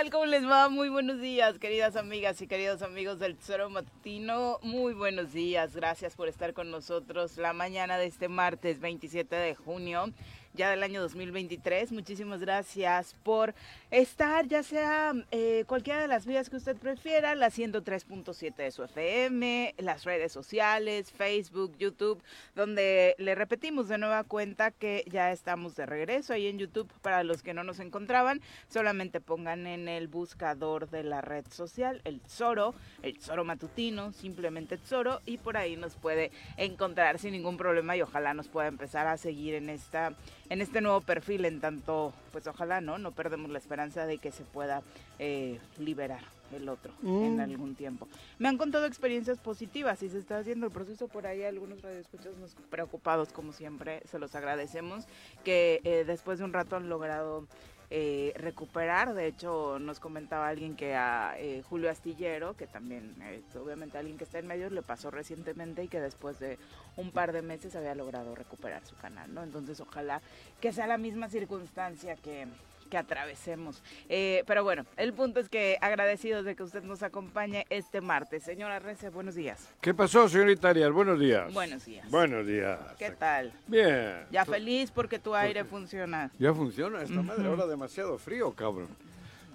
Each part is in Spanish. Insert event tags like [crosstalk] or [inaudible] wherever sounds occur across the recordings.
tal? ¿Cómo les va? Muy buenos días, queridas amigas y queridos amigos del Tesoro Matutino. Muy buenos días. Gracias por estar con nosotros la mañana de este martes 27 de junio ya del año 2023. Muchísimas gracias por estar, ya sea eh, cualquiera de las vías que usted prefiera, la 103.7 de su FM, las redes sociales, Facebook, YouTube, donde le repetimos de nueva cuenta que ya estamos de regreso ahí en YouTube para los que no nos encontraban. Solamente pongan en el buscador de la red social el Zoro, el Zoro matutino, simplemente Zoro, y por ahí nos puede encontrar sin ningún problema y ojalá nos pueda empezar a seguir en esta en este nuevo perfil, en tanto, pues ojalá no, no perdemos la esperanza de que se pueda eh, liberar el otro en mm. algún tiempo. Me han contado experiencias positivas y se está haciendo el proceso por ahí, algunos radioescuchos nos preocupados como siempre, se los agradecemos, que eh, después de un rato han logrado eh, recuperar. De hecho, nos comentaba alguien que a eh, Julio Astillero, que también es obviamente alguien que está en medios, le pasó recientemente y que después de un par de meses había logrado recuperar su canal, ¿no? Entonces, ojalá que sea la misma circunstancia que, que atravesemos. Eh, pero bueno, el punto es que agradecidos de que usted nos acompañe este martes. Señora Rece, buenos días. ¿Qué pasó, señorita Arias? Buenos días. Buenos días. Buenos días. ¿Qué tal? Bien. Ya feliz porque tu aire funciona. Ya funciona, esta madre ahora demasiado frío, cabrón.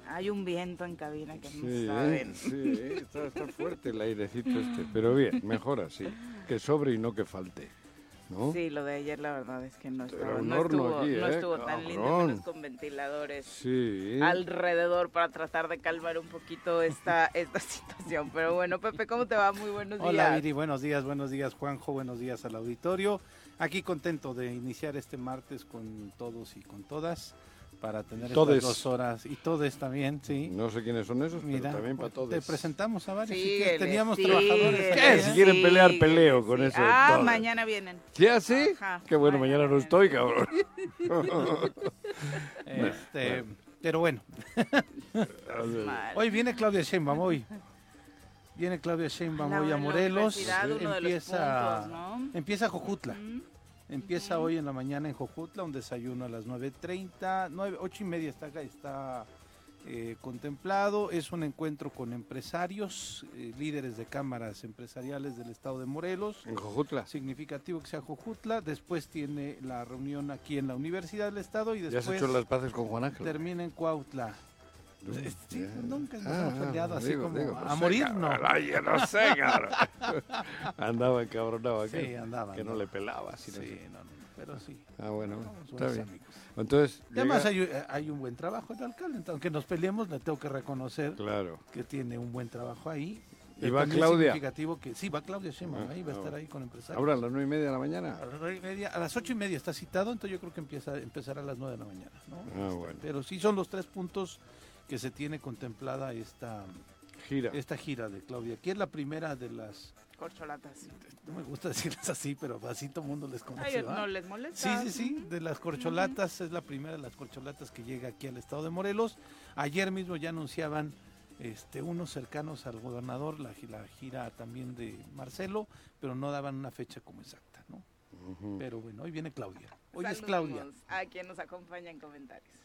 Hay un viento en cabina que no saben. Sí, está, está fuerte el airecito este, pero bien, mejor así, que sobre y no que falte. Sí, lo de ayer la verdad es que no, estaba, no estuvo, no ¿eh? estuvo tan lindo, menos con ventiladores alrededor para tratar de calmar un poquito esta, [laughs] esta situación. Pero bueno, Pepe, ¿cómo te va? Muy buenos días. Hola, Viri, buenos días, buenos días, Juanjo, buenos días al auditorio. Aquí contento de iniciar este martes con todos y con todas para tener estas dos horas. Y todos también, sí. No sé quiénes son esos, pero también para todos. Te presentamos a varios. teníamos trabajadores. ¿Qué? Si quieren pelear, peleo con eso. Ah, mañana vienen. ¿Sí, así? Qué bueno, mañana, no estoy, cabrón. [laughs] este, pero bueno. [laughs] hoy viene Claudia Sheinbaum, hoy. Viene Claudia Sheinbaum hoy a Morelos. Empieza, empieza Jojutla. Empieza hoy en la mañana en Jojutla, un desayuno a las 9.30, 9, 8 y media está, está eh, contemplado. Es un encuentro con empresarios, eh, líderes de cámaras empresariales del estado de Morelos. En Jojutla. Significativo que sea Jojutla. Después tiene la reunión aquí en la Universidad del Estado y después... ¿Ya has hecho las paces con Juan Ángel? Termina en Cuautla. Sí, nunca nos hemos ah, peleado así como a morir, no. Ay, no sé, [laughs] cabrón. andaba encabronado aquí. Sí, andaba. Que no, le pelaba. sí, no, no. pero sí. Ah, bueno, está bien. Entonces, además hay, un buen trabajo el alcalde, aunque nos peleemos, le tengo que reconocer claro. que tiene un buen trabajo ahí. ¿Y va Claudia? Que, sí, va Claudia Sheinbaum, ah, ahí va a estar ahí con empresarios. ¿Ahora a las nueve y media de la mañana? A las, y media, a las ocho y media está citado, entonces yo creo que empieza, empezará a las nueve de la mañana. ¿no? Ah, bueno. Pero sí son los tres puntos que se tiene contemplada esta gira, esta gira de Claudia, que es la primera de las corcholatas. No me gusta [laughs] decirles así, pero así todo el mundo les conoce. no les molesta. Sí, sí, sí, de las corcholatas, es la primera de las corcholatas que llega aquí al estado de Morelos. Ayer mismo ya anunciaban este, unos cercanos al gobernador, la, gira también de Marcelo, pero no daban una fecha como exacta, ¿no? Pero bueno, hoy viene Claudia. Hoy es Claudia. A quien nos acompaña en comentarios.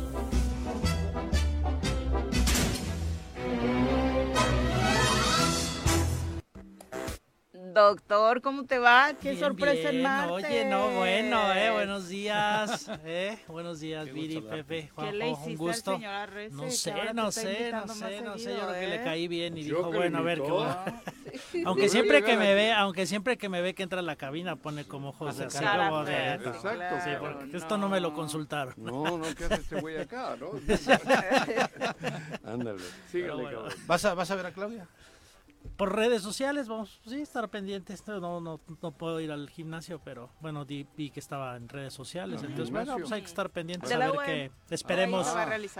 Doctor, ¿cómo te va? Qué sorpresa en Marte. Oye, no, bueno, eh, buenos días, eh, buenos días, Viri, Pepe, Juanjo, ¿Qué le un gusto. no sé, no sé, no sé, no sé, yo creo que le ¿eh? caí bien y dijo, bueno, a ver qué Aunque siempre que me ve, aunque siempre que me ve que entra a la cabina pone como ojos de de Exacto. Sí, porque esto no me lo consultaron. No, no, ¿qué hace este güey acá, no? [laughs] Ándale, [laughs] sígale, cabrón. ¿Vas a, ¿Vas a ver a Claudia? Por redes sociales, vamos, sí, estar pendientes. No, no, no puedo ir al gimnasio, pero bueno, vi, que estaba en redes sociales. entonces, bueno, pues hay que estar pendientes a ver que esperemos,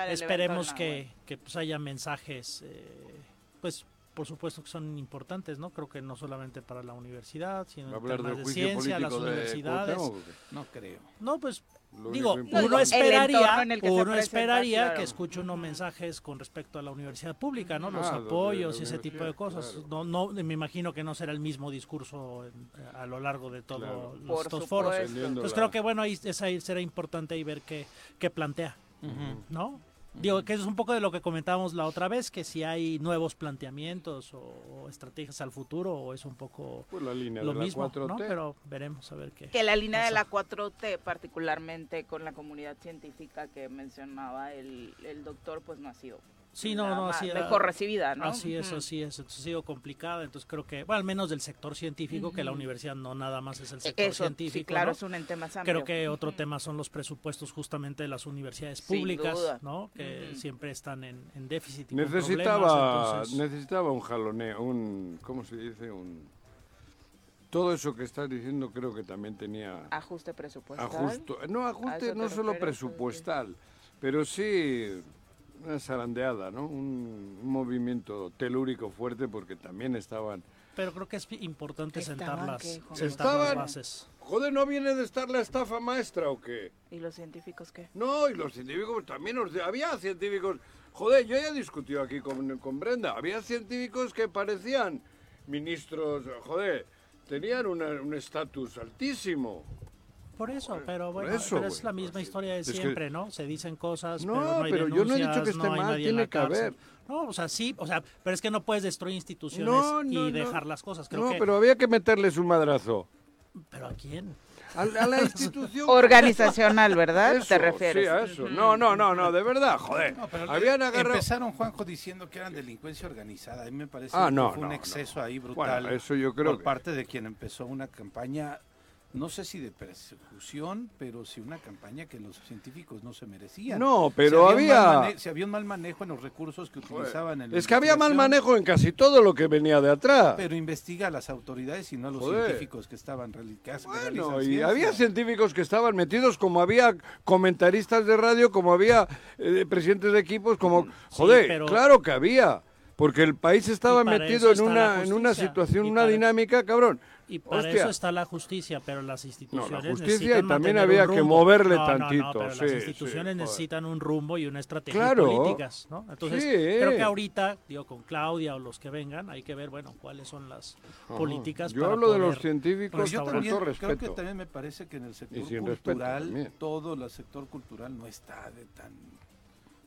esperemos que, que, pues haya mensajes, eh, pues por supuesto que son importantes, ¿no? Creo que no solamente para la universidad, sino en temas de ciencia, las universidades. no creo. No, pues Digo, uno esperaría, uno esperaría que escuche unos mensajes con respecto a la universidad pública, ¿no? Los ah, apoyos y ese tipo de cosas. No, no, me imagino que no será el mismo discurso a lo largo de todos estos foros. Entonces creo que bueno, ahí, ahí será importante ahí ver qué, qué plantea, ¿no? Digo, que es un poco de lo que comentábamos la otra vez, que si hay nuevos planteamientos o, estrategias al futuro, o es un poco pues la línea lo de mismo, la 4T. ¿no? Pero veremos a ver qué. Que la línea de la 4T, particularmente con la comunidad científica que mencionaba el, el doctor, pues no ha sido Sí, no, no, así Mejor recibida, ¿no? Así es, así es. Entonces ha sido complicada. Entonces creo que, bueno, al menos del sector científico, que la universidad no nada más es el sector científico. Sí, claro, es un ente más amplio. Creo que otro tema son los presupuestos justamente de las universidades públicas, ¿no? Que siempre están en, déficit. Y necesitaba, necesitaba un jaloneo, un, ¿cómo se dice? Un todo eso que estás diciendo creo que también tenía ajuste presupuestal. Ajusto, no ajuste no solo presupuestal, pero sí una zarandeada, ¿no? Un, movimiento telúrico fuerte porque también estaban... Pero creo que es importante sentar las, bases. Joder, ¿no viene de estar la estafa maestra o qué? ¿Y los científicos qué? No, y los científicos también, había científicos... Joder, yo ya discutido aquí con, con Brenda, había científicos que parecían ministros, joder, tenían un estatus altísimo. Por eso, pero bueno, pero es la misma historia de siempre, ¿no? Se dicen cosas, no, pero no hay pero yo no he dicho que esté mal, tiene que haber. No, o sea, sí, o sea, pero es que no puedes destruir instituciones y dejar las cosas. Creo no, pero había que meterles un madrazo. ¿Pero a quién? A, la [laughs] institución organizacional, ¿verdad? ¿Te refieres? Sí, a eso. No, no, no, no, de verdad, joder. Habían agarrado... Empezaron Juanjo diciendo que eran delincuencia organizada. A mí me parece ah, que fue un exceso ahí brutal. Bueno, eso yo creo por parte de quien empezó una campaña no sé si de persecución, pero sí una campaña que los científicos no se merecían. No, pero había... Si había un mal manejo en los recursos que utilizaban en Es que había mal manejo en casi todo lo que venía de atrás. Pero investiga a las autoridades y no a los científicos que estaban realizados. Bueno, y había científicos que estaban metidos, como había comentaristas de radio, como había eh, presidentes de equipos, como... joder, claro que había. Porque el país estaba metido en una, en una situación, una dinámica, cabrón Y para eso está la justicia, pero las instituciones no, la justicia y también había que moverle tantito. pero las instituciones necesitan un rumbo y una estrategia políticas, ¿no? Entonces, creo que ahorita, digo, con Claudia o los que vengan, hay que ver, bueno, cuáles son las políticas. Yo hablo de los científicos, yo también, creo que también me parece que en el sector cultural, todo el sector cultural no está de tan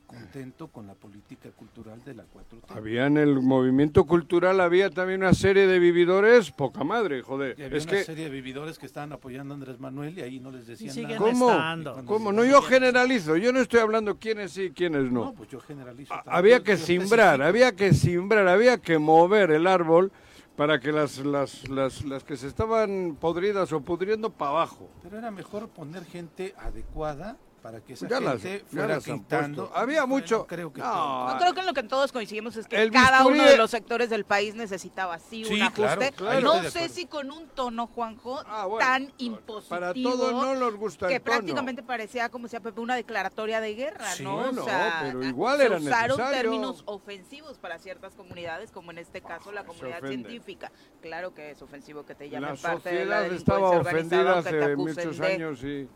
contento con la política cultural de la 4T. Había en el movimiento cultural, había también una serie de vividores, poca madre, joder. había es una serie de vividores que estaban apoyando a Andrés Manuel y ahí no les decían nada. ¿Cómo? ¿Cómo? No, yo generalizo, yo no estoy hablando quiénes sí y quiénes no. No, pues yo generalizo. había que simbrar, había que simbrar, había que mover el árbol para que las, las, las, las que se estaban podridas o pudriendo para abajo. Pero era mejor poner gente adecuada para que esa gente fuera quitando. Había mucho. creo que no, creo que en lo que todos coincidimos es que cada uno de los sectores del país necesitaba sí, un ajuste. no sé si con un tono, Juanjo, ah, tan impositivo. Para todos no nos gusta Que prácticamente parecía, como decía Pepe, una declaratoria de guerra, ¿no? o sea, pero igual era usaron términos ofensivos para ciertas comunidades, como en este caso la comunidad científica. Claro que es ofensivo que te llamen parte de la estaba ofendida hace muchos años y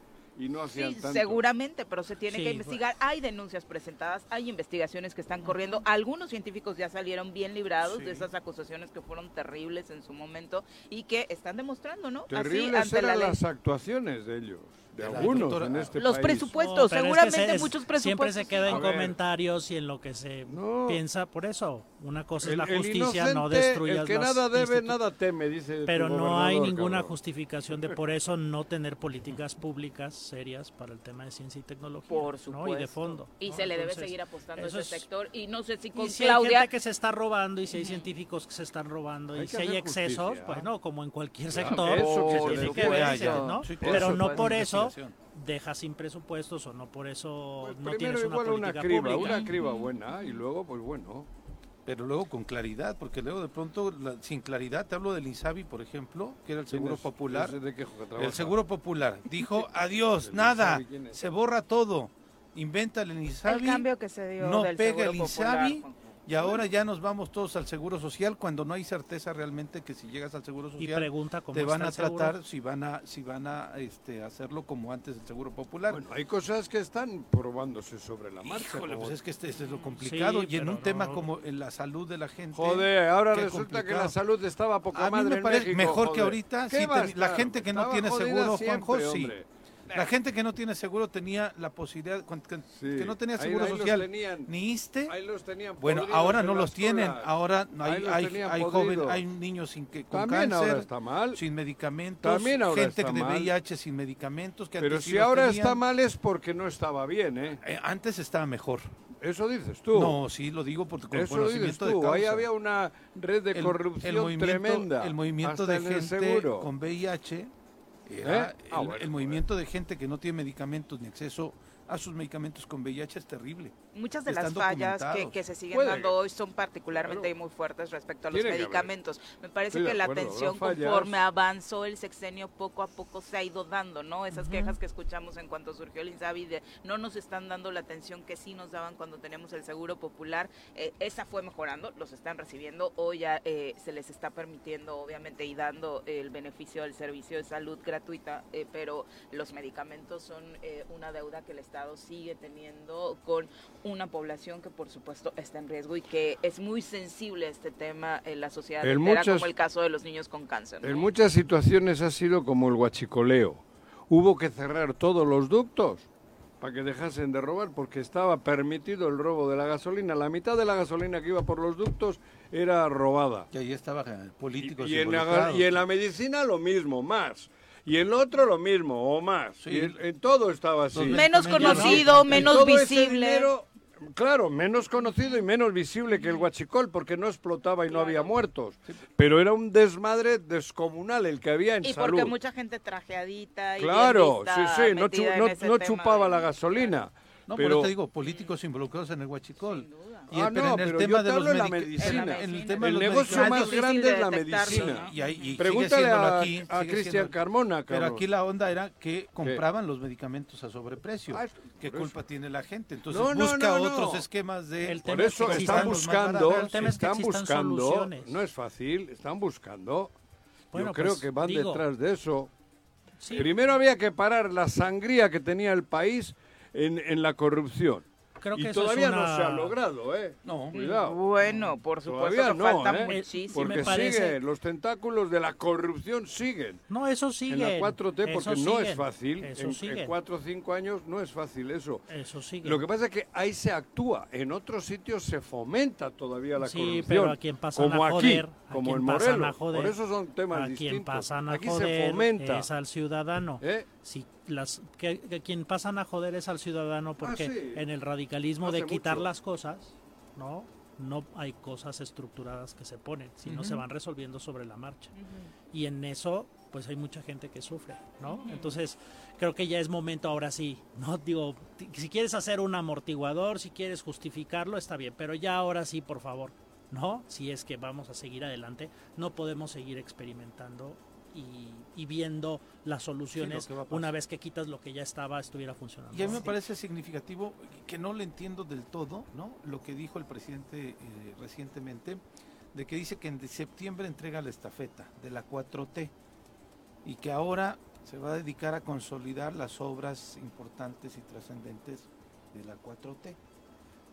sí, seguramente, pero se tiene que investigar. Hay denuncias presentadas, hay investigaciones que están corriendo. Algunos científicos ya salieron bien librados de esas acusaciones que fueron terribles en su momento y que están demostrando, ¿no? Terribles eran las actuaciones de ellos algunos en este Los presupuestos, seguramente muchos presupuestos. Siempre se queda en comentarios y en lo que se piensa, por eso, una cosa es la justicia, no destruyas el que nada debe, nada teme, dice Pero no hay ninguna justificación de por eso no tener políticas públicas serias para el tema de ciencia y tecnología. Por supuesto. Y de fondo. Y se le debe seguir apostando a ese sector. Y no sé si con si Claudia... hay gente que se está robando y si hay científicos que se están robando y si hay excesos, pues no, como en cualquier sector, se tiene que ver, ¿no? Pero no por eso deja sin presupuestos o no por eso pues no tienes una política una criba, pública. una criba buena y luego pues bueno. Pero luego con claridad, porque luego de pronto sin claridad te hablo del Insabi, por ejemplo, que era el Seguro Popular. el Seguro Popular dijo [laughs] adiós, nada, se borra todo. Inventa el Insabi. El cambio que se dio no pega el Insabi. Y ahora ya nos vamos todos al Seguro Social cuando no hay certeza realmente que si llegas al Seguro Social te van a tratar si van a si van a este, hacerlo como antes del Seguro Popular. Bueno, hay cosas que están probándose sobre la marcha. Híjole, pues es que este, este, es lo complicado y en un tema como en la salud de la gente. Joder, ahora resulta que la salud estaba poca a madre mí me parece mejor que ahorita. la gente que no tiene seguro, Juanjo, sí. La gente que no tiene seguro tenía la posibilidad, que, no tenía seguro social, ni ISTE. Ahí los tenían, bueno, ahora no los tienen. Ahora hay, hay, hay, jóvenes, hay niños sin que, con cáncer, está mal. sin medicamentos, También ahora gente está de VIH sin medicamentos. Que Pero si ahora está mal es porque no estaba bien, ¿eh? ¿eh? Antes estaba mejor. Eso dices tú. No, sí, lo digo por Eso lo dices tú. Ahí había una red de corrupción tremenda. El movimiento de gente con VIH ¿Eh? ah, el, movimiento de gente que no tiene medicamentos ni acceso a sus medicamentos con VIH es terrible. Muchas de las fallas que, se siguen dando hoy son particularmente muy fuertes respecto a los medicamentos. Me parece que la atención conforme avanzó el sexenio poco a poco se ha ido dando, ¿no? Esas quejas que escuchamos en cuanto surgió el INSABI de no nos están dando la atención que sí nos daban cuando tenemos el seguro popular, eh, esa fue mejorando, los están recibiendo, hoy ya eh, se les está permitiendo obviamente y dando el beneficio del servicio de salud gratuita, eh, pero los medicamentos son una deuda que el Estado sigue teniendo con una población que por supuesto está en riesgo y que es muy sensible a este tema en la sociedad como el caso de los niños con cáncer. En muchas situaciones ha sido como el guachicoleo. Hubo que cerrar todos los ductos para que dejasen de robar porque estaba permitido el robo de la gasolina. La mitad de la gasolina que iba por los ductos era robada. Y ahí estaba políticos. Y, y, en la, y en la medicina lo mismo, más y el otro lo mismo o más. Y en todo estaba así. Menos conocido, menos visible. claro, menos conocido y menos visible que el huachicol porque no explotaba y no había muertos. Pero era un desmadre descomunal el que había en y salud. porque mucha gente trajeadita y Claro, sí, sí, no, chupaba la gasolina. No, pero te digo, políticos involucrados en el huachicol. Y ah, no, en el tema de los la medicina. el, negocio más grande es la medicina. Y, Pregúntale a, a Cristian Carmona. Pero aquí la onda era que compraban los medicamentos a sobreprecio. Ah, ¿Qué culpa tiene la gente? Entonces busca otros esquemas de... El por eso están buscando, están buscando, no es fácil, están buscando Yo creo pues, que van detrás de eso. Primero había que parar la sangría que tenía el país en, en la corrupción y todavía no se ha logrado, ¿eh? No. Cuidado. Bueno, por supuesto que falta ¿eh? muchísimo. Porque sigue, los tentáculos de la corrupción siguen. No, eso sigue. En la 4T, porque no es fácil. Eso en, 4 o 5 años no es fácil eso. Eso sigue. Lo que pasa es que ahí se actúa. En otros sitios se fomenta todavía la corrupción. Sí, pero a quien pasan como a joder, aquí, como en Morelos. Por eso son temas a distintos. Quien pasan a aquí se fomenta. es al ciudadano. ¿Eh? Si las que, quien pasan a joder es al ciudadano porque ah, en el radicalismo de quitar las cosas, ¿no? No hay cosas estructuradas que se ponen, sino se van resolviendo sobre la marcha. Y en eso pues hay mucha gente que sufre, ¿no? Entonces, creo que ya es momento ahora sí, ¿no? [laughs] Digo, si quieres hacer un amortiguador, si quieres justificarlo, está bien, pero ya ahora sí, por favor, ¿no? Si es que vamos a seguir adelante, no podemos seguir experimentando y, viendo las soluciones una vez que quitas lo que ya estaba, estuviera funcionando. Y a mí me parece significativo, que no le entiendo del todo, ¿no? Lo que dijo el presidente eh, recientemente, de que dice que en septiembre entrega la estafeta de la 4T y que ahora se va a dedicar a consolidar las obras importantes y trascendentes de la 4T.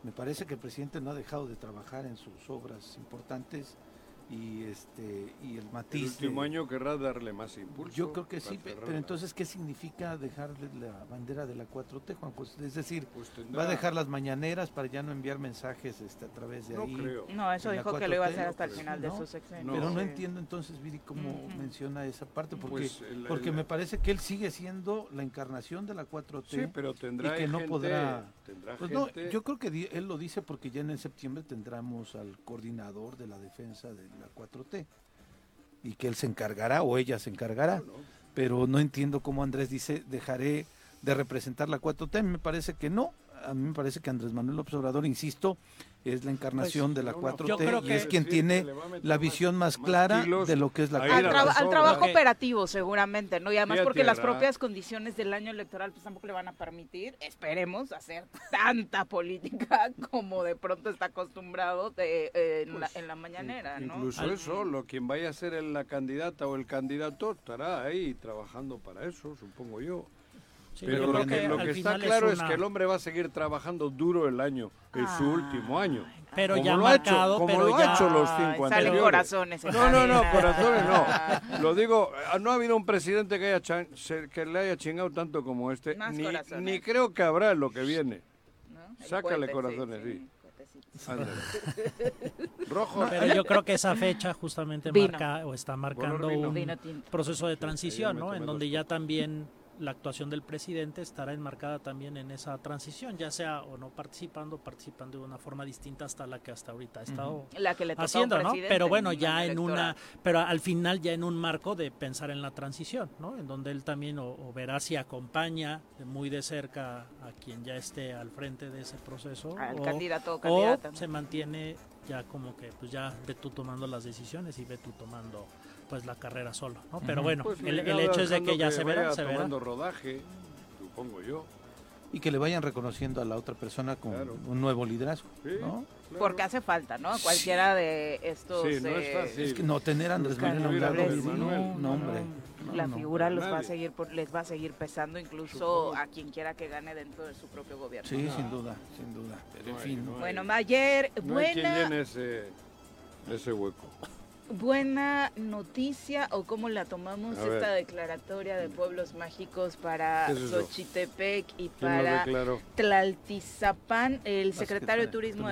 Me parece que el presidente no ha dejado de trabajar en sus obras importantes y este y el matiz. El último año querrá darle más impulso. Yo creo que sí, pero entonces ¿qué significa dejarle la bandera de la 4T, Juan? Pues, es decir, pues va a dejar las mañaneras para ya no enviar mensajes este, a través de no ahí. Creo. No, eso dijo que lo iba a hacer hasta el final de su sección. Pero no entiendo entonces, Viri, cómo menciona esa parte, porque pues porque me parece que él sigue siendo la encarnación de la 4T. Sí, pero tendrá y que no podrá. Pues no, yo creo que él lo dice porque ya en el septiembre tendremos al coordinador de la defensa de la 4T y que él se encargará o ella se encargará. Pero no entiendo cómo Andrés dice, dejaré de representar la 4T. Me parece que no. A mí me parece que Andrés Manuel López Obrador, insisto, es la encarnación pues, de la 4T y es quien tiene la visión más clara de lo que es la al, al trabajo operativo seguramente, ¿no? Y además porque las propias condiciones del año electoral pues tampoco le van a permitir, esperemos, hacer tanta política [laughs] como de pronto está acostumbrado de, eh, en, la, pues, mañanera, ¿no? Incluso eso, lo, quien vaya a ser la candidata o el candidato estará ahí trabajando para eso, supongo yo. Pero lo que, lo que está claro es, que el hombre va a seguir trabajando duro el año, en su último año. Pero como ya lo ha hecho, como lo ha hecho los cinco Salen corazones. No, no, no, corazones no. [laughs] Lo digo, no ha habido un presidente que, haya que le haya chingado tanto como este, ni, ni, creo que habrá en lo que viene. Sácale corazones, sí. [laughs] Rojo. Pero yo creo que esa fecha justamente marca o está marcando un proceso de transición, ¿no? En donde ya también la actuación del presidente estará enmarcada también en esa transición, ya sea o no participando, participando de una forma distinta hasta la que hasta ahorita ha estado haciendo, ¿no? Pero bueno, ya en una, pero al final ya en un marco de pensar en la transición, ¿no? En donde él también o, verá si acompaña muy de cerca a quien ya esté al frente de ese proceso al o, candidato o se mantiene ya como que pues ya ve tú tomando las decisiones y ve tú tomando pues la carrera solo, ¿no? Pero bueno, pues el, hecho es de que ya se verá, se verá. rodaje, supongo yo. Y que le vayan reconociendo a la otra persona con un nuevo liderazgo, ¿no? Porque hace falta, ¿no? Cualquiera de estos... Sí, no es, eh, fácil. es que no tener a Andrés Manuel no, hombre. la figura los va a seguir les va a seguir pesando incluso a quien quiera que gane dentro de su propio gobierno. Sí, sin duda, sin duda. Pero en fin. bueno, ayer buena ese, ese hueco buena noticia o cómo la tomamos esta declaratoria de pueblos mágicos para Xochitepec y para Tlaltizapán. El secretario de Turismo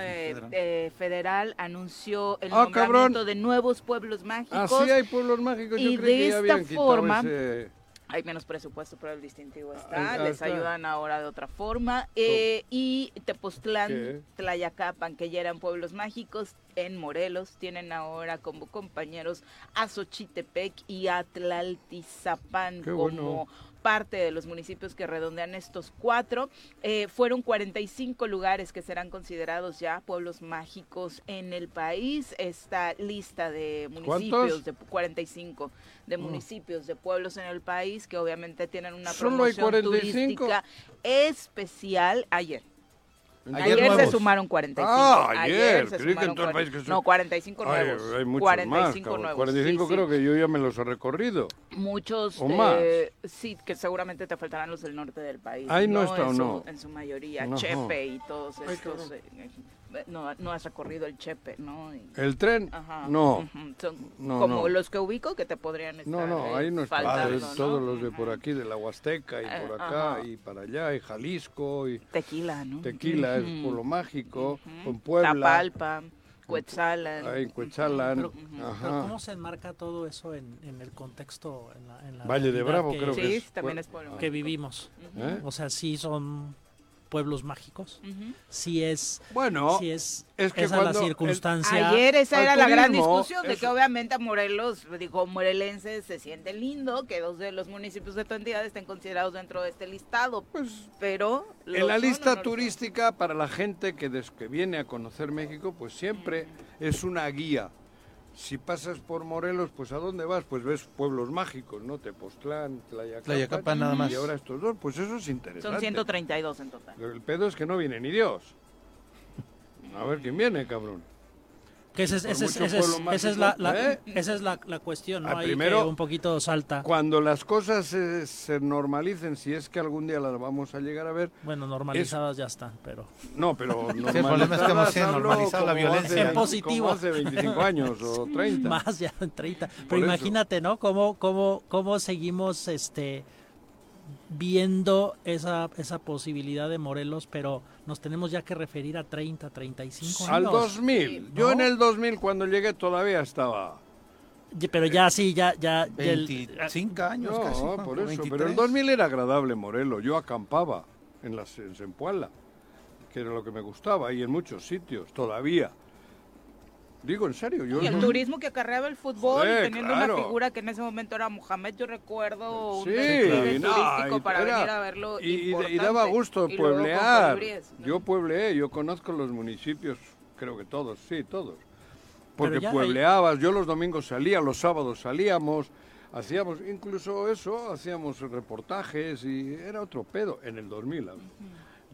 federal. anunció el ah, nombramiento de nuevos pueblos mágicos. Ah, sí hay pueblos mágicos. Yo y de esta forma hay menos presupuesto, pero el distintivo está. Les ayudan ahora de otra forma. Eh, y Tepoztlán, Tlayacapan, que ya eran pueblos mágicos, en Morelos, tienen ahora como compañeros a Xochitepec y a Tlaltizapán como parte de los municipios que redondean estos cuatro. Eh, fueron 45 lugares que serán considerados ya pueblos mágicos en el país. Esta lista de municipios de 45 de municipios, de pueblos en el país que obviamente tienen una promoción turística especial ayer. Ayer, se sumaron 45. Ah, ayer. se sumaron que No, 45 nuevos. hay muchos 45 más, nuevos. 45 creo que yo ya me los he recorrido. Muchos. ¿O más? Sí, que seguramente te faltarán los del norte del país. Ahí no, está o no. en su mayoría. Chepe y todos estos. Eh, no, no has recorrido el Chepe, ¿no? ¿El tren? No. Son como los que ubico que te podrían estar No, no, ahí no está. todos los de por aquí, de la Huasteca y por acá y para allá, y Jalisco. y Tequila, ¿no? Tequila es Pueblo Mágico, con Puebla. Tapalpa. Cuetzalan. Ahí, Cuetzalan. Pero, pero, ¿cómo se enmarca todo eso en, en el contexto? En la, en la Valle de Bravo, creo que es. también es pueblo. Que vivimos. ¿Eh? O sea, sí son pueblos mágicos. Si es, bueno, si es, es que esa la circunstancia. ayer esa era la gran discusión de que obviamente a Morelos, digo, morelenses se siente lindo que dos de los municipios de tu entidad estén considerados dentro de este listado, pues, pero en la lista turística para la gente que, que viene a conocer México, pues siempre es una guía si pasas por Morelos, pues ¿a dónde vas? Pues ves pueblos mágicos, ¿no? Tepoztlán, Tlayacapan, nada más. Y ahora estos dos, pues eso es interesante. Son 132 en total. El pedo es que no viene ni Dios. A ver quién viene, cabrón. Que esa es, la, ¿eh? esa es la, cuestión, ¿no? Ahí primero, un poquito salta. Cuando las cosas se, normalicen, si es que algún día las vamos a llegar a ver... Bueno, normalizadas ya están, pero... No, [laughs] pero normalizadas... el problema es que hemos normalizado la violencia. En positivo. hace 25 años o [laughs] 30. Más ya, 30. Pero imagínate, ¿no? Cómo, cómo, cómo seguimos este viendo esa, esa posibilidad de Morelos, pero nos tenemos ya que referir a 30, 35 años. Al 2000. Yo en el 2000 cuando llegué todavía estaba... Pero ya sí, ya... ya 25 años no, casi. por eso. Pero el 2000 era agradable Morelos. Yo acampaba en, las, en que era lo que me gustaba, y en muchos sitios todavía. Digo, en serio. Yo y el turismo que acarreaba el fútbol, teniendo una figura que en ese momento era Mohamed, yo recuerdo un sí, turístico para venir a verlo. Y, y, daba gusto pueblear. Yo puebleé, yo conozco los municipios, creo que todos, sí, todos. Porque puebleabas, yo los domingos salía, los sábados salíamos, hacíamos incluso eso, hacíamos reportajes y era otro pedo en el 2000.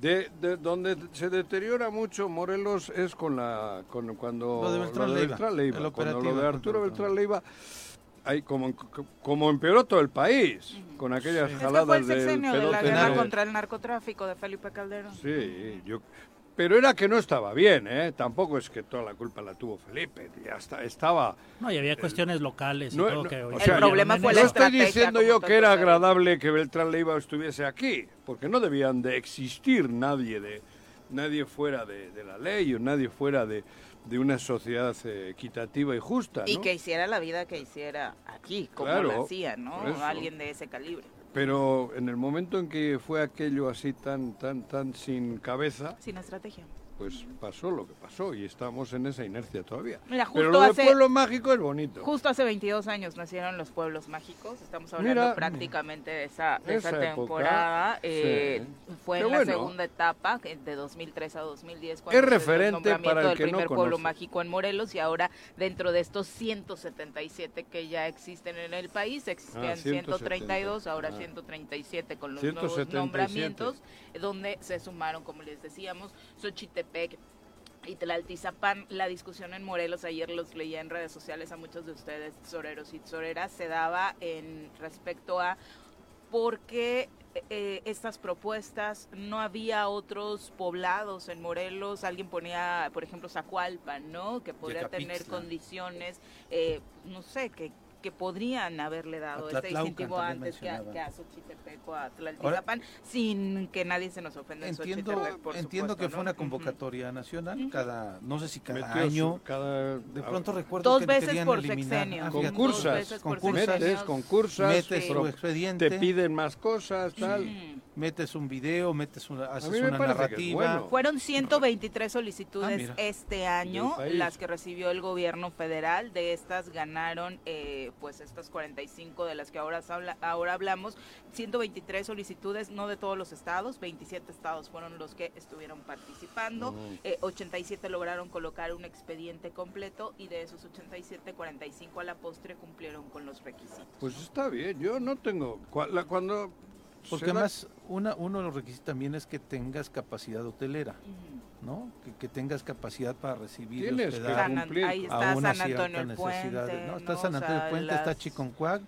De, de, donde se deteriora mucho Morelos es con la con cuando lo de Beltrán, Leiva, cuando lo de Arturo Beltrán Leiva hay como como empeoró todo el país con aquellas jaladas del de la guerra contra el narcotráfico de Felipe Calderón. Sí, yo pero era que no estaba bien, ¿eh? Tampoco es que toda la culpa la tuvo Felipe, ya está, estaba... No, y había cuestiones locales y todo que... el problema fue la No estoy diciendo yo que era agradable que Beltrán Leiva estuviese aquí, porque no debían de existir nadie de nadie fuera de, la ley o nadie fuera de, una sociedad eh, equitativa y justa. Y que hiciera la vida que hiciera aquí, como lo hacía, ¿no? Alguien de ese calibre. Pero en el momento en que fue aquello así tan, tan, tan sin cabeza. Sin estrategia pues pasó lo que pasó y estamos en esa inercia todavía. Mira, justo Pero lo de pueblo mágico es bonito. Justo hace 22 años nacieron los pueblos mágicos, estamos hablando prácticamente de esa, esa, temporada. Eh, fue en la segunda etapa, de 2003 a 2010, cuando es referente el para el del que primer no pueblo mágico en Morelos y ahora dentro de estos 177 que ya existen en el país, existían 132, ah, ahora 137 con los nuevos nombramientos, donde se sumaron, como les decíamos, Xochitepec y Tlaltizapán, la discusión en Morelos, ayer los leía en redes sociales a muchos de ustedes, soreros y soreras, se daba en respecto a por qué eh, estas propuestas, no había otros poblados en Morelos, alguien ponía, por ejemplo, Zacualpan, ¿no? Que podría tener condiciones, eh, no sé, que que podrían haberle dado este distintivo antes que a, que a Xochitepec o a Tlaltizapan, sin que nadie se nos ofenda entiendo, en Entiendo que fue una convocatoria nacional, cada, no sé si cada año, cada, de pronto recuerdo dos que veces por sexenio. Ah, concursas, concursas, concursas, metes su expediente, te piden más cosas, tal metes un video, metes una, haces una narrativa. Fueron 123 solicitudes ah, este año, las que recibió el gobierno federal. De estas ganaron, eh, pues estas 45 de las que ahora, ahora hablamos. 123 solicitudes, no de todos los estados, 27 estados fueron los que estuvieron participando. 87 eh, lograron colocar un expediente completo y de esos 87, 45 a la postre cumplieron con los requisitos. Pues está bien, yo no tengo. Cuando Porque además, una, uno de los requisitos también es que tengas capacidad hotelera, ¿no? Que, tengas capacidad para recibir y hospedar ahí está a una San Antonio necesidad. Puente, ¿no? Está San Antonio el Puente, está Chiconcuac,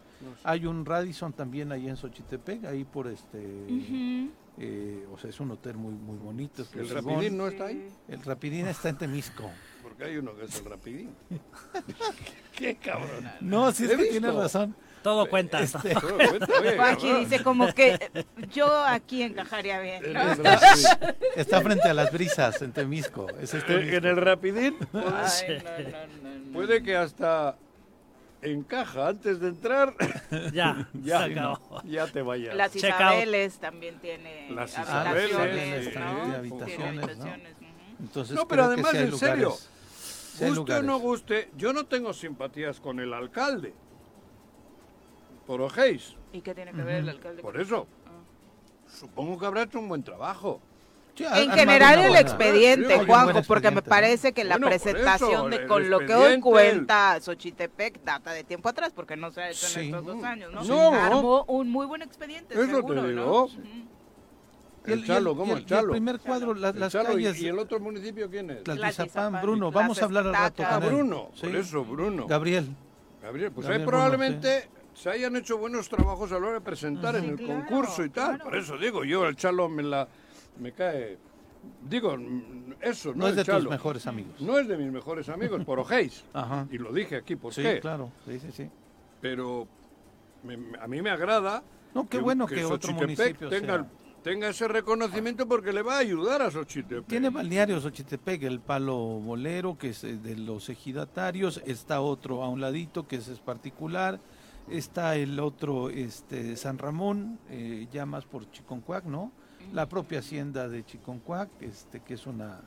hay un Radisson también ahí en Xochitepec, ahí por este... Eh, o sea, es un hotel muy muy bonito. ¿El Rapidín no está ahí? El Rapidín está en Temisco. Porque hay uno que es el Rapidín. [laughs] Qué cabrón. No, sí es que tiene razón. Todo cuenta. Este... [laughs] dice como que yo aquí encajaría bien. [laughs] Está, frente a las brisas en Temisco. ¿Es este en el Rapidín. Puede que hasta encaja antes de entrar. [laughs] Ya, ya, ya te vayas. Las Isabeles también tiene Las habitaciones, ¿no? habitaciones, ¿no? Entonces, no, pero además, en serio, guste o no guste, yo no tengo simpatías con el alcalde. ¿Y qué tiene que ver el alcalde? Por eso. Ah. Supongo que habrá hecho un buen trabajo en general el expediente, Juanjo, porque me parece que la presentación de con lo que hoy cuenta Xochitepec data de tiempo atrás, porque no se ha hecho en estos dos años, ¿no? no. Armó un muy buen expediente, Eso seguro, te digo. El, Chalo, ¿cómo el, Chalo? El primer cuadro, las, las calles... ¿Y el otro municipio quién es? Tlaltizapán, Bruno. Vamos a hablar al rato con Bruno, por eso, Bruno. Gabriel. Gabriel, pues ahí probablemente se hayan hecho buenos trabajos a la hora de presentar en el concurso y tal. Por eso digo, yo el Chalo me la me cae Digo, eso, no, es de tus mejores amigos. No es de mis mejores amigos, por ojéis. [laughs] Y lo dije aquí, ¿por sí, qué? claro, sí, sí, sí. Pero a mí me agrada. No, qué bueno que, otro municipio tenga, tenga ese reconocimiento porque le va a ayudar a Xochitepec. Tiene balneario Xochitepec, el palo bolero, que es eh, de los ejidatarios, está otro a un ladito, que es particular, está el otro, este San Ramón, eh, ya más por Chiconcuac, ¿no? la propia hacienda de Chiconcuac, este, que es una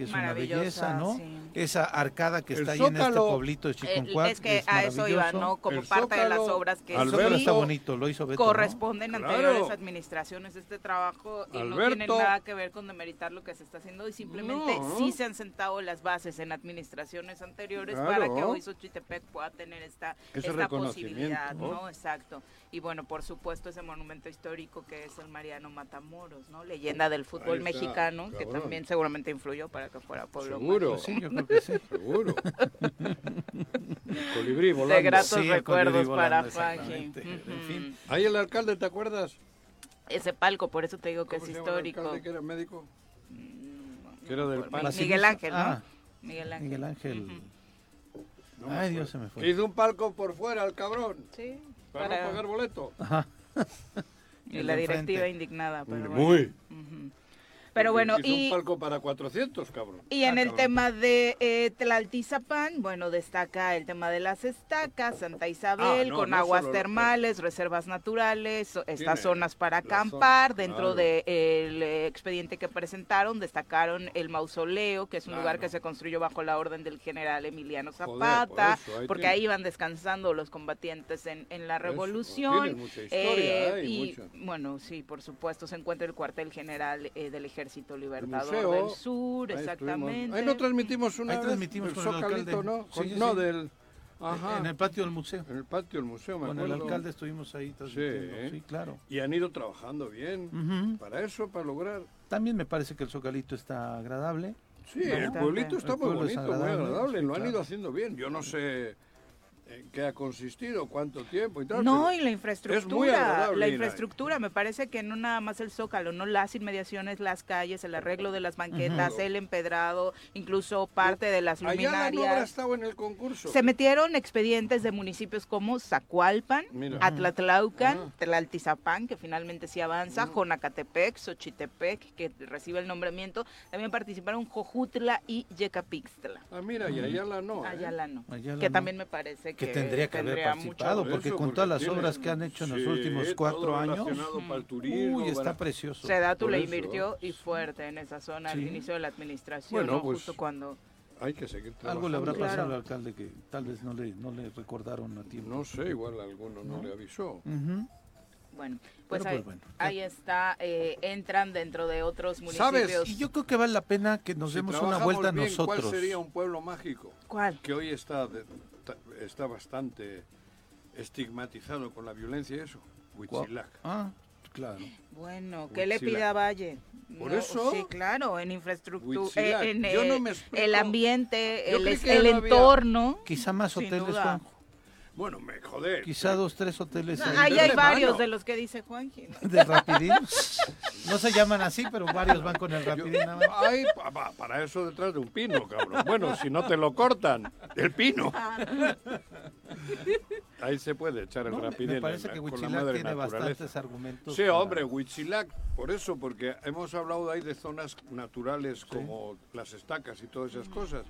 que es una belleza, ¿no? Esa arcada que está ahí en este pueblito de Chiconcuac. Es que a eso iba, ¿no? Como parte de las obras que está bonito, lo hizo Beto, corresponden a anteriores administraciones este trabajo y no tiene nada que ver con demeritar lo que se está haciendo y simplemente sí se han sentado las bases en administraciones anteriores para que hoy Xochitepec pueda tener esta, esta posibilidad, ¿no? Exacto. Y bueno, por supuesto ese monumento histórico que es el Mariano Matamoros, ¿no? Leyenda del fútbol mexicano, que también seguramente influyó para que fuera pueblo Seguro, sí, yo creo que sí. Seguro. [laughs] colibrí volando. De gratos recuerdos para Faji. En fin. Ahí el alcalde, ¿te acuerdas? Ese palco, por eso te digo que es histórico. El alcalde que era médico? Mm, que era del palco. Miguel Ángel, ¿no? Ah, Miguel Ángel. Miguel Ángel. Ay, Dios, se me fue. Hizo un palco por fuera, el cabrón. Sí. Para, no pagar boleto. [laughs] y la directiva indignada. Pero Muy. Pero bueno, y... un palco para 400, cabrón. Y en ah, el tema de eh, Tlaltizapán, bueno, destaca el tema de las estacas, Santa Isabel, ah, con aguas termales, reservas naturales, estas zonas para acampar. Dentro del eh, expediente que presentaron, destacaron el mausoleo, que es un lugar que se construyó bajo la orden del general Emiliano Zapata, porque ahí iban descansando los combatientes en, la revolución. Eh, y bueno, sí, por supuesto, se encuentra el cuartel general del ejército Ejército Libertador del Sur, exactamente. Ahí no transmitimos una Ahí transmitimos con el alcalde. ¿no? no, del... Ajá. En el patio del museo. En el patio del museo, me Con el alcalde estuvimos ahí sí, sí, claro. Y han ido trabajando bien para eso, para lograr. También me parece que el Zocalito está agradable. Sí, el pueblito está muy bonito, muy agradable, lo han ido haciendo bien. Yo no sé ¿En qué ha consistido? ¿Cuánto tiempo y tal? No, y la infraestructura. la infraestructura, me parece que no nada más el zócalo, no las inmediaciones, las calles, el arreglo de las banquetas, el empedrado, incluso parte de las luminarias. Allá estado en el concurso. Se metieron expedientes de municipios como Zacualpan, Atlatlaucan, Tlaltizapán, que finalmente sí avanza, Jonacatepec, Xochitepec, que recibe el nombramiento. También participaron Jojutla y Yecapixtla. Ah, mira, y Ayala no. ¿eh? Ayala no. que también me parece que que tendría que haber participado, porque con todas las obras que han hecho en los últimos cuatro años, uy, está precioso. Sedatu le invirtió y fuerte en esa zona al inicio de la administración, bueno, pues, justo cuando... Hay que seguir Algo le habrá pasado al alcalde que tal vez no le, no le recordaron a tiempo. No sé, igual alguno no, le avisó. Bueno, pues, ahí, pues ahí, está, eh, entran dentro de otros municipios. ¿Sabes? Y yo creo que vale la pena que nos demos una vuelta bien, nosotros. ¿Cuál sería un pueblo mágico? ¿Cuál? Que hoy está está bastante estigmatizado con la violencia y eso. Huitzilac. Ah, Claro. Bueno, ¿qué le pide a Valle? Por eso. Sí, claro, en infraestructura, eh, en el, ambiente, el, el entorno. Quizá más hoteles, bueno, me joder. Quizá dos, tres hoteles. ahí hay varios de los que dice Juanji. [laughs] De Rapidinos. No se llaman así, pero varios van con el Rapidín. Hay para eso detrás de un pino, cabrón. Bueno, si no te lo cortan, el pino. Ahí se puede echar el Rapidín. Me parece que Huichilac tiene bastantes argumentos. Sí, hombre, Huichilac, por eso, porque hemos hablado ahí de zonas naturales como las estacas y todas esas cosas.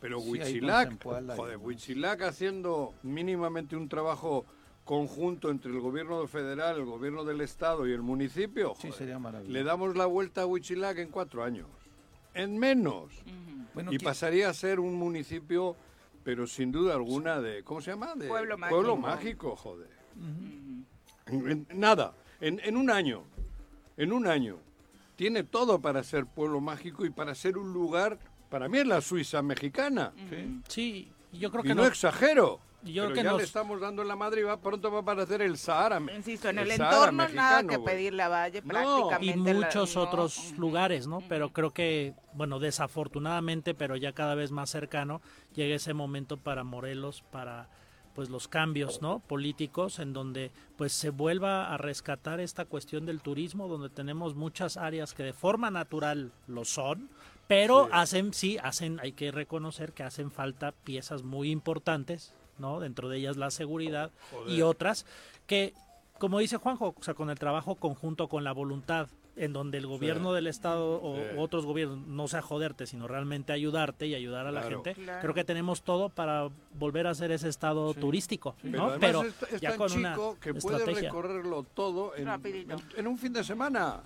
Pero Huichilac, joder, Huichilac haciendo mínimamente un trabajo conjunto entre el gobierno federal, el gobierno del estado y el municipio, sí, sería maravilloso. le damos la vuelta a Huichilac en cuatro años, en menos, y pasaría a ser un municipio, pero sin duda alguna de, ¿cómo se llama? De pueblo mágico, pueblo mágico. joder. nada, en, en un año, en un año, tiene todo para ser pueblo mágico y para ser un lugar para mí es la Suiza mexicana. Sí, yo creo que y no, exagero. Yo creo que ya le estamos dando en la madre y va, pronto va a aparecer el Sahara. Insisto, en el, entorno nada que pedirle a Valle, prácticamente. Y muchos otros lugares, ¿no? Pero creo que, bueno, desafortunadamente, pero ya cada vez más cercano, llega ese momento para Morelos, para pues los cambios no políticos en donde pues se vuelva a rescatar esta cuestión del turismo donde tenemos muchas áreas que de forma natural lo son pero hacen, sí, hacen, hay que reconocer que hacen falta piezas muy importantes, ¿no? Dentro de ellas la seguridad y otras que, como dice Juanjo, o sea, con el trabajo conjunto, con la voluntad en donde el gobierno del estado o otros gobiernos no sea joderte, sino realmente ayudarte y ayudar a la gente. Creo que tenemos todo para volver a ser ese estado turístico, ¿no? Pero, ya con una que puede recorrerlo todo en, un fin de semana.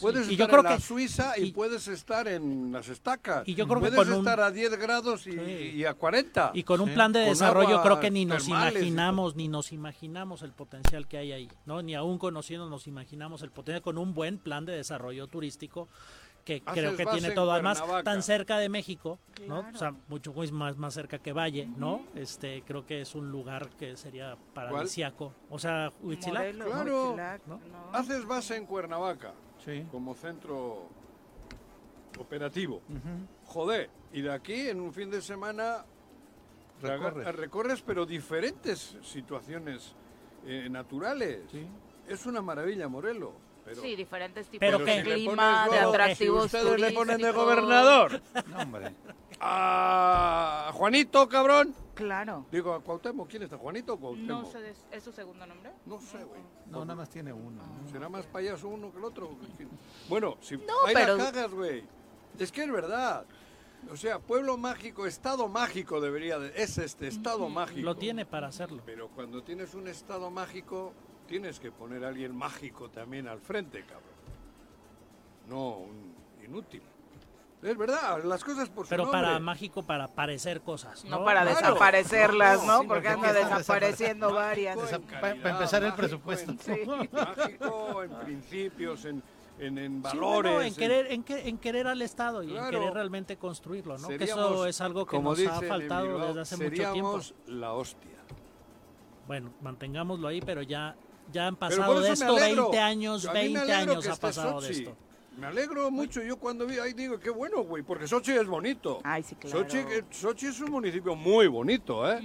puedes estar yo en la Suiza y, puedes estar en las estacas. Y yo creo puedes estar a 10 grados y, a 40. Y con un plan de desarrollo creo que ni nos imaginamos, ni nos imaginamos el potencial que hay ahí, ¿no? Ni aún conociendo nos imaginamos el potencial con un buen plan de desarrollo turístico que creo que tiene todo además tan cerca de México, ¿no? O sea, mucho más más cerca que Valle, ¿no? Este, creo que es un lugar que sería paradisiaco. O sea, Huitzilac, claro. Haces base en Cuernavaca como centro operativo. Joder, y de aquí en un fin de semana recorres, pero diferentes situaciones eh, naturales. Es una maravilla, Sí, diferentes tipos de clima, de atractivos. Si ustedes le ponen de gobernador. no, hombre. A Juanito, cabrón. Claro. Digo, a Cuauhtémoc, ¿quién está? ¿Juanito o Cuauhtémoc? No sé, ¿es su segundo nombre? No sé, güey. No, nada más tiene uno. ¿Será más payaso uno que el otro? Bueno, si no, ahí pero... la cagas, güey. Es que es verdad. O sea, pueblo mágico, estado mágico debería de... Es este, estado mágico. Lo tiene para hacerlo. Pero cuando tienes un estado mágico, tienes que poner a alguien mágico también al frente, cabrón. No un inútil. Es verdad, las cosas por su Pero para mágico, para parecer cosas. No, para desaparecerlas, ¿no? Porque anda desapareciendo varias. para, empezar el presupuesto. Mágico en principios, en, en, valores. en, querer, en, en, querer al Estado y en querer realmente construirlo, ¿no? que eso es algo que nos ha faltado desde hace mucho tiempo. la hostia. Bueno, mantengámoslo ahí, pero ya ya han pasado de esto 20 años, 20 años ha pasado de esto. Me alegro mucho. Yo cuando vi ahí digo, qué bueno, güey, porque Sochi es bonito. Ay, sí, claro. Sochi, es un municipio muy bonito, ¿eh?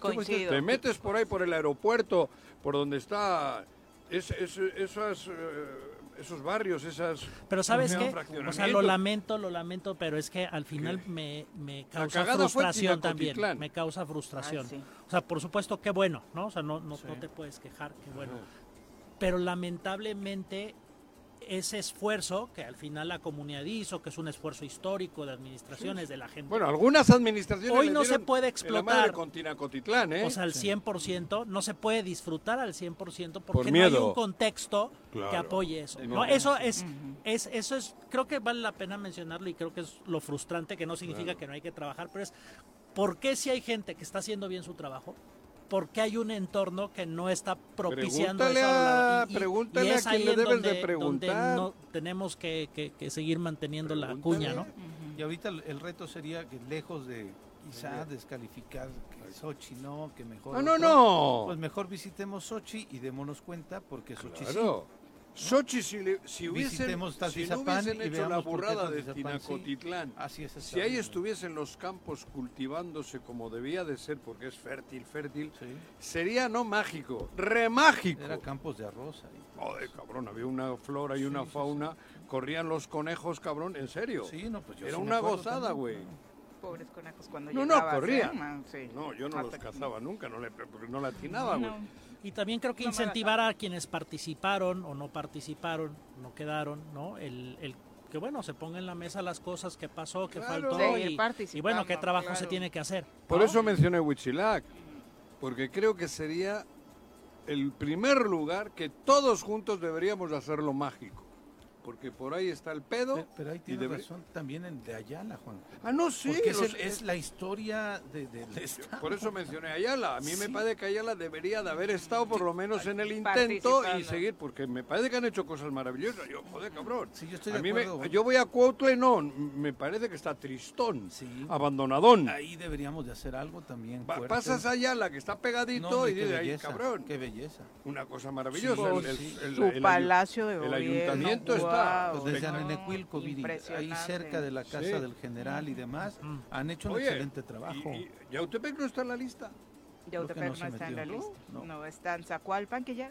Coincido. Te metes por ahí, por el aeropuerto, por donde está es, esas... Esos barrios, esas... Pero ¿sabes qué? O sea, lo lamento, lo lamento, pero es que al final me, me, causa frustración también. Me causa frustración. O sea, por supuesto, qué bueno, ¿no? O sea, no, no, no te puedes quejar, qué bueno. Pero lamentablemente ese esfuerzo que al final la comunidad hizo, que es un esfuerzo histórico de administraciones de la gente. Bueno, algunas administraciones hoy no se puede explotar. Cotitlán, ¿eh? O sea, al 100%, no se puede disfrutar al 100% porque no hay un contexto que apoye eso. ¿no? Eso es, es, eso es, creo que vale la pena mencionarlo y creo que es lo frustrante, que no significa que no hay que trabajar, pero es, ¿por qué si hay gente que está haciendo bien su trabajo? Porque hay un entorno que no está propiciando pregúntale A, pregúntale a quien le debes de preguntar. no tenemos que, que, seguir manteniendo la cuña, ¿no? Y ahorita el reto sería que lejos de quizá descalificar que Sochi no, que mejor... No, no, no. Pues mejor visitemos Sochi y démonos cuenta porque Sochi sí. Sochi, si, si, hubiesen, si no hubiesen hecho la burrada de Tinacotitlán, si ahí estuviesen los campos cultivándose como debía de ser, porque es fértil, fértil, sería no mágico, remágico. Era campos de arroz ahí. Joder, cabrón, había una flora y una fauna, corrían los conejos, cabrón, en serio. Sí, no, pues yo Era una gozada, güey. Pobres conejos cuando No, no, corrían. No, yo no los cazaba nunca, no le, porque no latinaba, güey. Y también creo que incentivar a quienes participaron o no participaron, no quedaron, ¿no? El, el que bueno, se ponga en la mesa las cosas que pasó, que faltó y, y, bueno, qué trabajo se tiene que hacer. Por eso mencioné Huitzilac, porque creo que sería el primer lugar que todos juntos deberíamos hacerlo mágico porque por ahí está el pedo. Pero, ahí tiene razón también el de Ayala, Juan. Ah, no, sí. Porque es, la historia de, de, Por eso mencioné Ayala. A mí me parece que Ayala debería de haber estado por lo menos en el intento y seguir, porque me parece que han hecho cosas maravillosas. Yo, joder, cabrón. Sí, yo estoy de acuerdo. yo voy a Cuautle, no, me parece que está tristón, abandonadón. Ahí deberíamos de hacer algo también Pasas a Ayala, que está pegadito, y dices, ahí, cabrón. Qué belleza. Una cosa maravillosa. el, Su palacio de El ayuntamiento está pues desde Anenecuilco, ahí cerca de la casa del general y demás, han hecho un excelente trabajo. ¿Y, Yautepec no está en la lista? Yautepec no, está en la lista. No. está en Zacualpan, que ya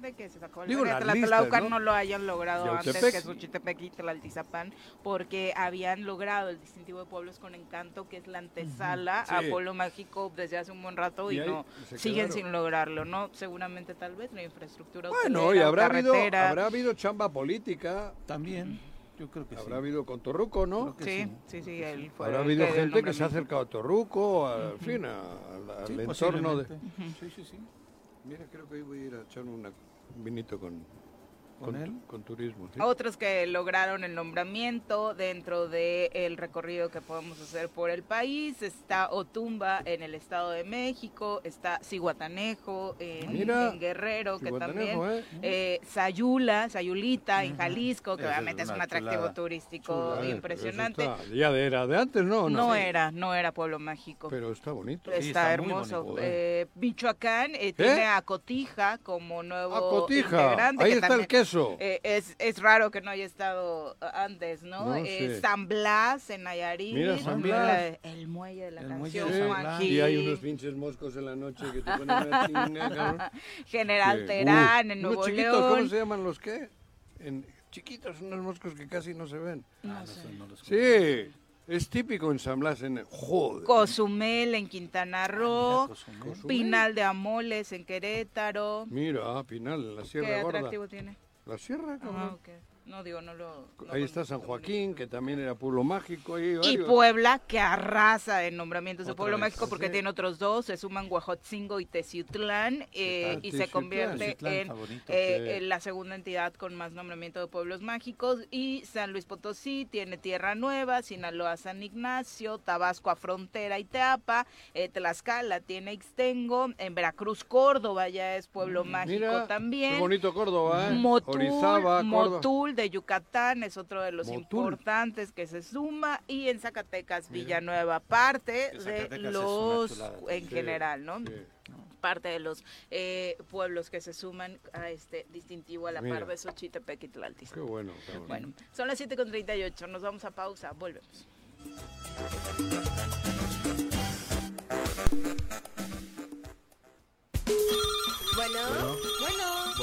de que se sacó el Digo, ¿no? ¿no? lo hayan logrado antes que Xochitepec y Tlaltizapán, porque habían logrado el distintivo de pueblos con encanto, que es la antesala a Pueblo Mágico desde hace un buen rato y, no siguen sin lograrlo, ¿no? Seguramente tal vez la infraestructura Bueno, y habrá habido, habrá habido chamba política. También. Yo creo que Habrá habido con Torruco, ¿no? Sí, sí, sí, él fue Habrá habido gente que se ha acercado a Torruco, al fin, al, entorno de... Sí, sí, sí. Mira, creo que hoy voy a ir a echar una vinito con, con, él? Con turismo. Otros que lograron el nombramiento dentro del el recorrido que podemos hacer por el país. Está Otumba en el Estado de México, está Cihuatanejo en, Guerrero, que también. ¿eh? Eh, Sayula, Sayulita en Jalisco, que obviamente es un atractivo turístico impresionante. ya era de antes, ¿no? No, era, no era Pueblo Mágico. Pero está bonito. Está, hermoso. Eh, Michoacán tiene a Cotija como nuevo a Cotija. Ahí está el queso eh, es, es raro que no haya estado antes, ¿no? eh, San Blas en Nayarit. Mira, San Blas. el muelle de la canción. Y hay unos pinches moscos en la noche que te ponen una [laughs] chinga, General Terán, en Nuevo León. ¿Cómo se llaman los qué? En, chiquitos, unos moscos que casi no se ven. No, sé. no los sí. Es típico en San Blas, en joder. Cozumel en Quintana ah, Roo, Pinal de Amoles en Querétaro. Mira, Pinal en la Sierra Gorda. ¿Qué atractivo tiene? La Sierra, cabrón. No, digo, no lo... Ahí está San Joaquín, que también era pueblo mágico. Y, Puebla, que arrasa en nombramientos de pueblo mágico porque tiene otros dos, se suman Huajotzingo y Teciutlán, eh, y se convierte eh, en, la segunda entidad con más nombramiento de pueblos mágicos. Y San Luis Potosí tiene Tierra Nueva, Sinaloa San Ignacio, Tabasco a Frontera y Teapa, eh, Tlaxcala tiene Ixtengo, en Veracruz, Córdoba ya es pueblo mm, mágico también. Qué bonito Córdoba, ¿eh? Motul, Motul de Yucatán es otro de los importantes que se suma y en Zacatecas Villanueva parte de los en general, ¿no? parte de los eh, pueblos que se suman a este distintivo a la par de Xochitepec y Tlaltis. Qué bueno, bueno. son las 7.38, nos vamos a pausa, volvemos. Bueno, bueno,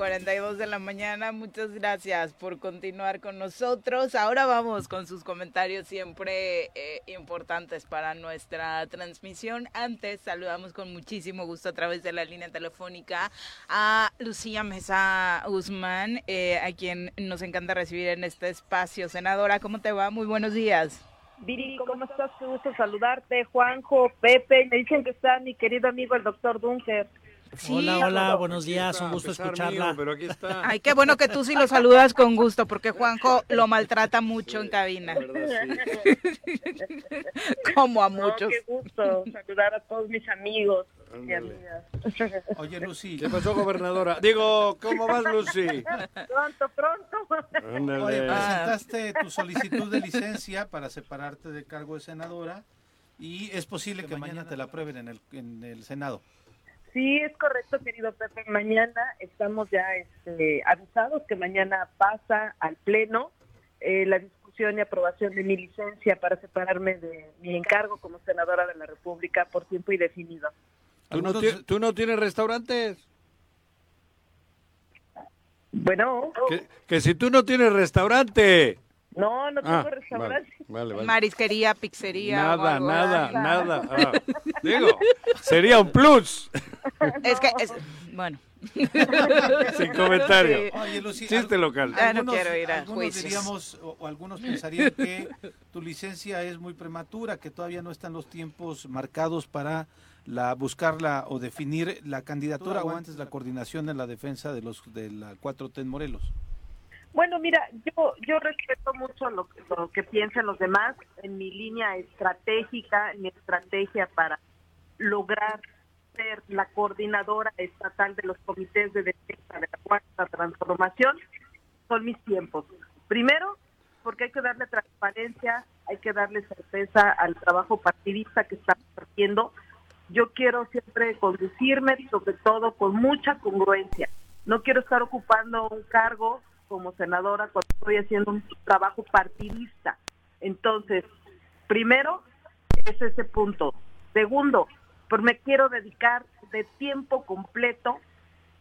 42 de la mañana. Muchas gracias por continuar con nosotros. Ahora vamos con sus comentarios siempre eh, importantes para nuestra transmisión. Antes saludamos con muchísimo gusto a través de la línea telefónica a Lucía Mesa Guzmán, eh, a quien nos encanta recibir en este espacio. Senadora, ¿cómo te va? Muy buenos días. Viri, ¿cómo estás? Qué gusto saludarte. Juanjo, Pepe, me dicen que está mi querido amigo el doctor Dunker. Hola, hola, buenos días, un gusto escucharla. pero aquí está. [laughs] Ay, qué bueno que tú sí lo saludas con gusto, porque Juanjo lo maltrata mucho en cabina. [laughs] Como a muchos. qué gusto saludar a todos mis amigos y amigas. Oye, Lucy. ¿Qué pasó, gobernadora? Digo, ¿cómo vas, Lucy? Pronto, pronto. Oye, presentaste tu solicitud de licencia para separarte del cargo de senadora y es posible que mañana te la aprueben en el, en el Senado. Sí, es correcto, querido Pepe. Mañana estamos ya este, avisados que mañana pasa al Pleno eh, la discusión y aprobación de mi licencia para separarme de mi encargo como senadora de la República por tiempo indefinido. ¿Tú no, ¿tú no tienes restaurantes? Bueno. Que, que si tú no tienes restaurante. No, no tengo ah, restaurante. Marisquería, pizzería. Nada, nada, nada. Ah, [laughs] digo, sería un plus. Es que, es, bueno. [laughs] Sin comentario. Oye, Lucy, Chiste local. Ya no quiero ir a algunos diríamos, o, algunos pensarían que tu licencia es muy prematura, que todavía no están los tiempos marcados para la buscarla o definir la candidatura o antes la coordinación en la defensa de los de la 4T en Morelos. Bueno, mira, yo yo respeto mucho lo, lo que piensan los demás en mi línea estratégica, en mi estrategia para lograr ser la coordinadora estatal de los comités de defensa de la cuarta transformación, son mis tiempos. Primero, porque hay que darle transparencia, hay que darle certeza al trabajo partidista que estamos haciendo. Yo quiero siempre conducirme, sobre todo con mucha congruencia. No quiero estar ocupando un cargo como senadora cuando estoy haciendo un trabajo partidista. Entonces, primero es ese punto. Segundo, pues me quiero dedicar de tiempo completo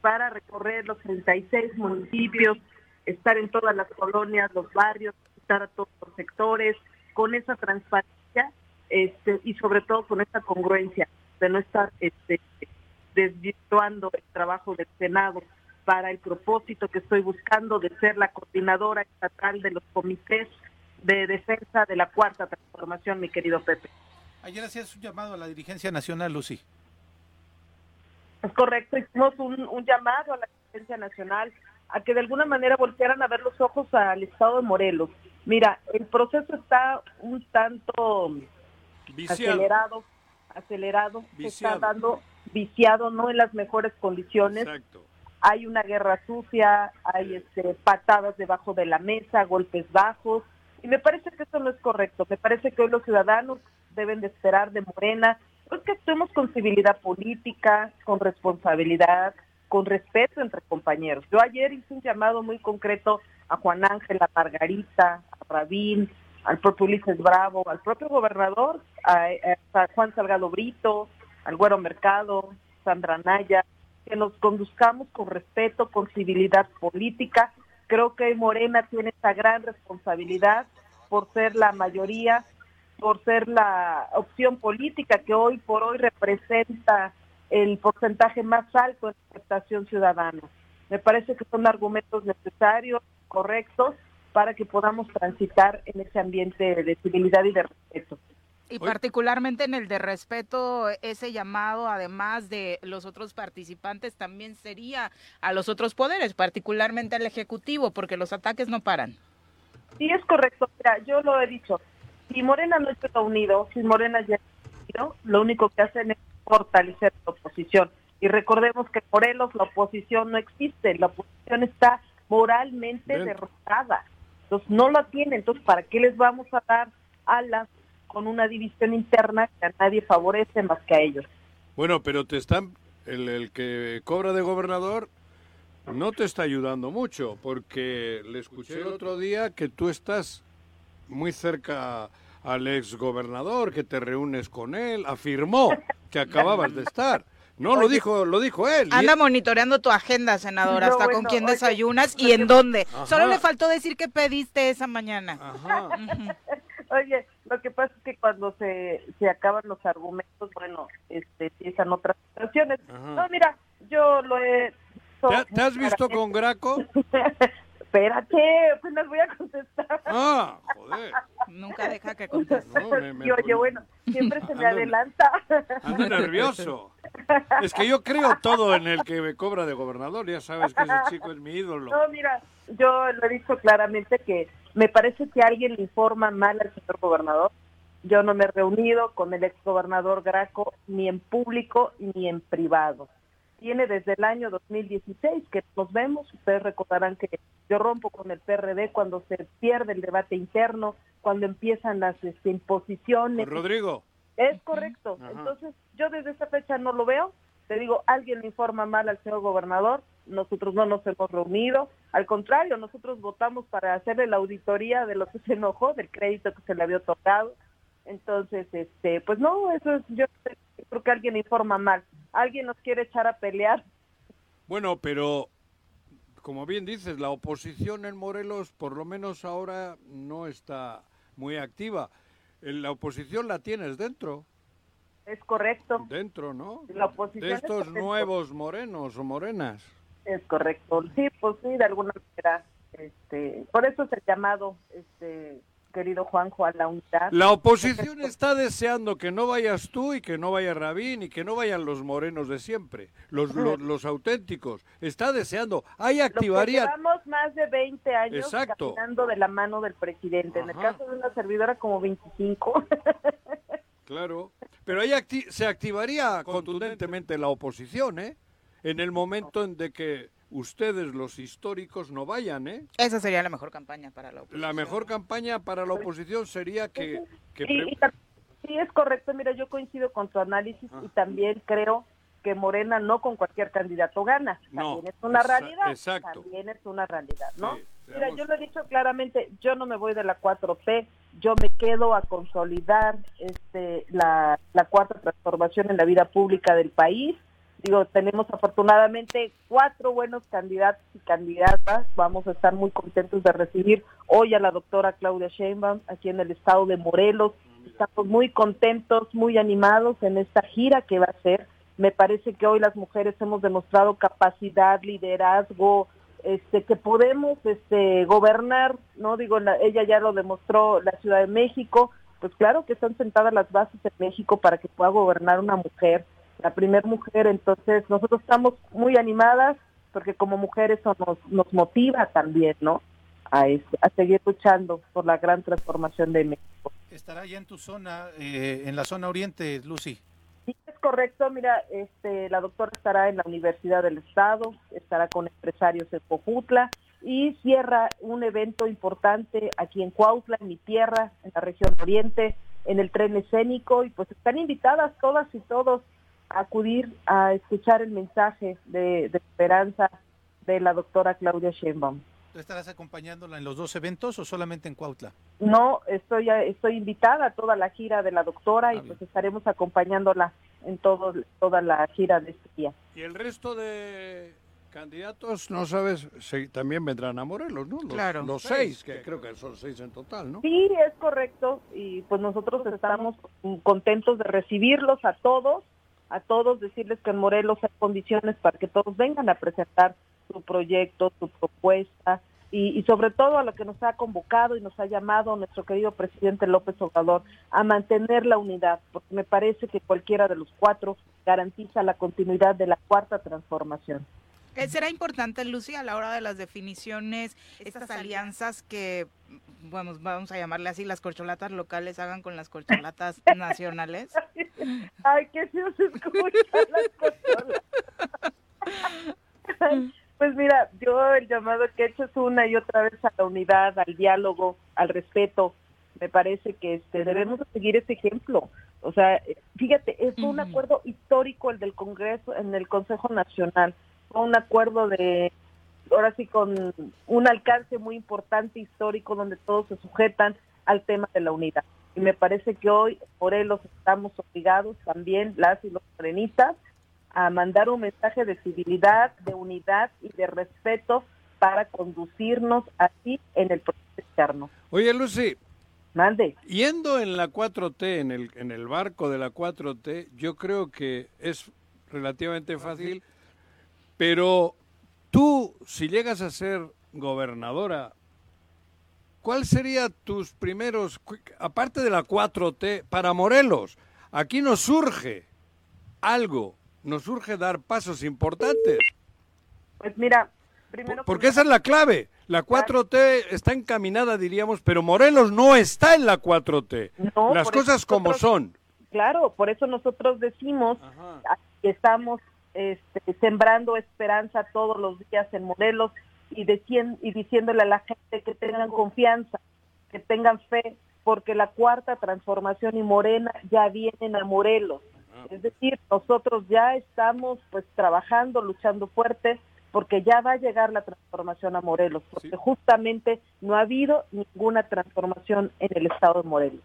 para recorrer los 36 municipios, estar en todas las colonias, los barrios, estar a todos los sectores, con esa transparencia este, y sobre todo con esa congruencia de no estar este, desvirtuando el trabajo del Senado para el propósito que estoy buscando de ser la coordinadora estatal de los comités de defensa de la cuarta transformación, mi querido Pepe. Ayer hacías un llamado a la dirigencia nacional, Lucy. Es correcto, hicimos un, un llamado a la dirigencia nacional a que de alguna manera voltearan a ver los ojos al estado de Morelos. Mira, el proceso está un tanto acelerado, acelerado, está dando viciado, no en las mejores condiciones. Exacto hay una guerra sucia, hay este, patadas debajo de la mesa, golpes bajos, y me parece que eso no es correcto. Me parece que hoy los ciudadanos deben de esperar de Morena, pues que actuemos con civilidad política, con responsabilidad, con respeto entre compañeros. Yo ayer hice un llamado muy concreto a Juan Ángel, a Margarita, a Rabín, al propio Ulises Bravo, al propio gobernador, a, a Juan Salgado Brito, al Güero Mercado, Sandra Naya, que nos conduzcamos con respeto, con civilidad política. Creo que Morena tiene esa gran responsabilidad por ser la mayoría, por ser la opción política que hoy por hoy representa el porcentaje más alto la aceptación ciudadana. Me parece que son argumentos necesarios, correctos, para que podamos transitar en ese ambiente de civilidad y de respeto. Y particularmente en el de respeto, ese llamado, además de los otros participantes, también sería a los otros poderes, particularmente al Ejecutivo, porque los ataques no paran. Sí, es correcto. Mira, yo lo he dicho. Si Morena no está unido, si Morena ya está unido, lo único que hacen es fortalecer la oposición. Y recordemos que por Morelos la oposición no existe, la oposición está moralmente derrotada. Entonces no la tiene, entonces ¿para qué les vamos a dar alas con una división interna que a nadie favorece más que a ellos. Bueno, pero te están, el, el que cobra de gobernador no te está ayudando mucho, porque le escuché el otro día que tú estás muy cerca al ex gobernador, que te reúnes con él, afirmó que acababas de estar. No, lo dijo, lo dijo él. Anda monitoreando tu agenda, senadora, hasta con quién desayunas y en dónde. Solo le faltó decir que pediste esa mañana. Ajá. [laughs] Oye, lo que pasa es que cuando se, se acaban los argumentos, bueno, este, empiezan otras situaciones. No, mira, yo lo he... ¿Te, has visto con Graco? [laughs] Espérate, pues les voy a contestar. Ah, joder. Nunca deja que conteste. No, oye, bueno, siempre se me adelanta. Ando nervioso. Es que yo creo todo en el que me cobra de gobernador, ya sabes que ese chico es mi ídolo. No, mira, yo lo he dicho claramente que me parece que alguien le informa mal al señor gobernador. Yo no me he reunido con el exgobernador Graco ni en público ni en privado. Tiene desde el año 2016 que nos vemos. Ustedes recordarán que yo rompo con el PRD cuando se pierde el debate interno, cuando empiezan las este, imposiciones. Rodrigo. Es correcto. Entonces, yo desde esa fecha no lo veo. Te digo, alguien le informa mal al señor gobernador, nosotros no nos hemos reunido, al contrario, nosotros votamos para hacerle la auditoría de lo que se enojó, del crédito que se le había tocado. Entonces, este, pues no, eso es, yo creo que alguien informa mal, alguien nos quiere echar a pelear. Bueno, pero como bien dices, la oposición en Morelos, por lo menos ahora, no está muy activa. La oposición la tienes dentro. Es correcto. Dentro, ¿no? La oposición de estos nuevos morenos o morenas. Es correcto. Sí, pues sí, de alguna manera. Este, por eso es el llamado, este, querido Juanjo, a la unidad. La oposición está deseando que no vayas tú y que no vaya Rabín y que no vayan los morenos de siempre, los, los, auténticos. Está deseando. Ahí activaría. llevamos más de 20 años caminando de la mano del presidente. En el caso de una servidora, como 25. claro. Pero ahí se activaría contundentemente la oposición, ¿eh? En el momento en de que ustedes, los históricos, no vayan, ¿eh? Esa sería la mejor campaña para la oposición. La mejor campaña para la oposición sería que... sí, es correcto. Mira, yo coincido con tu análisis y también creo que Morena no con cualquier candidato gana. También es una realidad. Exacto. También es una realidad, ¿no? Mira, yo lo he dicho claramente, yo no me voy de la 4P, yo me quedo a consolidar este la, la cuarta transformación en la vida pública del país Digo, tenemos afortunadamente cuatro buenos candidatos y candidatas. Vamos a estar muy contentos de recibir hoy a la doctora Claudia Sheinbaum aquí en el estado de Morelos. Estamos muy contentos, muy animados en esta gira que va a ser. Me parece que hoy las mujeres hemos demostrado capacidad, liderazgo, este que podemos este gobernar, no digo ella ya lo demostró la Ciudad de México, pues claro que están sentadas las bases en México para que pueda gobernar una mujer la primer mujer, entonces nosotros estamos muy animadas porque como mujeres eso nos, nos motiva también, ¿no? A, este, a seguir luchando por la gran transformación de México. ¿Estará ya en tu zona, eh, en la zona oriente, Lucy? Sí, es correcto. Mira, este, la doctora estará en la Universidad del Estado, estará con empresarios en Cojutla y cierra un evento importante aquí en Cuautla, en mi tierra, en la región oriente, en el tren escénico y pues están invitadas todas y todos acudir a escuchar el mensaje de, esperanza de la doctora Claudia Sheinbaum. ¿Tú estarás acompañándola en los dos eventos o solamente en Cuautla? No, estoy estoy invitada a toda la gira de la doctora y ah, pues estaremos acompañándola en todo, toda la gira de este día. ¿Y el resto de candidatos, no sabes, también vendrán a Morelos, ¿no? Los, claro. Los seis, que creo que son seis en total, ¿no? Sí, es correcto. Y pues nosotros estamos contentos de recibirlos a todos a todos, decirles que en Morelos hay condiciones para que todos vengan a presentar su proyecto, su propuesta y, sobre todo a lo que nos ha convocado y nos ha llamado nuestro querido presidente López Obrador a mantener la unidad, porque me parece que cualquiera de los cuatro garantiza la continuidad de la cuarta transformación. Eh, será importante, Lucy, a la hora de las definiciones, estas alianzas que, bueno, vamos a llamarle así, las corcholatas locales hagan con las corcholatas [laughs] nacionales. Ay, que se os escuchan las corcholatas. [laughs] Pues mira, yo el llamado que he hecho es una y otra vez a la unidad, al diálogo, al respeto. Me parece que este, debemos seguir ese ejemplo. O sea, fíjate, es un acuerdo histórico el del Congreso, en el Consejo Nacional un acuerdo de, ahora sí, con un alcance muy importante histórico donde todos se sujetan al tema de la unidad. Y me parece que hoy, Morelos, estamos obligados también, las y los morenistas, a mandar un mensaje de civilidad, de unidad y de respeto para conducirnos así en el proceso externo. Oye, Lucy. Mande. Yendo en la 4T, en el, en el barco de la 4T, yo creo que es relativamente fácil pero tú, si llegas a ser gobernadora, ¿cuál sería tus primeros, aparte de la 4T, para Morelos? Aquí nos surge algo nos urge dar pasos importantes. Pues mira, primero... Porque esa es la clave. La 4T está encaminada, diríamos, pero Morelos no está en la 4T. Las cosas como son. Claro, por eso nosotros decimos que estamos este, sembrando esperanza todos los días en Morelos y, y diciéndole a la gente que tengan confianza, que tengan fe, porque la cuarta transformación y Morena ya vienen a Morelos. Es decir, nosotros ya estamos pues trabajando, luchando fuerte, porque ya va a llegar la transformación a Morelos, porque justamente no ha habido ninguna transformación en el estado de Morelos.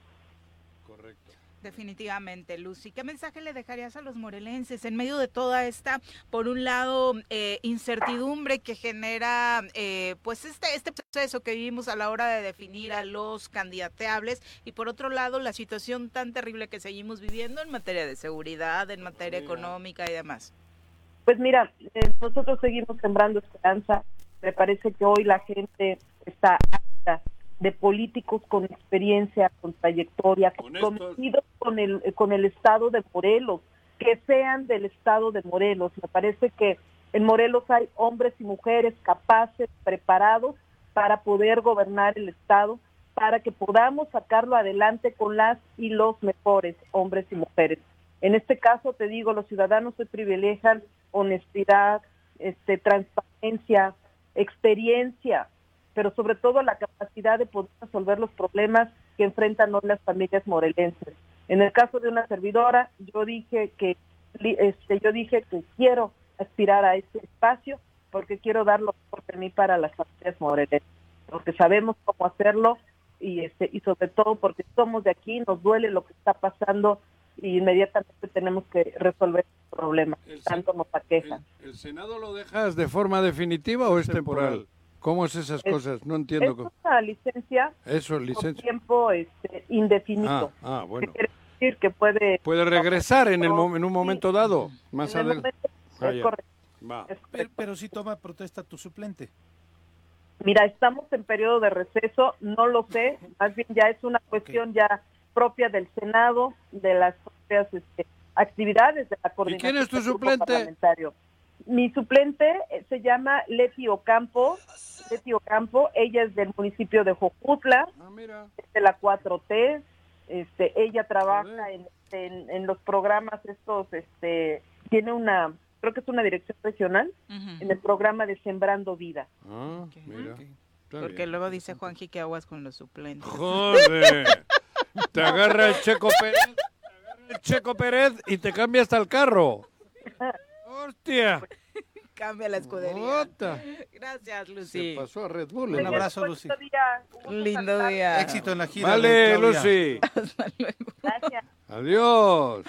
Definitivamente, Lucy. ¿Qué mensaje le dejarías a los morelenses en medio de toda esta, por un lado, eh, incertidumbre que genera, eh, pues este este proceso que vivimos a la hora de definir a los candidateables y por otro lado la situación tan terrible que seguimos viviendo en materia de seguridad, en materia económica y demás? Pues mira, eh, nosotros seguimos sembrando esperanza. Me parece que hoy la gente está de políticos con experiencia, con trayectoria, comprometidos con el, con el Estado de Morelos, que sean del Estado de Morelos. Me parece que en Morelos hay hombres y mujeres capaces, preparados para poder gobernar el Estado, para que podamos sacarlo adelante con las y los mejores hombres y mujeres. En este caso, te digo, los ciudadanos se privilegian honestidad, este, transparencia, experiencia, pero sobre todo la capacidad de poder resolver los problemas que enfrentan hoy las familias morelenses. En el caso de una servidora, yo dije que este, yo dije que quiero aspirar a este espacio porque quiero dar lo mejor de mí para las familias morelenses, porque sabemos cómo hacerlo y este y sobre todo porque somos de aquí, nos duele lo que está pasando y inmediatamente tenemos que resolver el problema, tanto nos aqueja. ¿El, Senado lo dejas de forma definitiva o es temporal? ¿Cómo es esas cosas? No entiendo. Es una licencia. Eso, licencia. tiempo este, indefinido. Ah, ah bueno. Quiere decir que puede. Puede regresar en, el en un momento dado. Más adelante. Es correcto. Pero, si toma protesta tu suplente. Mira, estamos en periodo de receso, no lo sé, más bien ya es una cuestión ya propia del Senado, de las propias este, actividades de la coordinación. ¿Y quién es tu suplente? Mi suplente eh, se llama Leti Ocampo. Leti Ocampo, ella es del municipio de Jojutla, ah, es de la 4T. Este, ella trabaja en, en, los programas estos, este, tiene una, creo que es una dirección regional, en el programa de Sembrando Vida. Ah, mira. Porque luego dice Juanji que aguas con los suplentes. Joder. [laughs] te agarra el Checo Pérez, te agarra el Checo Pérez y te cambia hasta el carro. [laughs] ¡Hostia! [laughs] Cambia la escudería. Gracias, Lucy. Se pasó a Red Bull. Un abrazo, Lucy. Lindo día. Éxito en la gira. Vale, Lucy. Hasta luego. Gracias. Adiós.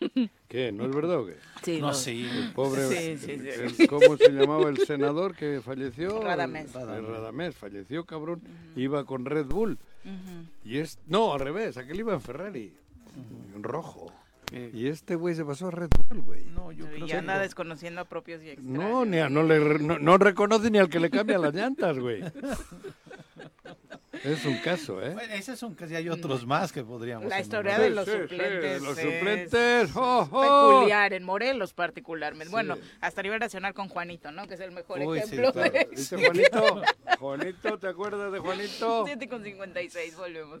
[laughs] ¿Qué? ¿No es verdad o qué? Sí. No, sí. El pobre. Sí, sí, sí. ¿Cómo se llamaba el senador que falleció? Radamés. El Radamés. Falleció, cabrón. Iba con Red Bull. Y es. No, al revés. Aquel iba en Ferrari. En rojo. Y este güey se pasó a Red Bull, güey. No, yo creo y anda desconociendo a propios y extraños. No, ni a, no, le, no, reconoce ni al que le cambia las llantas, güey. [laughs] Es un caso, ¿eh? Bueno, ese es un caso y hay otros más que podríamos... La historia de los suplentes. los suplentes, oh, Peculiar, en Morelos particularmente. Bueno, hasta a nivel nacional con Juanito, ¿no? Que es el mejor ejemplo de ¿Dice Juanito? [laughs] Juanito, ¿te acuerdas de Juanito? 7 con 56, volvemos.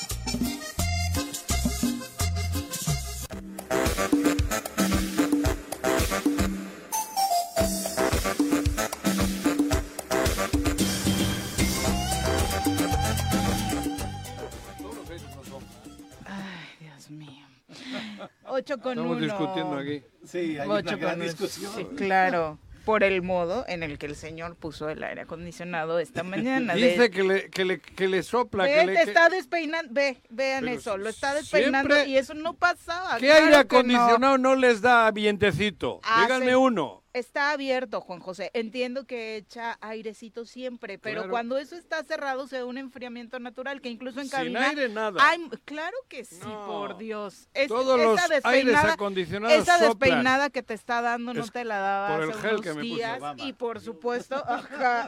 Con Estamos discutiendo aquí. Sí, hay una gran discusión. Sí, claro. por el modo en el que el señor puso el aire acondicionado esta mañana. Dice que, le, que, le, que le sopla. que le, está despeinando. Ve, vean eso, lo está despeinando y eso no pasaba. ¿Qué aire acondicionado no. les da vientecito? Díganme uno. Está abierto, Juan José. Entiendo que echa airecito siempre, pero cuando eso está cerrado se da un enfriamiento natural que incluso en cabina. Sin aire nada. claro que sí, por Dios. Es, Todos los aires acondicionados Esa despeinada que te está dando no te la daba por el gel que me días y por supuesto,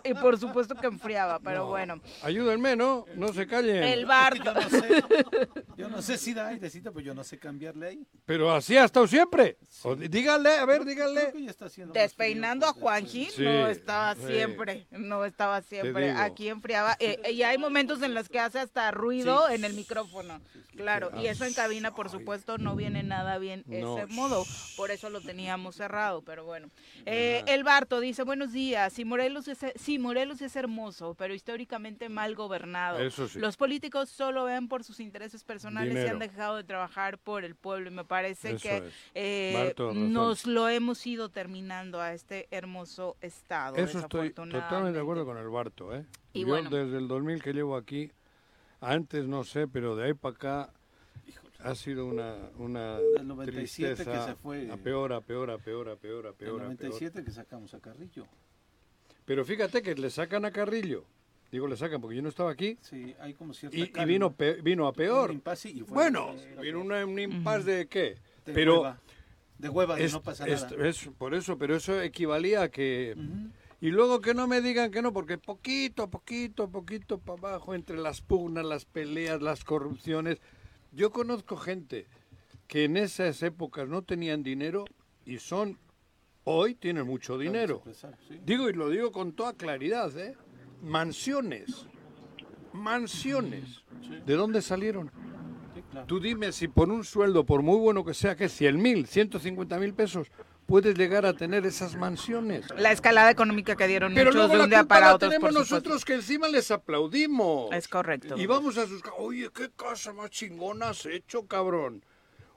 y por supuesto que enfriaba, pero bueno. Ayúdenme, ¿no? No se callen. El bar. Yo no sé, yo no sé si da airecito, pero yo no sé cambiarle ahí. Pero así ha estado siempre. díganle, a ver, díganle. Despeinando a Juanji no estaba siempre, no estaba siempre. Aquí enfriaba. Eh, y hay momentos en los que hace hasta ruido en el micrófono. Claro, y eso en cabina, por supuesto, no viene nada bien ese modo. Por eso lo teníamos cerrado, pero bueno. Eh, el Barto dice, buenos días. Si Morelos, es, sí, Morelos es hermoso, pero históricamente mal gobernado. Los políticos solo ven por sus intereses personales y han dejado de trabajar por el pueblo. Y me parece que eh, nos lo hemos ido terminando a este hermoso estado. Eso estoy totalmente de acuerdo con el Barto. ¿eh? Yo desde el 2000 que llevo aquí, antes no sé, pero de ahí para acá ha sido una, una el 97 que se fue. A peor, a peor, a peor, a peor, a peor. El 97 que sacamos a Carrillo. Pero fíjate que le sacan a Carrillo. Digo, le sacan porque yo no estaba aquí. Sí, hay como cierta Y, y vino, vino a peor. bueno, vino un impasse de qué. pero de hueva no pasa nada. Es, por eso, pero eso equivalía a que... Y luego que no me digan que no, porque poquito, poquito, poquito para abajo, entre las pugnas, las peleas, las corrupciones. Yo conozco gente que en esas épocas no tenían dinero y son, hoy tienen mucho dinero. Digo, y lo digo con toda claridad, ¿eh? Mansiones. Mansiones. ¿De dónde salieron? Tú dime si por un sueldo, por muy bueno que sea, que 100 mil, 150 mil pesos, puedes llegar a tener esas mansiones. La escalada económica que dieron Pero muchos de un día para otros. tenemos nosotros que encima les aplaudimos. Es correcto. Y vamos a sus oye, qué casa más chingona has hecho, cabrón.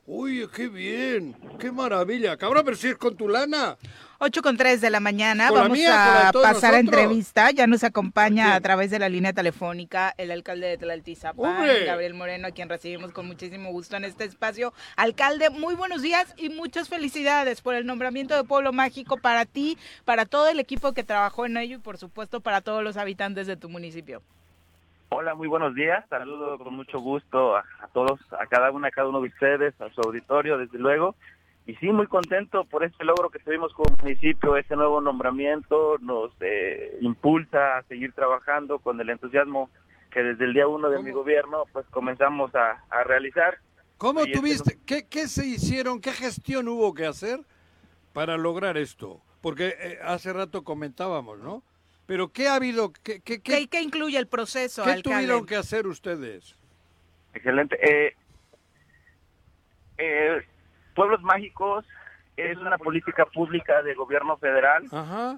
Uy, qué bien, qué maravilla. Cabrón, pero si es con tu lana. 8 con 3 de la mañana, vamos a pasar a entrevista. Ya nos acompaña a través de la línea telefónica el alcalde de Tlaltizapán, Gabriel Moreno, a quien recibimos con muchísimo gusto en este espacio. Alcalde, muy buenos días y muchas felicidades por el nombramiento de Pueblo Mágico para ti, para todo el equipo que trabajó en ello y por supuesto para todos los habitantes de tu municipio. Hola, muy buenos días. Saludo con mucho gusto a, todos, a cada una, a cada uno de ustedes, a su auditorio, desde luego. Y sí, muy contento por este logro que tuvimos como municipio, este nuevo nombramiento nos eh, impulsa a seguir trabajando con el entusiasmo que desde el día uno de mi gobierno pues comenzamos a, realizar. ¿Cómo tuviste, qué, qué se hicieron, qué gestión hubo que hacer para lograr esto? Porque eh, hace rato comentábamos, ¿no? Pero ¿qué ha habido? ¿Qué, qué, qué, ¿Qué, incluye el proceso, ¿Qué tuvieron que hacer ustedes? Excelente. Eh, eh, Pueblos Mágicos es una política pública del gobierno federal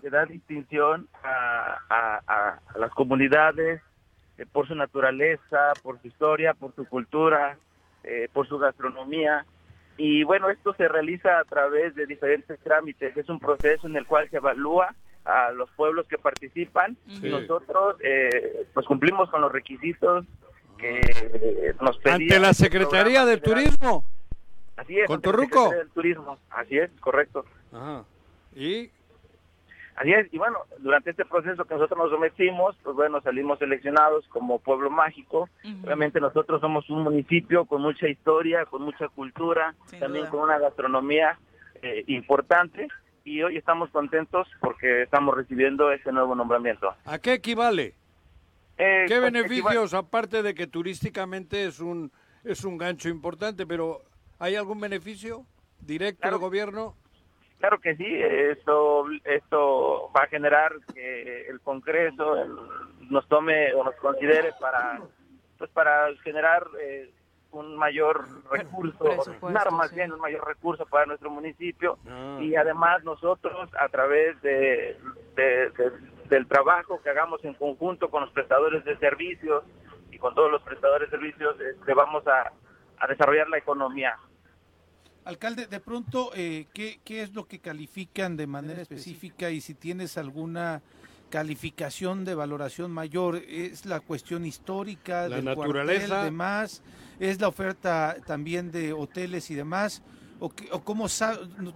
que da distinción a, las comunidades eh, por su naturaleza, por su historia, por su cultura, por su gastronomía. Y bueno, esto se realiza a través de diferentes trámites. Es un proceso en el cual se evalúa a los pueblos que participan y nosotros eh, pues cumplimos con los requisitos que nos pedían. ¿Ante la Secretaría del Turismo? Así es. ¿Con Torruco? del Turismo, así es, correcto. Ajá. ¿Y? Así es, y bueno, durante este proceso que nosotros nos sometimos, pues bueno, salimos seleccionados como pueblo mágico. Obviamente nosotros somos un municipio con mucha historia, con mucha cultura, también con una gastronomía eh, importante y hoy estamos contentos porque estamos recibiendo ese nuevo nombramiento. ¿A qué equivale? Eh, ¿Qué pues, beneficios, aparte de que turísticamente es un, es un gancho importante, pero ¿hay algún beneficio directo del gobierno? Claro que sí, esto, esto va a generar que el Congreso nos tome o nos considere para, pues para generar eh, un mayor recurso, más bien un mayor recurso para nuestro municipio ah. y además nosotros a través de, del trabajo que hagamos en conjunto con los prestadores de servicios y con todos los prestadores de servicios, este, vamos a, desarrollar la economía. Alcalde, de pronto, eh, ¿qué, ¿qué es lo que califican de manera específica y si tienes alguna calificación de valoración mayor? ¿Es la cuestión histórica la del naturaleza, cuartel, demás? ¿Es la oferta también de hoteles y demás? ¿O, o cómo,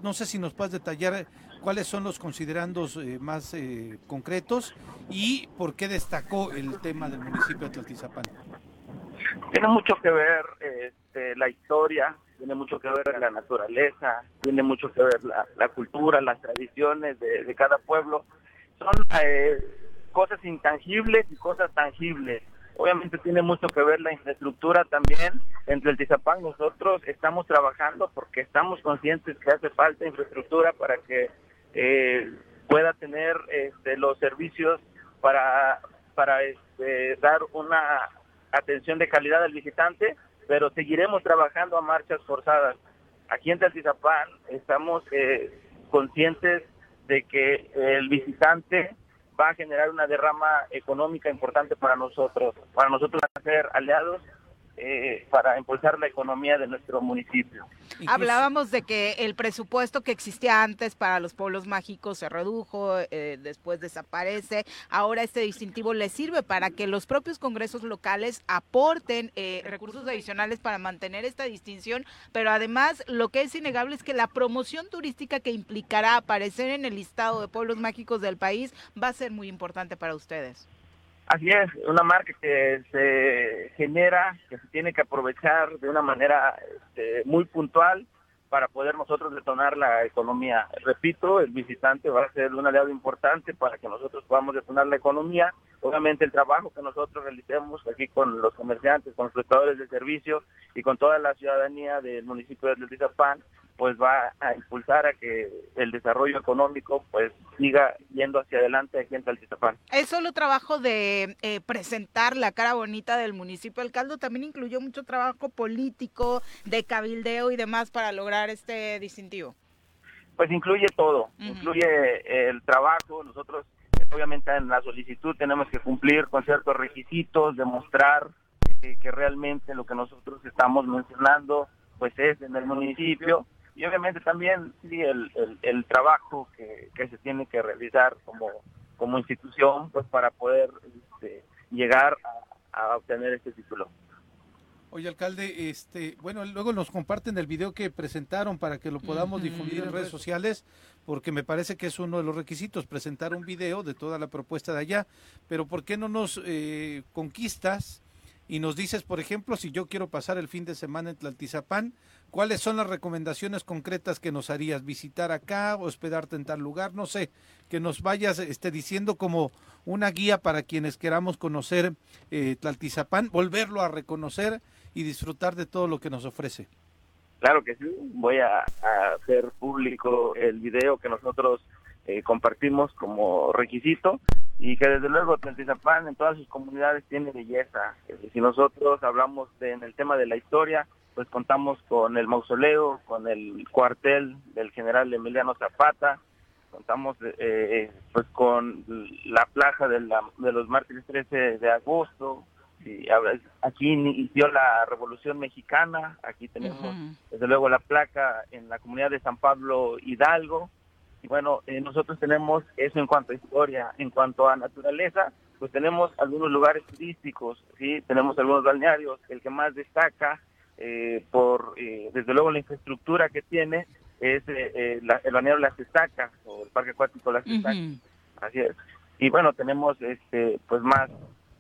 no sé si nos puedes detallar cuáles son los considerandos eh, más eh, concretos y por qué destacó el tema del municipio de Tlaltizapán. Tiene mucho que ver este, la historia, tiene mucho que ver la naturaleza, tiene mucho que ver la, cultura, las tradiciones de, cada pueblo. Son eh, cosas intangibles y cosas tangibles. Obviamente tiene mucho que ver la infraestructura también. Entre el Tizapán nosotros estamos trabajando porque estamos conscientes que hace falta infraestructura para que eh, pueda tener este, los servicios para, para este, dar una atención de calidad al visitante, pero seguiremos trabajando a marchas forzadas. Aquí en Tizapán estamos eh, conscientes de que el visitante va a generar una derrama económica importante para nosotros, para nosotros ser aliados eh, para impulsar la economía de nuestro municipio. Hablábamos de que el presupuesto que existía antes para los pueblos mágicos se redujo, eh, después desaparece. Ahora este distintivo le sirve para que los propios congresos locales aporten eh, recursos adicionales para mantener esta distinción, pero además lo que es innegable es que la promoción turística que implicará aparecer en el listado de pueblos mágicos del país va a ser muy importante para ustedes. Así es, una marca que se genera, que se tiene que aprovechar de una manera este, muy puntual para poder nosotros detonar la economía. Repito, el visitante va a ser un aliado importante para que nosotros podamos detonar la economía. Obviamente el trabajo que nosotros realicemos aquí con los comerciantes, con los prestadores de servicios y con toda la ciudadanía del municipio de Tizapán pues va a impulsar a que el desarrollo económico pues siga yendo hacia adelante aquí en Taltizapán. Es solo trabajo de eh, presentar la cara bonita del municipio. El caldo también incluyó mucho trabajo político, de cabildeo y demás para lograr este distintivo. Pues incluye todo, incluye el trabajo, nosotros obviamente en la solicitud tenemos que cumplir con ciertos requisitos, demostrar eh, que realmente lo que nosotros estamos mencionando pues es en el municipio y obviamente también sí el, el, trabajo que, se tiene que realizar como, como institución pues para poder este, llegar a, obtener este título. Oye, alcalde, este, bueno, luego nos comparten el video que presentaron para que lo podamos difundir en redes sociales, porque me parece que es uno de los requisitos, presentar un video de toda la propuesta de allá, pero ¿por qué no nos eh, conquistas y nos dices, por ejemplo, si yo quiero pasar el fin de semana en Tlaltizapán, ¿cuáles son las recomendaciones concretas que nos harías? ¿Visitar acá, hospedarte en tal lugar? No sé, que nos vayas este, diciendo como una guía para quienes queramos conocer eh, Tlaltizapán, volverlo a reconocer y disfrutar de todo lo que nos ofrece. Claro que sí, voy a, hacer público el video que nosotros eh, compartimos como requisito y que desde luego Tlaltizapán en todas sus comunidades tiene belleza. Eh, si nosotros hablamos en el tema de la historia, pues contamos con el mausoleo, con el cuartel del general Emiliano Zapata, contamos eh, eh, pues con la plaza de, la, de los mártires 13 de agosto, aquí inició la Revolución Mexicana, aquí tenemos desde luego la placa en la comunidad de San Pablo Hidalgo, y bueno, eh, nosotros tenemos eso en cuanto a historia, en cuanto a naturaleza, pues tenemos algunos lugares turísticos, sí, tenemos algunos balnearios, el que más destaca eh, por, eh, desde luego, la infraestructura que tiene es el balneario Las Estacas o el Parque Acuático Las Estacas, así es. Y bueno, tenemos este, pues más,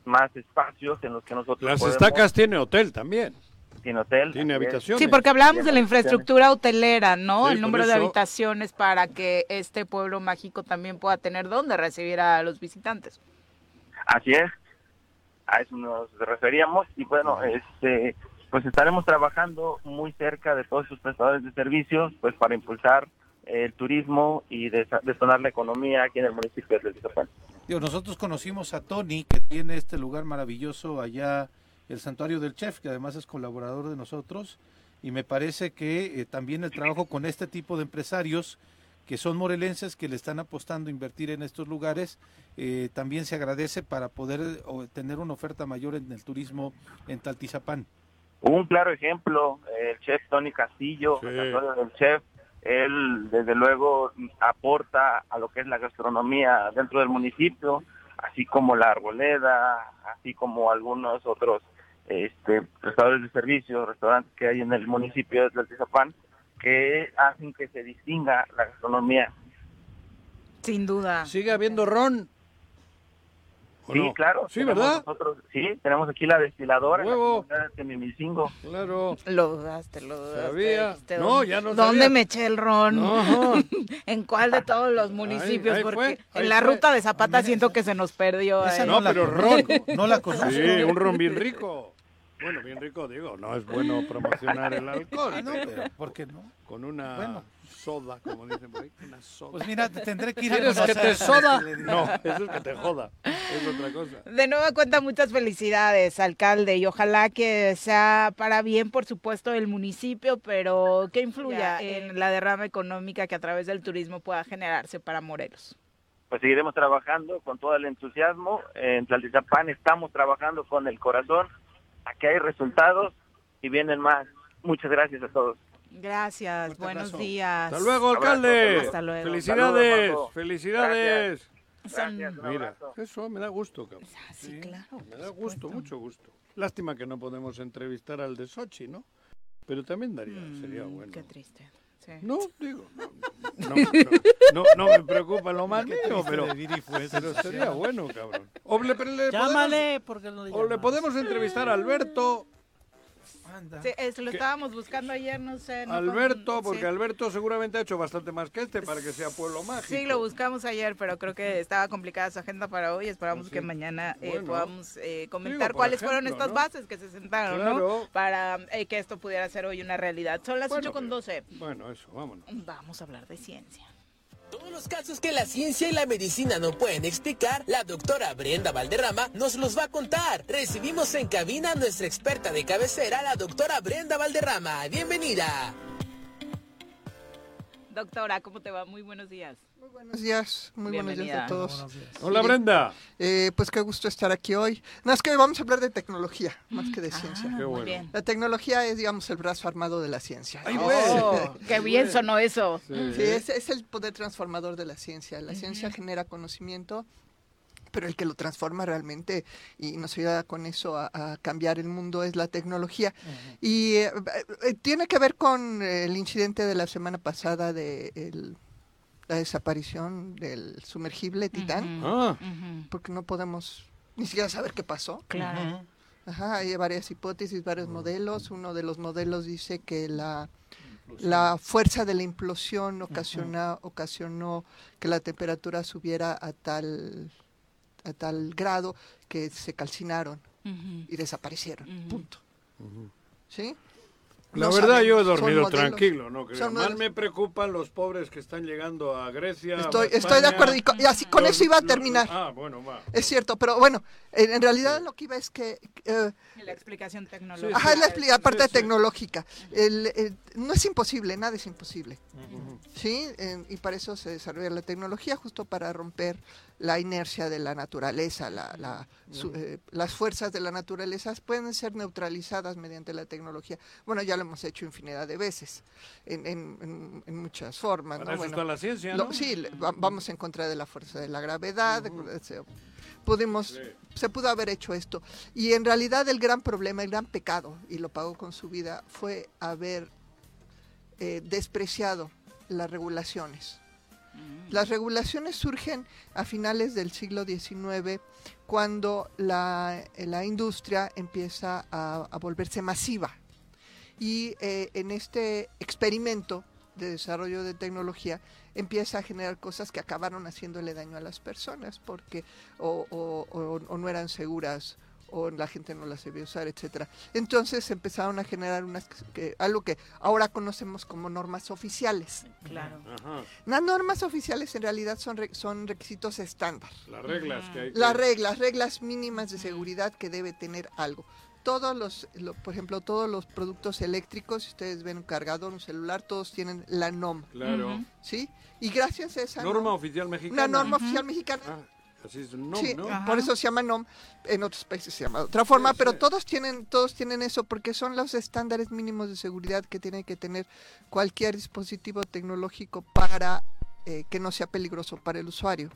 más espacios en los que nosotros Las Estacas tiene hotel también tiene hotel. Tiene habitaciones. Sí, porque hablábamos de la infraestructura hotelera, ¿no? el número de habitaciones para que este pueblo mágico también pueda tener donde recibir a los visitantes. Así es, a eso nos referíamos y bueno, este, pues estaremos trabajando muy cerca de todos sus prestadores de servicios, pues para impulsar el turismo y detonar la economía aquí en el municipio de Tizapán. Nosotros conocimos a Tony, que tiene este lugar maravilloso allá el Santuario del Chef, que además es colaborador de nosotros, y me parece que eh, también el trabajo con este tipo de empresarios que son morelenses, que le están apostando a invertir en estos lugares, eh, también se agradece para poder tener una oferta mayor en el turismo en Taltizapán. Un claro ejemplo, el chef Tony Castillo, el chef, él desde luego aporta a lo que es la gastronomía dentro del municipio, así como la arboleda, así como algunos otros este, prestadores de servicios, restaurantes que hay en el municipio de Tlaltizapán, que hacen que se distinga la gastronomía. Sin duda. ¿Sigue habiendo ron? Sí, claro. Sí, ¿verdad? sí, tenemos aquí la destiladora. Huevo. de Mimicingo. Claro. Lo dudaste, lo dudaste. Sabía. No, ya no ¿Dónde me eché el ron? [laughs] ¿En cuál de todos los municipios? Porque en la ruta de Zapata siento que se nos perdió. Esa ¿eh? no, pero ron. No la conozco. Sí, un ron bien rico. [laughs] Bueno, bien rico, digo, no es bueno promocionar el alcohol. [laughs] No, pero ¿por qué no? Con una soda, como dicen por ahí, una soda. Pues mira, tendré que ir a ¿Quieres que te soda? [laughs] No, eso es que te joda, es otra cosa. De nueva cuenta, muchas felicidades, alcalde, y ojalá que sea para bien, por supuesto, el municipio, pero que influya en la derrama económica que a través del turismo pueda generarse para Morelos pues seguiremos trabajando con todo el entusiasmo. En Tlaltizapán estamos trabajando con el corazón aquí hay resultados y vienen más. Muchas gracias a todos. Gracias, buenos días. Hasta luego, alcalde. Hasta luego. Felicidades, felicidades. Gracias. Mira, eso me da gusto, cabrón. Ah, sí, claro. Me da gusto, mucho gusto. Lástima que no podemos entrevistar al de Sochi, ¿no? Pero también daría, sería Mm, bueno. Qué triste. Sí. No, digo, no, [laughs] no, no, no me preocupa lo más mío, pero, pero sería bueno, cabrón. O le, le Llámale, porque no le o le podemos entrevistar a Alberto. Sí, es, lo estábamos buscando ayer, no sé. no Alberto, con- porque sí. Alberto seguramente ha hecho bastante más que este para que sea pueblo mágico. Sí, lo buscamos ayer, pero creo que estaba complicada su agenda para hoy. Esperamos Ah, sí. que mañana eh, Bueno. podamos eh, comentar Digo, cuáles fueron estas ¿no? bases que se sentaron, ¿no? Para eh, que esto pudiera ser hoy una realidad. Son las Bueno, 8 con pero- 12. Bueno, eso, vámonos. Vamos a hablar de ciencia. Todos los casos que la ciencia y la medicina no pueden explicar, la doctora Brenda Valderrama nos los va a contar. Recibimos en cabina a nuestra experta de cabecera, la doctora Brenda Valderrama. Bienvenida. Doctora, ¿cómo te va? Muy buenos días. Muy buenos días, muy buenos días a todos. Días. Hola. Brenda. Eh, pues qué gusto estar aquí hoy. No, es que hoy vamos a hablar de tecnología, más que de ciencia. Ah, Qué muy bueno. La tecnología es, digamos, el brazo armado de la ciencia. Ay, ¿no? güey. Oh, [laughs] qué bien sonó eso. Sí, es, es el poder transformador de la ciencia. La ciencia genera conocimiento, pero el que lo transforma realmente y nos ayuda con eso a, a cambiar el mundo es la tecnología. Y eh, eh, tiene que ver con el incidente de la semana pasada de el- la desaparición del sumergible Titán, Ah, porque no podemos ni siquiera saber qué pasó. Claro. Ajá, hay varias hipótesis, varios modelos. Uno de los modelos dice que la, la fuerza de la implosión ocasiona, ocasionó que la temperatura subiera a tal, a tal grado que se calcinaron y desaparecieron. Punto. ¿Sí? La No verdad yo he sabemos, dormido tranquilo, no creo. Son Más modelos. me preocupan los pobres que están llegando a Grecia. a Estoy, España. estoy de acuerdo y, co- y así con Los- eso iba a los- terminar. Ah, bueno, va. Es cierto, pero bueno, en, en realidad lo que iba es que eh, La explicación tecnológica. Ajá, es la parte Sí, sí. tecnológica. El- el- no es imposible, nada es imposible. ¿Sí? En- y para eso se desarrolla la tecnología, justo para romper la inercia de la naturaleza. La, la- su- eh, las fuerzas de la naturaleza pueden ser neutralizadas mediante la tecnología. Bueno, ya lo hemos hecho infinidad de veces, en, en- muchas formas. Para ¿no? eso Bueno, está la ciencia, lo- ¿no? sí, le- va- vamos en contra de la fuerza de la gravedad. se- pudimos, se pudo haber hecho esto. Y en realidad el gran problema, el gran pecado, y lo pagó con su vida, fue haber eh, despreciado las regulaciones. Las regulaciones surgen a finales del siglo XIX cuando la, eh, la industria empieza a, volverse masiva. Y eh, en este experimento de desarrollo de tecnología empieza a generar cosas que acabaron haciéndole daño a las personas porque o no eran seguras o la gente no las sabía usar, etcétera. Entonces empezaron a generar unas que, algo que ahora conocemos como normas oficiales. Claro. Ajá. Las normas oficiales en realidad son, re- son requisitos estándar. Las reglas que hay que... Las reglas, reglas mínimas de seguridad que debe tener algo. Todos los, lo- por ejemplo, todos los productos eléctricos, si ustedes ven un cargador, un celular, todos tienen la NOM. Claro. ¿Sí? Y gracias a esa Norma NOM, oficial mexicana. una norma oficial mexicana, Ah, Así es NOM, sí, ¿no? por eso se llama NOM. En otros países se llama de otra forma, pero todos tienen todos tienen eso porque son los estándares mínimos de seguridad que tiene que tener cualquier dispositivo tecnológico para eh, que no sea peligroso para el usuario.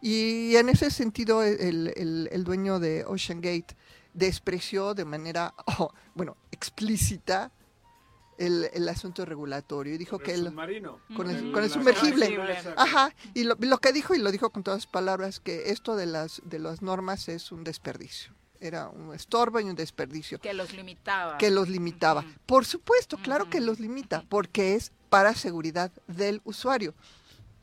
Y en ese sentido, el, el, dueño de Ocean Gate despreció de manera, [laughs] oh, bueno, explícita el, el, asunto regulatorio y dijo que el submarino. con el, con el sumergible. ajá. Y lo, lo, que dijo y lo dijo con todas las palabras que esto de las de las normas es un desperdicio. Era un estorbo y un desperdicio. Que los limitaba. Que los limitaba. Por supuesto claro que los limita porque es para seguridad del usuario.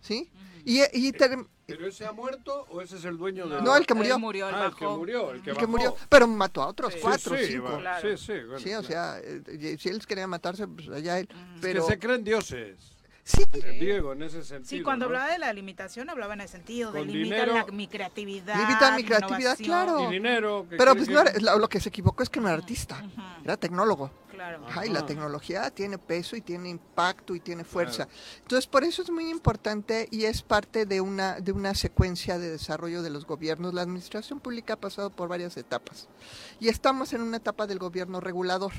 Sí y, y ¿Pero ese ha muerto o ese es el dueño de.? No, el que murió. murió ah, el que murió, el que, que murió. Pero mató a otros cuatro, sí, cinco. Sí, sí, bueno, sí, o sea, eh, si él quería matarse, pues allá él. Pero... Es que se creen dioses. Sí. Diego, en ese sentido. Sí, cuando ¿no? hablaba de la limitación, hablaba en el sentido de limitar dinero- la, mi creatividad. Limita mi creatividad, claro. Y dinero. que Pero pues que- no era- lo, lo que se equivocó es que no era artista, era tecnólogo. Claro. Ajá, y la tecnología tiene peso y tiene impacto y tiene fuerza. Entonces, por eso es muy importante y es parte de una, de una secuencia de desarrollo de los gobiernos. La administración pública ha pasado por varias etapas y estamos en una etapa del gobierno regulador.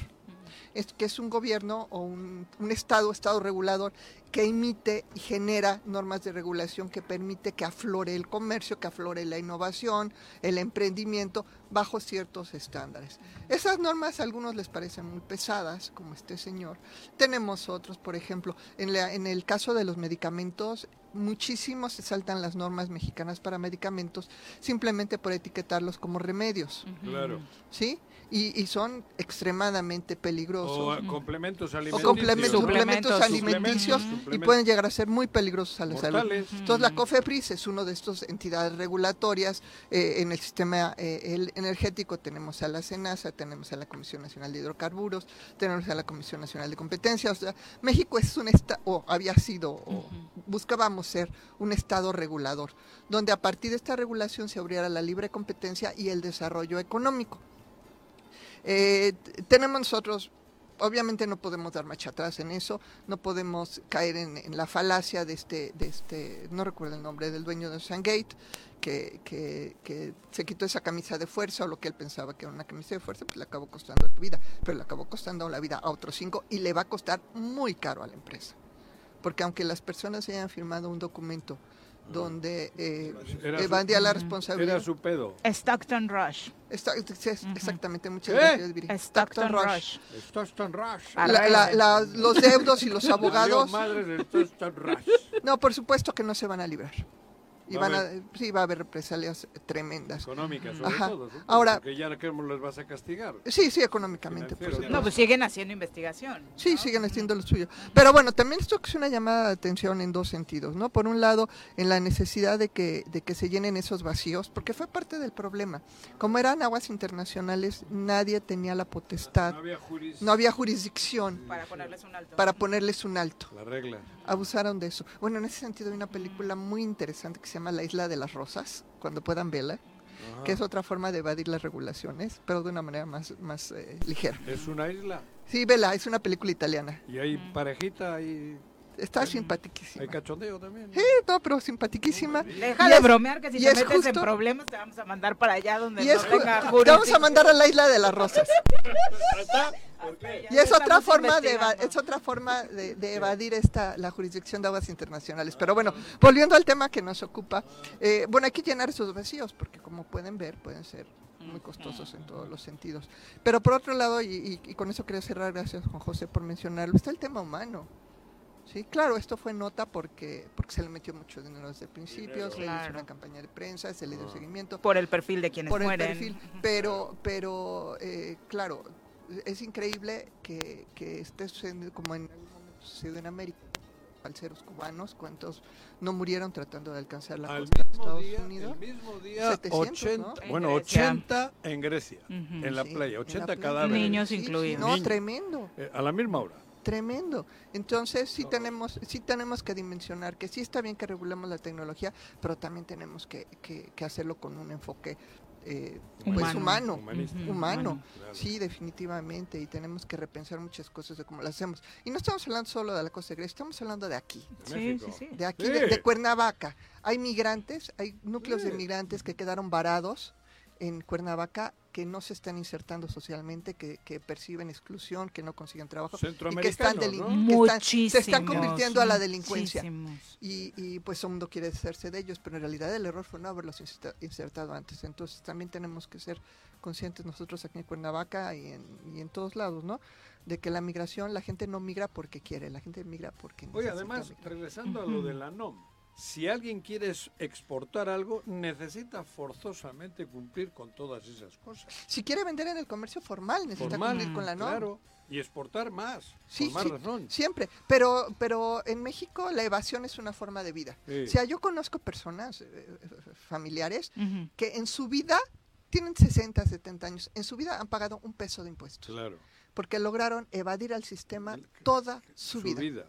Es, que es un gobierno o un, un estado, estado regulador, que emite y genera normas de regulación que permite que aflore el comercio, que aflore la innovación, el emprendimiento bajo ciertos estándares. Esas normas a algunos les parecen muy pesadas, como este señor. Tenemos otros, por ejemplo, en, la- en el caso de los medicamentos, muchísimos se saltan las normas mexicanas para medicamentos simplemente por etiquetarlos como remedios. Claro. ¿Sí? Y, y son extremadamente peligrosos. O complementos O alimenticios. complementos, suplementos alimenticios y pueden llegar a ser muy peligrosos a la salud. Mortales. Entonces la COFEPRIS es una de estas entidades regulatorias eh, en el sistema eh, el- energético. Tenemos a la CENASA, tenemos a la Comisión Nacional de Hidrocarburos, tenemos a la Comisión Nacional de Competencia. O sea, México es un estado, o había sido, o buscábamos ser un estado regulador, donde a partir de esta regulación se abriera la libre competencia y el desarrollo económico. Eh, tenemos nosotros, obviamente no podemos dar marcha atrás en eso, no podemos caer en, la falacia de este, de este, no recuerdo el nombre del dueño de Gate que, que, que se quitó esa camisa de fuerza o lo que él pensaba que era una camisa de fuerza, pues le acabó costando la vida, pero le acabó costando la vida a otros cinco y le va a costar muy caro a la empresa. Porque aunque las personas hayan firmado un documento donde eh, su- evadía la responsabilidad. Era su pedo. Stockton Rush. Está- Exactamente, muchas ¿Qué? gracias, Viri. Stockton Rush. Stockton Rush. La- la- la- los deudos y los abogados. madres de Stockton Rush. No, por supuesto que no se van a librar. Y Va a van a, haber- sí, va a haber represalias tremendas. Económicas, sobre Ajá. todo. supongo, Ahora, Porque ya que les vas a castigar. sí, sí, económicamente, supuesto. No, pues siguen haciendo investigación. Sí, siguen haciendo lo suyo. Pero bueno, también esto es una llamada de atención en dos sentidos, ¿no? Por un lado, en la necesidad de que, de que se llenen esos vacíos, porque fue parte del problema. Como eran aguas internacionales, nadie tenía la potestad, No había juris. no había jurisdicción Para ponerles un alto. para ponerles un alto. La regla. abusaron de eso. Bueno, en ese sentido hay una película muy interesante que se llama La Isla de las Rosas, cuando puedan verla, Ajá. que es otra forma de evadir las regulaciones, pero de una manera más, más eh, ligera. Es una isla. Sí, vela, es una película italiana. Y hay parejita, hay, Está simpaticísima. hay cachondeo también. ¿no? Sí, no, pero simpaticísima. Deja de bromear que si te es metes en justo- problemas te vamos a mandar para allá donde Y no es te vamos a mandar a la Isla de las Rosas. Y es otra forma de es otra forma de, de evadir esta la jurisdicción de aguas internacionales. Pero bueno, volviendo al tema que nos ocupa, eh, bueno, hay que llenar esos vacíos porque como pueden ver pueden ser muy costosos en todos los sentidos. Pero por otro lado, y, y- y con eso quería cerrar, gracias Juan José por mencionarlo, está el tema humano. Sí, claro, esto fue nota porque porque se le metió mucho dinero desde el principio, se le hizo una campaña de prensa, se le dio seguimiento Por el perfil de quienes por el mueren. perfil, pero, pero eh, claro, es increíble que, que esté sucediendo como en algún momento sucedió en América, falseros cubanos, cuántos no murieron tratando de alcanzar la Al costa de Estados día, Unidos. el mismo día 700, 80, ¿no? bueno, En Grecia. 80 en Grecia, en la Sí, playa, en la 80 playa. cadáveres. Niños Sí, sí, incluidos. no, Niños. tremendo. Eh, a la misma hora. Tremendo. Entonces sí tenemos, sí tenemos que dimensionar que sí está bien que regulemos la tecnología, pero también tenemos que, que- que hacerlo con un enfoque eh, pues humano, humano, sí, definitivamente, y tenemos que repensar muchas cosas de cómo lo hacemos. Y no estamos hablando solo de la costa de estamos hablando de aquí, de aquí, de, Cuernavaca. Hay migrantes, hay núcleos de migrantes que quedaron varados en Cuernavaca que no se están insertando socialmente, que, perciben exclusión, que no consiguen trabajo y que están, se están convirtiendo a la delincuencia. Y, y, pues todo el mundo quiere hacerse de ellos, pero en realidad el error fue no haberlos insertado antes. Entonces también tenemos que ser conscientes nosotros aquí en Cuernavaca y en, y en todos lados, ¿no? De que la migración, la gente no migra porque quiere, la gente migra porque Oye, además, regresando a lo de la NOM, si alguien quiere exportar algo, necesita forzosamente cumplir con todas esas cosas. Si quiere vender en el comercio formal, necesita cumplir con la norma. Claro, y exportar más, sí, más razón. Siempre, pero, pero en México la evasión es una forma de vida. O sea, yo conozco personas, eh, eh, familiares, que en su vida tienen 60, 70 años, en su vida han pagado un peso de impuestos. Claro. Porque lograron evadir al sistema toda su, su vida.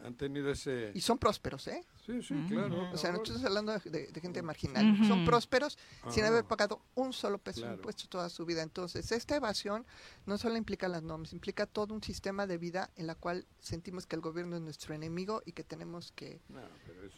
Han tenido ese... Y son prósperos, ¿eh? Sí, sí, claro. O sea, no estamos hablando de, gente marginal. Son prósperos sin haber pagado un solo peso de impuesto toda su vida. Entonces, esta evasión no solo implica las normas, implica todo un sistema de vida en la cual sentimos que el gobierno es nuestro enemigo y que tenemos que,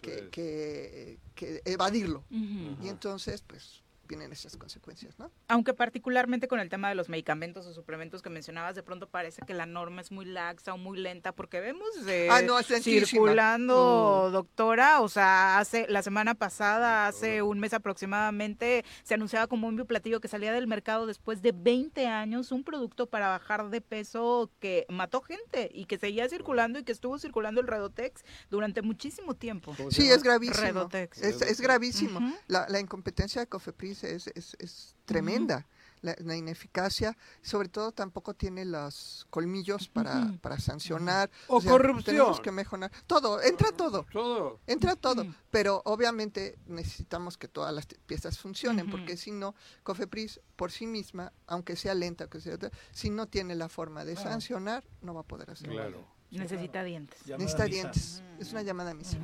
que, que, evadirlo. Y entonces, pues, vienen esas consecuencias, ¿no? Aunque particularmente con el tema de los medicamentos o suplementos que mencionabas, de pronto parece que la norma es muy laxa o muy lenta, porque vemos de ah, circulando, mm. doctora, o sea, hace la semana pasada, hace un mes aproximadamente, se anunciaba como un bioplatillo que salía del mercado después de 20 años, un producto para bajar de peso que mató gente y que seguía circulando y que estuvo circulando el Redotex durante muchísimo tiempo. Sí, es gravísimo. Redotex. Es, gravísimo. la, la incompetencia de Cofepris es, es, tremenda. la, ineficacia, sobre todo tampoco tiene los colmillos para, para sancionar. O, corrupción. Tenemos que mejorar. Todo, entra todo. Todo. Entra todo. Pero obviamente necesitamos que todas las piezas funcionen, porque si no, Cofepris por sí misma, aunque sea lenta, que sea, si no tiene la forma de sancionar, no va a poder hacerlo. Claro. Necesita dientes. Necesita dientes. Es una llamada a misa.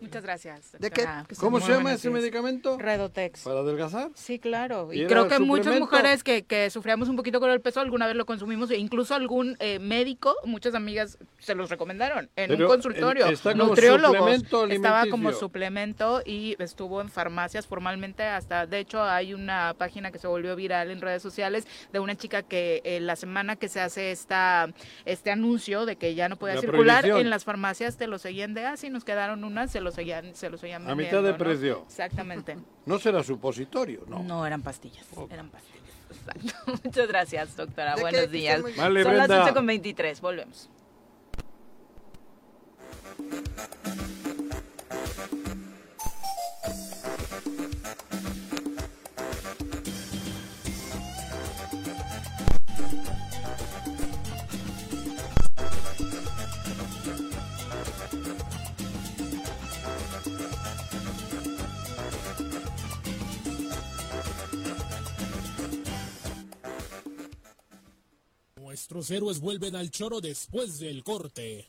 Muchas gracias. ¿De qué? ¿Cómo se llama ese medicamento? Redotex. ¿Para adelgazar? Sí, claro. Y, creo que muchas mujeres que, que sufríamos un poquito con el peso alguna vez lo consumimos e incluso algún eh, médico, muchas amigas se los recomendaron en un consultorio. Está nutriólogos. Estaba como suplemento y estuvo en farmacias formalmente hasta, de hecho hay una página que se volvió viral en redes sociales de una chica que eh, la semana que se hace esta este anuncio de que ya no podía circular en las farmacias te lo seguían de así, ah, nos quedaron unas se los seguían, se los A mitad de precio. Exactamente. [laughs] ¿No será supositorio? No. No, eran pastillas. Eran pastillas. [laughs] Exacto. [laughs] Muchas gracias, doctora. Buenos días. Vale, Son las 8 con 23. Volvemos. Nuestros héroes vuelven al choro después del corte.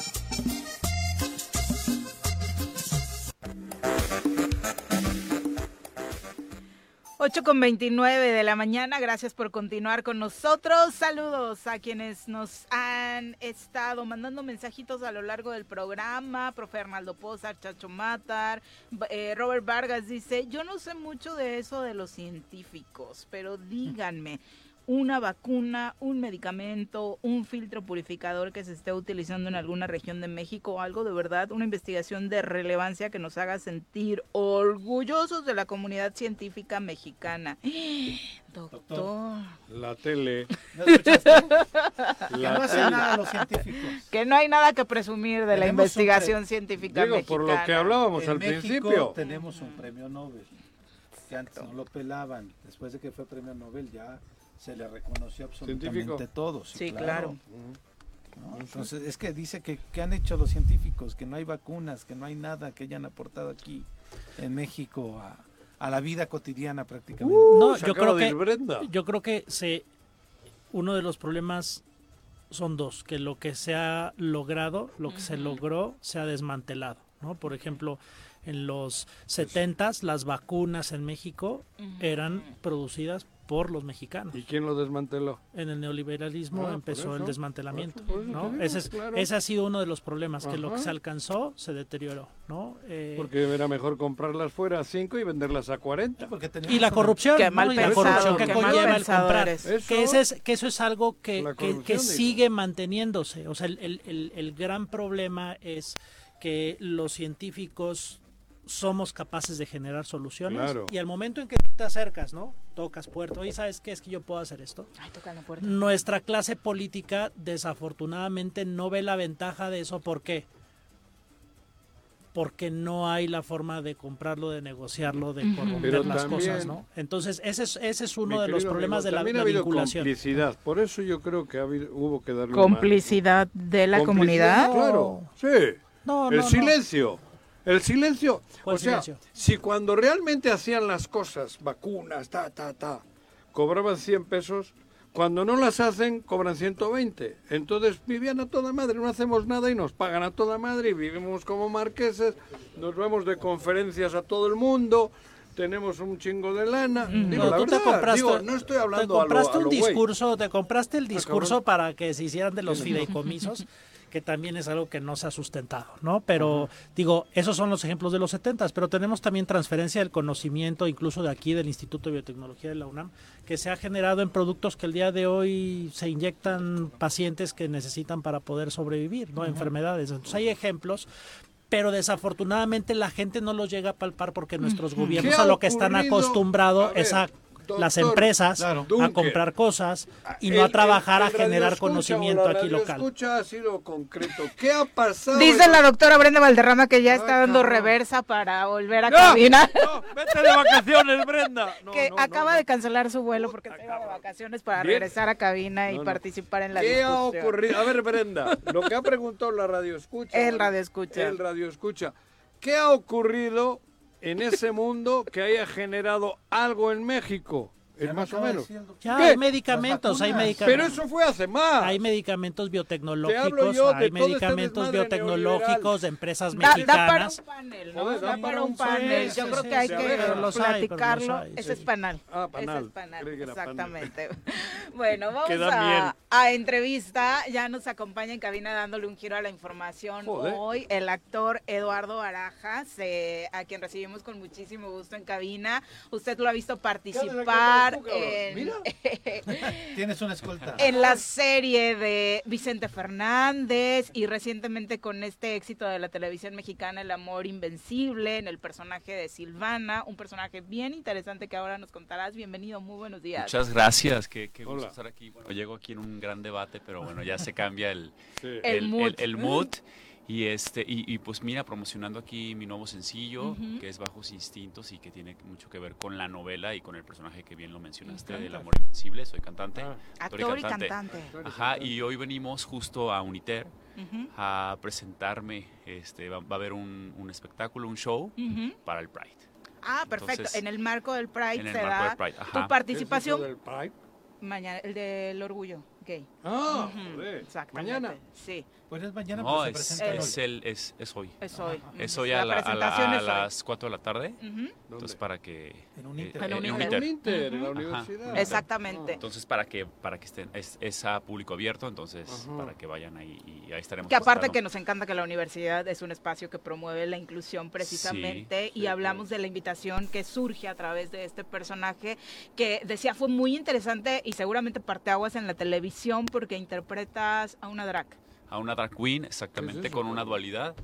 8 con 29 de la mañana, gracias por continuar con nosotros. Saludos a quienes nos han estado mandando mensajitos a lo largo del programa. Profe Arnaldo Pozar, Chacho Matar, eh, Robert Vargas dice, yo no sé mucho de eso de los científicos, pero díganme, una vacuna, un medicamento, un filtro purificador que se esté utilizando en alguna región de México algo de verdad, una investigación de relevancia que nos haga sentir orgullosos de la comunidad científica mexicana. [gasps] Doctor. La tele. [laughs] que no hacen nada los científicos. Que no hay nada que presumir de la investigación científica Digo, por lo que hablábamos al principio. Tenemos un premio Nobel. Que antes no lo pelaban. Después de que fue premio Nobel ya se le reconoció absolutamente todo. Sí, claro. Entonces, es que dice que, que han hecho los científicos, que no hay vacunas, que no hay nada que hayan aportado aquí en México a, a la vida cotidiana prácticamente. Uh, no, yo creo que yo creo que se uno de los problemas son dos, que lo que se ha logrado, lo que se logró, se ha desmantelado, ¿no? Por ejemplo, en los 70 las vacunas en México eran producidas por los mexicanos. ¿Y quién lo desmanteló? En el neoliberalismo ah, empezó el desmantelamiento, ¿no? ese, ha sido uno de los problemas, que lo que se alcanzó se deterioró, ¿no? Eh, porque era mejor comprarlas fuera a 5 y venderlas a 40. Y la corrupción, que la corrupción que conlleva el comprar. Que, es, que eso es algo que, que, sigue manteniéndose. O sea, el, el, el gran problema es que los científicos somos capaces de generar soluciones y al momento en que tú te acercas, ¿no? Tocas puerta, y ¿sabes qué es que yo puedo hacer esto? Nuestra clase política desafortunadamente no ve la ventaja de eso, ¿por qué? Porque no hay la forma de comprarlo, de negociarlo, de corromper las cosas, ¿no? Entonces, ese es, ese es uno de los problemas de la, también ha habido complicidad, por eso yo creo que hubo que darle ¿Complicidad de la comunidad? Claro, sí. el silencio. El silencio. O sea, si cuando realmente hacían las cosas, vacunas, ta, ta, ta, cobraban 100 pesos, cuando no las hacen, cobran 120. Entonces vivían a toda madre, no hacemos nada y nos pagan a toda madre y vivimos como marqueses, nos vemos de conferencias a todo el mundo, tenemos un chingo de lana. Digo, la verdad, compraste, no estoy hablando te compraste un discurso, te compraste el discurso para que se hicieran de los [laughs] fideicomisos que también es algo que no se ha sustentado, ¿no? Pero digo, esos son los ejemplos de los 70, pero tenemos también transferencia del conocimiento, incluso de aquí del Instituto de Biotecnología de la UNAM, que se ha generado en productos que el día de hoy se inyectan pacientes que necesitan para poder sobrevivir, ¿no? Enfermedades. Entonces hay ejemplos, pero desafortunadamente la gente no los llega a palpar porque nuestros gobiernos a lo que están acostumbrados es las empresas a comprar cosas y no a trabajar a generar conocimiento aquí local. Escucha ha sido concreto. ¿Qué ha pasado? Dice la doctora Brenda Valderrama que ya está dando reversa para volver a cabina. No, vete de vacaciones, Brenda. [laughs] que acaba de cancelar su vuelo porque está de vacaciones para regresar a cabina y participar en la ¿Qué ha ocurrido? A ver, Brenda, lo que ha preguntado la radio escucha. El radio escucha. El radio escucha. ¿Qué ha ocurrido en ese mundo que haya generado algo en México. Es más o menos. Ya hay medicamentos, hay medicamentos. Pero eso fue hace más. Hay medicamentos biotecnológicos, hay este medicamentos biotecnológicos de empresas mexicanas. Da, para un panel, ¿no? da, para un panel. Yo creo que hay que platicarlo. Ese es panal. Ah, panal. Ese es panal, exactamente. [laughs] [laughs] bueno, vamos a, a, entrevista. Ya nos acompaña en cabina dándole un giro a la información hoy el actor Eduardo Arajas, eh, a quien recibimos con muchísimo gusto en cabina. Usted lo ha visto participar en, [laughs] Tienes una escolta. En la serie de Vicente Fernández y recientemente con este éxito de la televisión mexicana El amor invencible en el personaje de Silvana, un personaje bien interesante que ahora nos contarás. Bienvenido, muy buenos días. Muchas gracias, qué, gusto estar aquí. Bueno, llego aquí en un gran debate, pero bueno, ya se cambia el, el, mood. el mood. Y, este, y, pues mira, promocionando aquí mi nuevo sencillo, que es Bajos Instintos y que tiene mucho que ver con la novela y con el personaje que bien lo mencionaste, del amor invencible. Soy cantante. Ah. Actor y cantante. Ajá, y hoy venimos justo a Uniter a presentarme. Este, va, a haber un, un, espectáculo, un show para el Pride. Ah, perfecto. en el marco del Pride en el se marco da del Pride. Ajá. tu participación. del Pride? Mañana, el del orgullo gay. Ah, Mañana. Sí. Pues es mañana, no, es, es, el, es, es, hoy. Es hoy. Es hoy a, la, a, las 4 de la tarde. Entonces, para que... En un Inter. en, un Inter. en la universidad. Exactamente. Entonces, para que, para que estén... Es, a público abierto, entonces, para que vayan ahí y ahí estaremos. Que aparte que nos encanta que la universidad es un espacio que promueve la inclusión precisamente y hablamos de la invitación que surge a través de este personaje que decía fue muy interesante y seguramente parteaguas en la televisión porque interpretas a una drag. A una drag queen, exactamente, con una dualidad.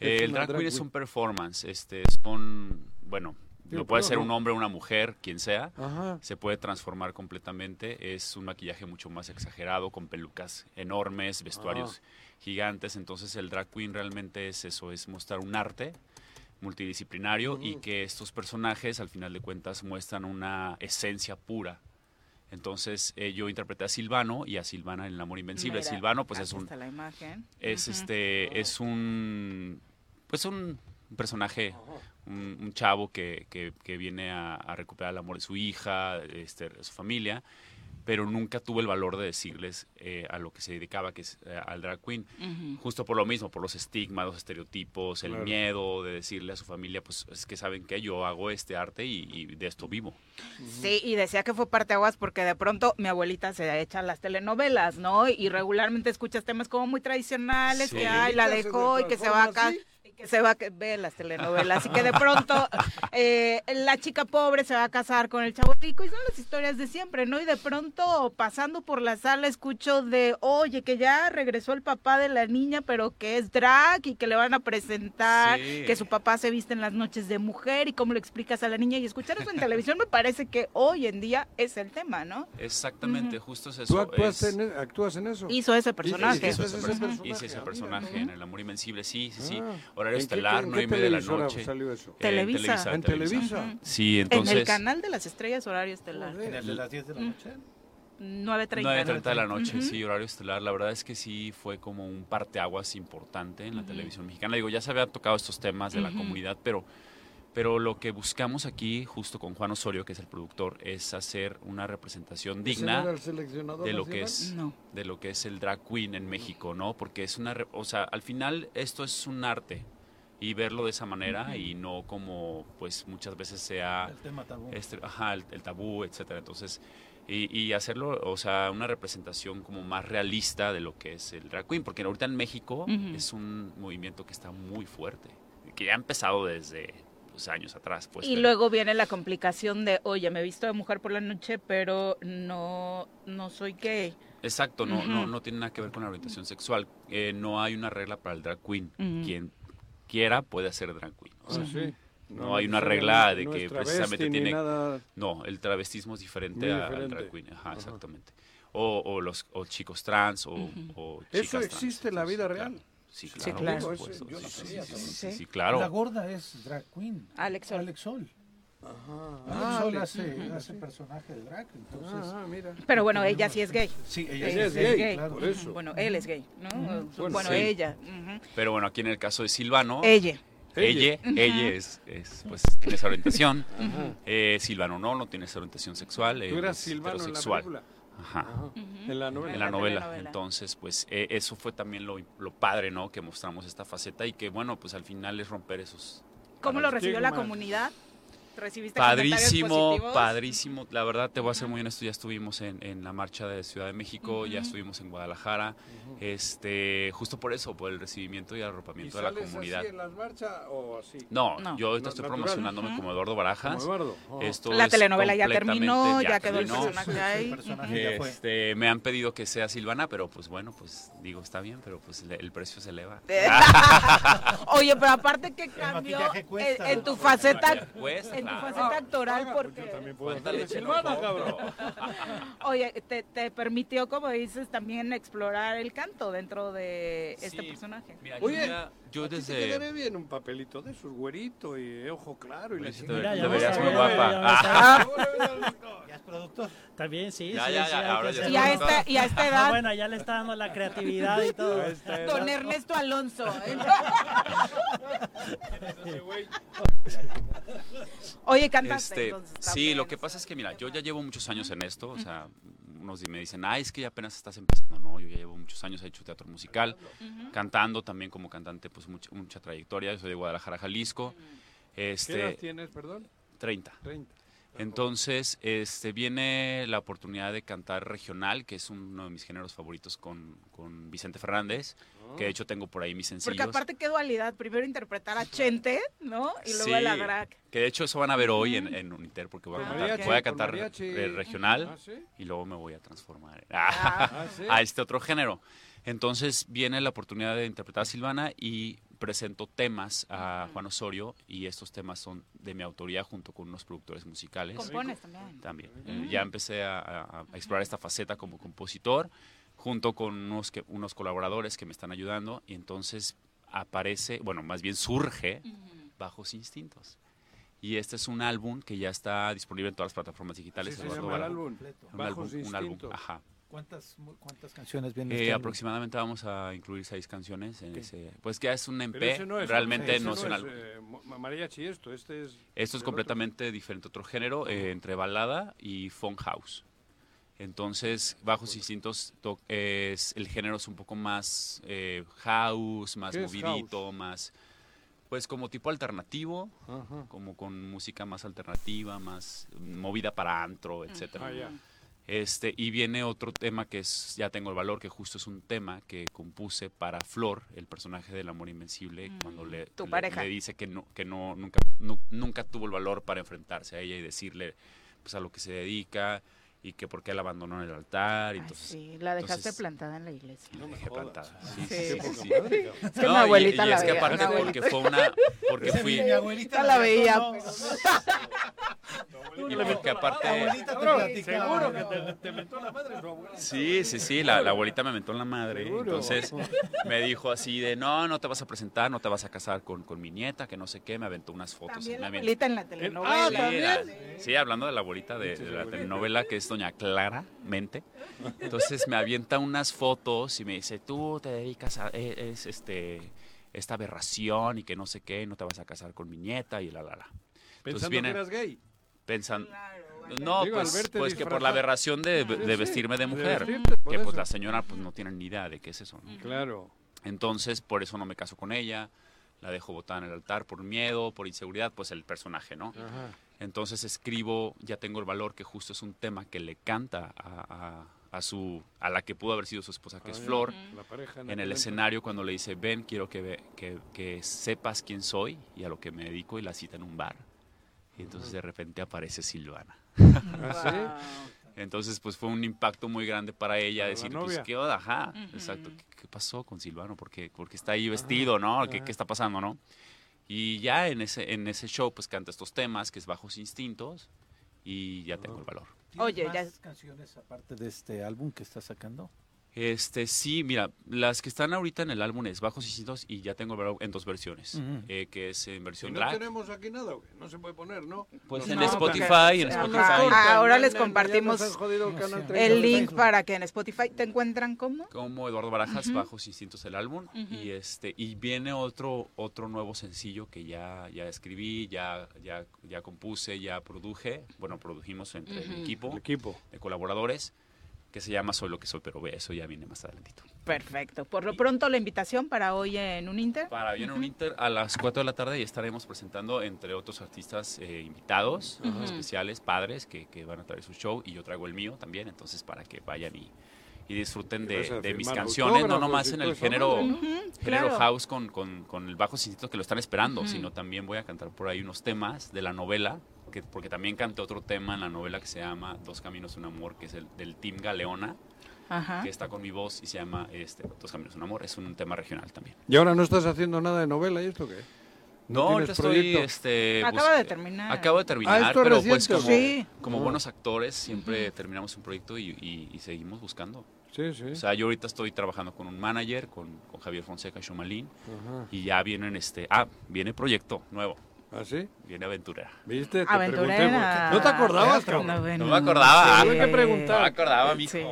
Eh, el drag, queen es un performance, este, son, bueno, no puede ser un hombre o una mujer, quien sea, se puede transformar completamente, es un maquillaje mucho más exagerado, con pelucas enormes, vestuarios gigantes, entonces el drag queen realmente es eso, es mostrar un arte multidisciplinario y que estos personajes al final de cuentas muestran una esencia pura. Entonces eh, yo interpreté a Silvano y a Silvana en El amor invencible. Silvano pues es un la imagen. es este es un pues un personaje un, chavo que, que, viene a, a, recuperar el amor de su hija, este, de su familia, pero nunca tuvo el valor de decirles eh, a lo que se dedicaba, que es eh, al drag queen. Justo por lo mismo, por los estigmas, los estereotipos, el miedo de decirle a su familia, pues es que saben que yo hago este arte y, de esto vivo. Sí, y decía que fue parte aguas porque de pronto mi abuelita se echa las telenovelas, ¿no? Y regularmente escuchas temas como muy tradicionales, que ay, la dejó y que se va acá que se va a ver las telenovelas y que de pronto [laughs] eh, la chica pobre se va a casar con el chavo rico y son las historias de siempre, ¿no? Y de pronto pasando por la sala escucho de, oye, que ya regresó el papá de la niña, pero que es drag y que le van a presentar, que su papá se viste en las noches de mujer y cómo le explicas a la niña y escuchar eso en televisión me parece que hoy en día es el tema, ¿no? Exactamente, justo es eso. ¿Tú actúas, en, e, actúas en, eso? Hizo ese personaje. Hizo ese personaje, ese personaje en El Amor Invencible, sí, sí, sí. Ah horario estelar, nueve y media de la noche. Salió eso? Televisa. ¿En Televisa? Sí, entonces. En el canal de las estrellas, horario estelar. ¿En el de las 10 de la noche? 9.30 9.30 de la noche, sí, horario estelar. La verdad es que sí fue como un parteaguas importante en la televisión mexicana. Digo, ya se habían tocado estos temas de la comunidad, pero pero lo que buscamos aquí, justo con Juan Osorio, que es el productor, es hacer una representación digna de lo que es de lo que es el drag queen en México, ¿no? Porque es una, o sea, al final esto es un arte y verlo de esa manera y no como, pues, muchas veces sea el tema tabú, este, ajá, el, tabú, etcétera. Entonces, y, y, hacerlo, o sea, una representación como más realista de lo que es el drag queen, porque ahorita en México es un movimiento que está muy fuerte, que ya ha empezado desde años atrás. Pues, y luego viene la complicación de, oye, me he visto de mujer por la noche, pero no, no soy gay. Exacto, no, no, no tiene nada que ver con la orientación sexual. Eh, no hay una regla para el drag queen. Quien quiera puede hacer drag queen. Ah, no, hay una regla de que precisamente tiene... No, el travestismo es diferente, al drag queen. Ajá, exactamente. O, o, los o chicos trans o, ¿Eso existe en la vida real? Sí, claro. Sí, claro. La gorda es drag queen. Alex Sol. Alex Sol. Ajá. Alex Sol hace, personaje de drag, entonces... Ah, mira. Pero bueno, ella sí es gay. Sí, ella, es, gay, por eso. Bueno, él es gay, ¿no? Bueno, ella. Pero bueno, aquí en el caso de Silvano... Ella. Ella, ella es, es, pues, tiene esa orientación. [laughs] eh, Silvano no, no tiene esa orientación sexual. ¿Tú eras Silvano en la película? Ajá. En la novela. En la novela. Entonces, pues eh, eso fue también lo, lo, padre, ¿no? Que mostramos esta faceta y que, bueno, pues al final es romper esos... ¿Cómo lo recibió la comunidad? ¿Recibiste Padrísimo, padrísimo. La verdad, te voy a ser muy honesto, ya estuvimos en, en la marcha de Ciudad de México, ya estuvimos en Guadalajara, este, justo por eso, por el recibimiento y el arropamiento de la comunidad. Así en las marchas o así? No, yo ahorita estoy promocionándome como Eduardo Barajas. Como Eduardo. Oh. Esto la telenovela ya terminó, ya, quedó el personaje ahí. Este, me han pedido que sea Silvana, pero pues bueno, pues digo, está bien, pero pues el precio se eleva. [laughs] Oye, pero aparte que cambió en, tu faceta, en tu faceta actoral, porque... Yo también puedo Silvana, cabrón. [laughs] Oye, te, te permitió, como dices, también explorar el canto dentro de este personaje. Oye, yo desde... Te quedaría bien un papelito de esos, güerito y ojo claro y la chingada. Te verías muy guapa. Ya es productor. También, sí, ya, sí. Ya, ya, ahora ya y, a esta, y a esta edad... bueno, ya le está dando la creatividad y todo. [laughs] Don Ernesto Alonso. [laughs] Oye, cantaste. Este, sí, lo que pasa es que, mira, yo ya llevo muchos años en esto, o sea, unos me dicen, ay, es que ya apenas estás empezando. No, yo ya llevo muchos años, he hecho teatro musical, cantando también como cantante, pues mucha, mucha trayectoria. Yo soy de Guadalajara, Jalisco. este, ¿Qué edad tienes, perdón? 30. 30. Entonces, este, viene la oportunidad de cantar regional, que es uno de mis géneros favoritos con, con Vicente Fernández que de hecho tengo por ahí mis sencillos. Porque aparte qué dualidad, primero interpretar a Chente, ¿no? Y luego a la drag. Que de hecho eso van a ver hoy en, en Uniter porque voy a cantar, voy a cantar regional ah, y luego me voy a transformar ah. [laughs] a este otro género. Entonces viene la oportunidad de interpretar a Silvana y presento temas a Juan Osorio y estos temas son de mi autoría junto con unos productores musicales. ¿Compones también? También. Eh, ya empecé a, a, explorar esta faceta como compositor junto con unos, que, unos colaboradores que me están ayudando y entonces aparece, bueno, más bien surge Bajos Instintos. Y este es un álbum que ya está disponible en todas las plataformas digitales. Sí, se llama el álbum. Un álbum, un álbum, ajá. ¿Cuántas, ¿Cuántas canciones vienen? Eh, este aproximadamente vamos a incluir seis canciones en ese. Pues que es un MP, no es, realmente no, es un álbum. Eh, mariachi esto, este es. Esto es completamente diferente, otro género, eh, entre balada y funk house. Entonces, Bajos Instintos es el género es un poco más eh, house, más movidito, más pues como tipo alternativo, como con música más alternativa, más movida para antro, etcétera. Ah, este, y viene otro tema que es Ya tengo el valor, que justo es un tema que compuse para Flor, el personaje del amor invencible, mm. cuando le, le, dice que no, que no nunca, nunca tuvo el valor para enfrentarse a ella y decirle pues a lo que se dedica, y que por qué la abandonó en el altar. Y entonces, sí, la dejaste plantada en la iglesia. No me dejé plantada. Sí, sí, sí. sí, Es que mi abuelita y, y la es que aparte porque fue una, porque fui. Mi abuelita la veía. Y porque aparte. Seguro que te, te, mentó la madre abuelita. Sí, sí, sí, la, la abuelita me mentó en la madre. Entonces me dijo así de, no, no te vas a presentar, no te vas a casar con, con mi nieta, que no sé qué, me aventó unas fotos. También la abuelita en la telenovela. Ah, sí, sí, hablando de la abuelita de, de la telenovela, que es doña Claramente. Entonces me avienta unas fotos y me dice, tú te dedicas a e, es, este esta aberración y que no sé qué, no te vas a casar con mi nieta y la la la. Pensando viene, que eras gay. Pensando no, pues, pues que por la aberración de, de vestirme de mujer, que pues la señora pues no tiene ni idea de qué es eso. Claro. Entonces, por eso no me caso con ella, la dejo botada en el altar por miedo, por inseguridad, pues el personaje, ¿no? Ajá. Entonces escribo Ya tengo el valor, que justo es un tema que le canta a, a, su, a la que pudo haber sido su esposa, que es Flor, en, el escenario cuando le dice, ven, quiero que, que, que, sepas quién soy y a lo que me dedico y la cita en un bar. Y entonces de repente aparece Silvana. ¿Ah, [laughs] entonces, pues fue un impacto muy grande para ella decir, pues, ¿qué onda? Ajá, exacto. ¿Qué, pasó con Silvano? Porque, porque está ahí vestido, ¿no? ¿Qué, ¿Qué, está pasando, no? Y ya en ese, en ese show, pues canta estos temas, que es Bajos Instintos, y ya tengo el valor. Oye, ya... canciones aparte de este álbum que está sacando? Este, sí, mira, las que están ahorita en el álbum es Bajos Instintos y ya tengo en dos versiones, eh, que es en versión no tenemos aquí nada, no se puede poner, ¿no? Pues en, Spotify, en Spotify. ahora les compartimos el link para que en Spotify te encuentran como. Como Eduardo Barajas, Bajos Instintos el álbum y este y viene otro otro nuevo sencillo que ya ya escribí, ya ya ya compuse, ya produje, bueno, produjimos entre el equipo, el equipo. de colaboradores que se llama Soy lo que soy, pero eso ya viene más adelantito. Perfecto. Por lo pronto, la invitación para hoy en un Inter. Para hoy en un Inter a las 4 de la tarde y estaremos presentando, entre otros artistas eh, invitados, especiales, padres, que, que, van a traer su show y yo traigo el mío también, entonces para que vayan y, y disfruten de, de mis canciones, no nomás en el género, género house con, con, con, el bajo cinto que lo están esperando, sino también voy a cantar por ahí unos temas de la novela porque también canté otro tema en la novela que se llama Dos Caminos, un Amor, que es el del Team Galeona, que está con mi voz y se llama este, Dos Caminos, un Amor. Es un tema regional también. ¿Y ahora no estás haciendo nada de novela y esto qué? No, ahorita estoy, este, Acaba de terminar. Acabo de terminar, ah, pero pues como, como buenos actores siempre terminamos un proyecto y, seguimos buscando. Sí, sí. O sea, yo ahorita estoy trabajando con un manager, con, con Javier Fonseca Chumalín, y ya vienen este, ah, viene proyecto nuevo. ¿Ah, sí? Viene aventurera. ¿Viste? Te aventurera. ¿No te acordabas, No, no, me acordaba. Sí. que preguntar. No me acordaba, mijo. Sí.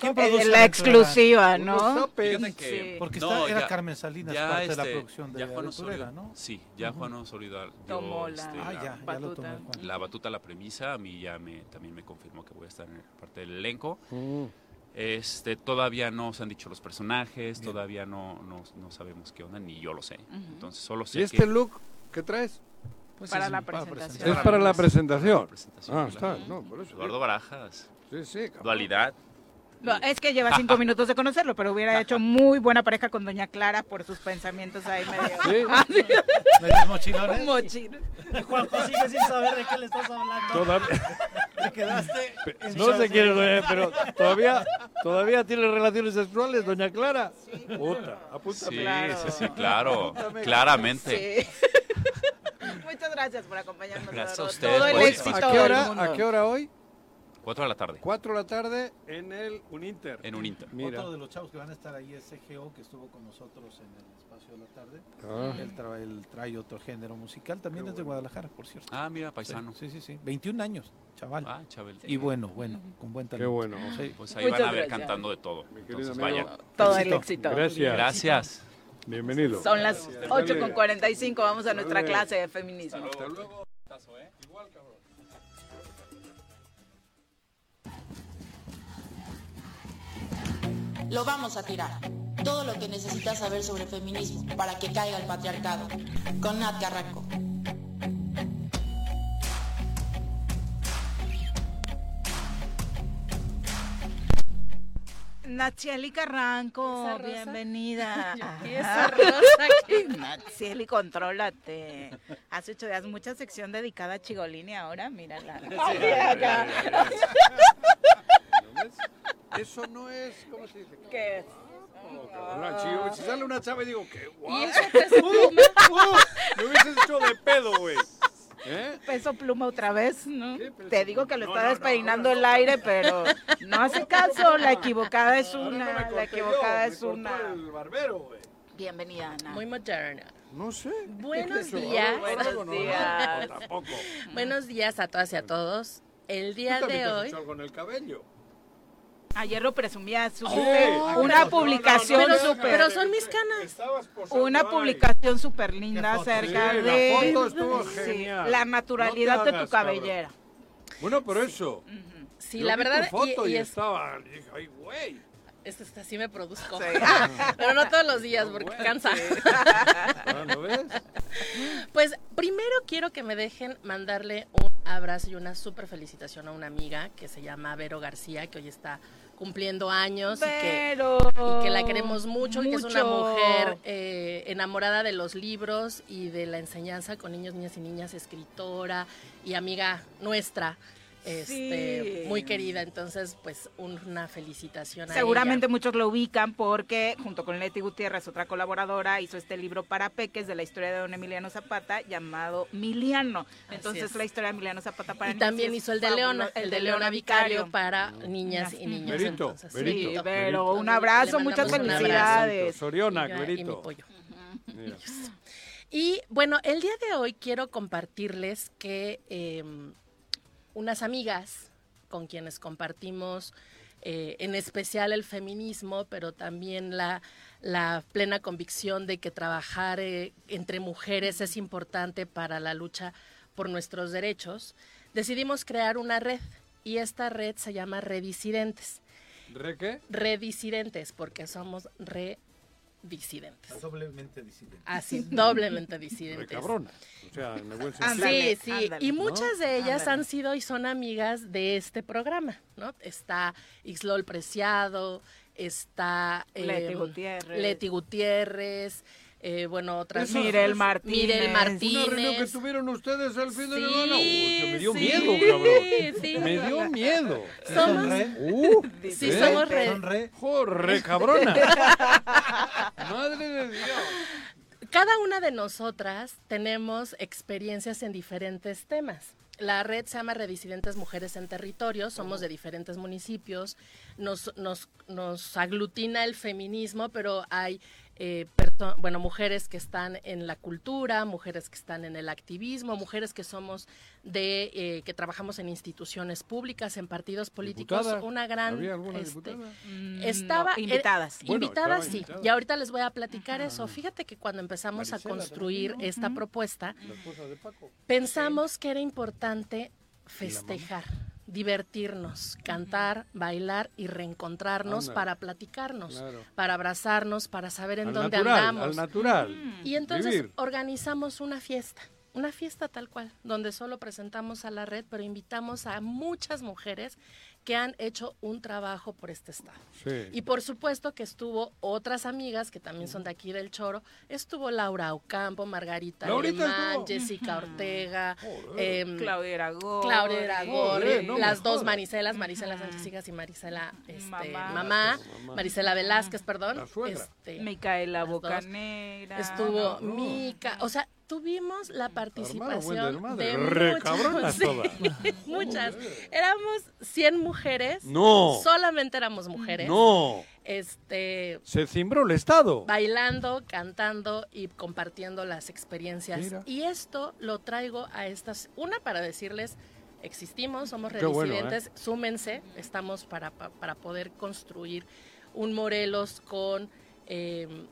¿Quién produce la exclusiva, no? Que, Porque está, era Carmen Salinas ya parte este, de la este, producción de ya Juan Aventurera, ¿no? Sí, ya uh -huh. Juan Osorio tomó la, este, ah, ya, batuta. lo tomó La batuta, la premisa, a mí ya me, también me confirmó que voy a estar en parte del elenco. Uh este, todavía no se han dicho los personajes, todavía no, no, no, sabemos qué onda, ni yo lo sé. Entonces solo sé ¿Y este look qué traes? Pues para, la presentación. Es para la presentación. ah, está. No, por eso. Eduardo Barajas. Sí, sí. Dualidad. No, es que lleva cinco minutos de conocerlo, pero hubiera hecho muy buena pareja con Doña Clara por sus pensamientos ahí medio. ¿Sí? [laughs] ¿Medios mochilones? Mochilos. Juanjo sigue sin saber de qué le estás hablando. Todavía. Te quedaste. No se quiere, pero todavía, todavía tiene relaciones sexuales, Doña Clara. Puta, apúntame. Sí, claro. sí, sí, claro. Claramente. Sí. [laughs] Muchas gracias por acompañarnos. Gracias a ustedes. Todo el éxito ¿A qué hora. ¿A qué hora hoy? 4 de la tarde. 4 de la tarde en el Uninter. En Uninter. Mira. Otro de los chavos que van a estar ahí es CGO, que estuvo con nosotros en el espacio de la tarde. Ah. Él, trae otro género musical, también desde Guadalajara, por cierto. Ah, mira, paisano. Sí, sí, sí. 21 años, chaval. Ah, chaval. Y bueno, bueno, con buen talento. Qué bueno. Pues ahí van a ver cantando de todo. Entonces, vaya. Todo el éxito. Gracias. Gracias. Bienvenido. Son las 8 con 45, vamos a nuestra clase de feminismo. Hasta luego. Lo vamos a tirar. Todo lo que necesitas saber sobre feminismo para que caiga el patriarcado. Con Nat Carranco. Natsieli Carranco, bienvenida. [laughs] [laughs] Natsieli, contrólate. Has hecho ya mucha sección dedicada a Chigolini ahora, mírala. [laughs] Eso no es, ¿cómo se dice? ¿Qué es? Oh, si sale una chava y digo, qué guapo. ¿Y eso peso pluma? me hubieses hecho de pedo, güey. ¿Eh? Peso pluma otra vez, ¿no? Te digo que lo está despeinando el aire, pero no hace caso. La equivocada es una. la equivocada es una. El barbero, güey. Bienvenida, Ana. Muy moderna. No sé. Buenos días. Buenos días. Buenos días a todas y a todos. El día de hoy. Has algo en el cabello? Ayer lo presumía su una publicación super, pero son mis canas. Una publicación súper linda acerca de la, naturalidad de tu cabellera. Bueno, pero eso. Sí, la verdad. Foto y, estaba, ay, güey. Esto así me produzco. [laughs] Pero no todos los días porque cansa. [laughs] Pues primero quiero que me dejen mandarle un abrazo y una súper felicitación a una amiga que se llama Vero García, que hoy está cumpliendo años y que, y que, la queremos mucho, y que es una mujer eh, enamorada de los libros y de la enseñanza con niños, niñas y niñas, escritora y amiga nuestra este, muy querida. Entonces, pues una felicitación a Seguramente muchos lo ubican porque junto con Leti Gutiérrez, otra colaboradora, hizo este libro para peques de la historia de don Emiliano Zapata llamado Miliano. Entonces, la historia de Emiliano Zapata para y también hizo el de Leona, el de Leona Vicario para niñas y niños. sí, pero un abrazo, muchas felicidades. Soriona, Y bueno, el día de hoy quiero compartirles que eh, unas amigas con quienes compartimos eh, en especial el feminismo, pero también la, la plena convicción de que trabajar eh, entre mujeres es importante para la lucha por nuestros derechos, decidimos crear una red y esta red se llama Redisidentes. ¿Re qué? Redisidentes, porque somos re disidentes. Doblemente disidentes. Así, [laughs] doblemente disidentes. Cabronas. O sea, en buen Sí, sí. y muchas de ellas han sido y son amigas de este programa, ¿no? Está Ixlol Preciado, está Leti em, Gutiérrez. Leti Gutiérrez eh, bueno, otras... Mirel Martínez. Mirel Martínez. Una reunión que tuvieron ustedes al fin de semana. que me dio miedo, cabrón. Sí. Me dio miedo. [laughs] Somos... Uh, [laughs] sí, ¿eh? somos re. Son re. Jorre, cabrona. [laughs] Madre de Dios. Cada una de nosotras tenemos experiencias en diferentes temas. La red se llama Redisidentes Mujeres en Territorio, somos de diferentes municipios, nos, nos, nos aglutina el feminismo, pero hay eh, bueno, mujeres que están en la cultura, mujeres que están en el activismo, mujeres que somos de, eh, que trabajamos en instituciones públicas, en partidos políticos, una gran... Este, mm, estaba... invitadas. invitadas, sí. Y ahorita les voy a platicar eso. Fíjate que cuando empezamos a construir esta propuesta, pensamos que era importante festejar divertirnos, cantar, bailar y reencontrarnos para platicarnos, para abrazarnos, para saber en dónde andamos. Al natural. Y entonces organizamos una fiesta una fiesta tal cual, donde solo presentamos a la red, pero invitamos a muchas mujeres que han hecho un trabajo por este estado. Y por supuesto que estuvo otras amigas que también son de aquí del Choro. Estuvo Laura Ocampo, Margarita Alemán, Jessica Ortega, em, Claudia Aragón, Claudia las dos Maricelas, Marisela Sánchez y Marisela este, mamá. Marisela Velázquez, perdón. Este, Micaela Bocanegra. Estuvo Mica, o sea, tuvimos la participación de muchas, [laughs] [laughs] muchas. Éramos 100 mujeres. No. Solamente éramos mujeres. No. Este. Se cimbró el Estado. Bailando, cantando y compartiendo las experiencias. Y esto lo traigo a estas. Una para decirles existimos, somos residentes, ¿eh? súmense, estamos para, para, poder construir un Morelos con eh,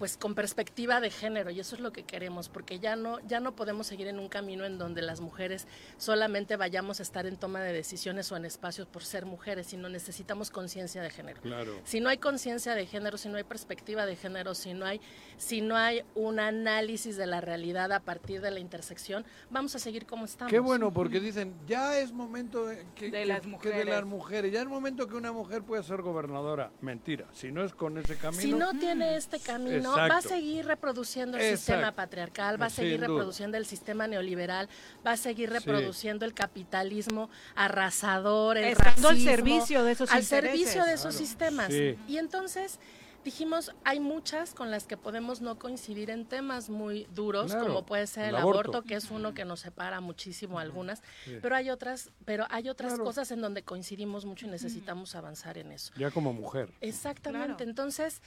pues con perspectiva de género y eso es lo que queremos porque ya no ya no podemos seguir en un camino en donde las mujeres solamente vayamos a estar en toma de decisiones o en espacios por ser mujeres sino necesitamos conciencia de género claro. si no hay conciencia de género si no hay perspectiva de género si no hay si no hay un análisis de la realidad a partir de la intersección vamos a seguir como estamos qué bueno porque dicen ya es momento que, de, las mujeres. de las mujeres ya es momento que una mujer pueda ser gobernadora mentira si no es con ese camino si no tiene este camino va a seguir reproduciendo el sistema patriarcal, va a seguir reproduciendo el sistema neoliberal, va a seguir reproduciendo el capitalismo arrasador, el Estando al servicio de esos al servicio de esos sistemas. Y entonces dijimos, hay muchas con las que podemos no coincidir en temas muy duros, como puede ser el, aborto. que es uno que nos separa muchísimo algunas, pero hay otras, pero hay otras cosas en donde coincidimos mucho y necesitamos avanzar en eso. Ya como mujer. Exactamente. Entonces,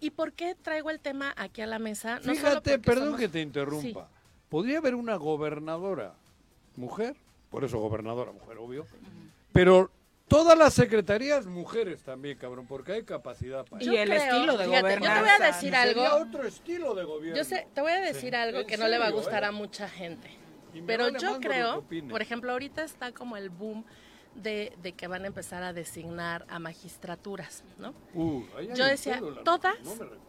¿Y, por qué traigo el tema aquí a la mesa? Fíjate, perdón que te interrumpa. Podría haber una gobernadora mujer, por eso gobernadora mujer, obvio, pero todas las secretarías mujeres también, cabrón, porque hay capacidad para Y el estilo de gobierno. Yo te voy a decir algo. otro estilo de gobierno. Yo sé, te voy a decir algo que no le va a gustar a ¿eh? mucha gente. Pero yo creo, por ejemplo, ahorita está como el boom de, que van a empezar a designar a magistraturas, ¿no? Uh, Yo decía, todas,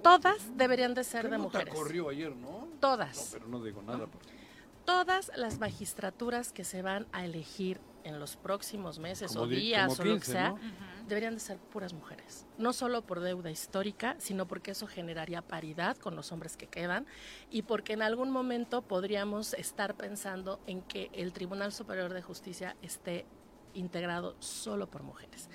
todas deberían de ser de mujeres. corrió ayer, ¿no? Todas. No, pero no digo nada. Todas las magistraturas que se van a elegir en los próximos meses o días o lo que sea, deberían de ser puras mujeres. No solo por deuda histórica, sino porque eso generaría paridad con los hombres que quedan y porque en algún momento podríamos estar pensando en que el Tribunal Superior de Justicia esté integrado solo por mujeres.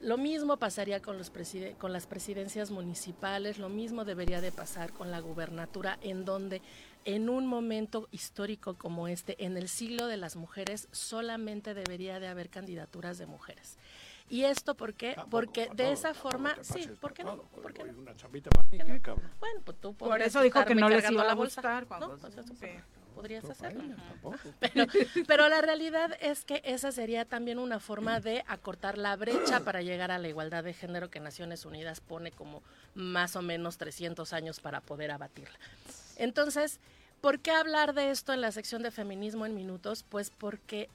Lo mismo pasaría con, los con las presidencias municipales, lo mismo debería de pasar con la gubernatura, en donde en un momento histórico como este, en el siglo de las mujeres, solamente debería de haber candidaturas de mujeres. ¿Y esto por qué? Porque de esa forma, sí, ¿por qué no? ¿Por qué no? Bueno, pues tú Por eso dijo que no les iba a gustar. ¿no? Podrías hacerlo. [laughs] Pero, pero la realidad es que esa sería también una forma de acortar la brecha para llegar a la igualdad de género que Naciones Unidas pone como más o menos 300 años para poder abatirla. Entonces, ¿por qué hablar de esto en la sección de feminismo en minutos? Pues porque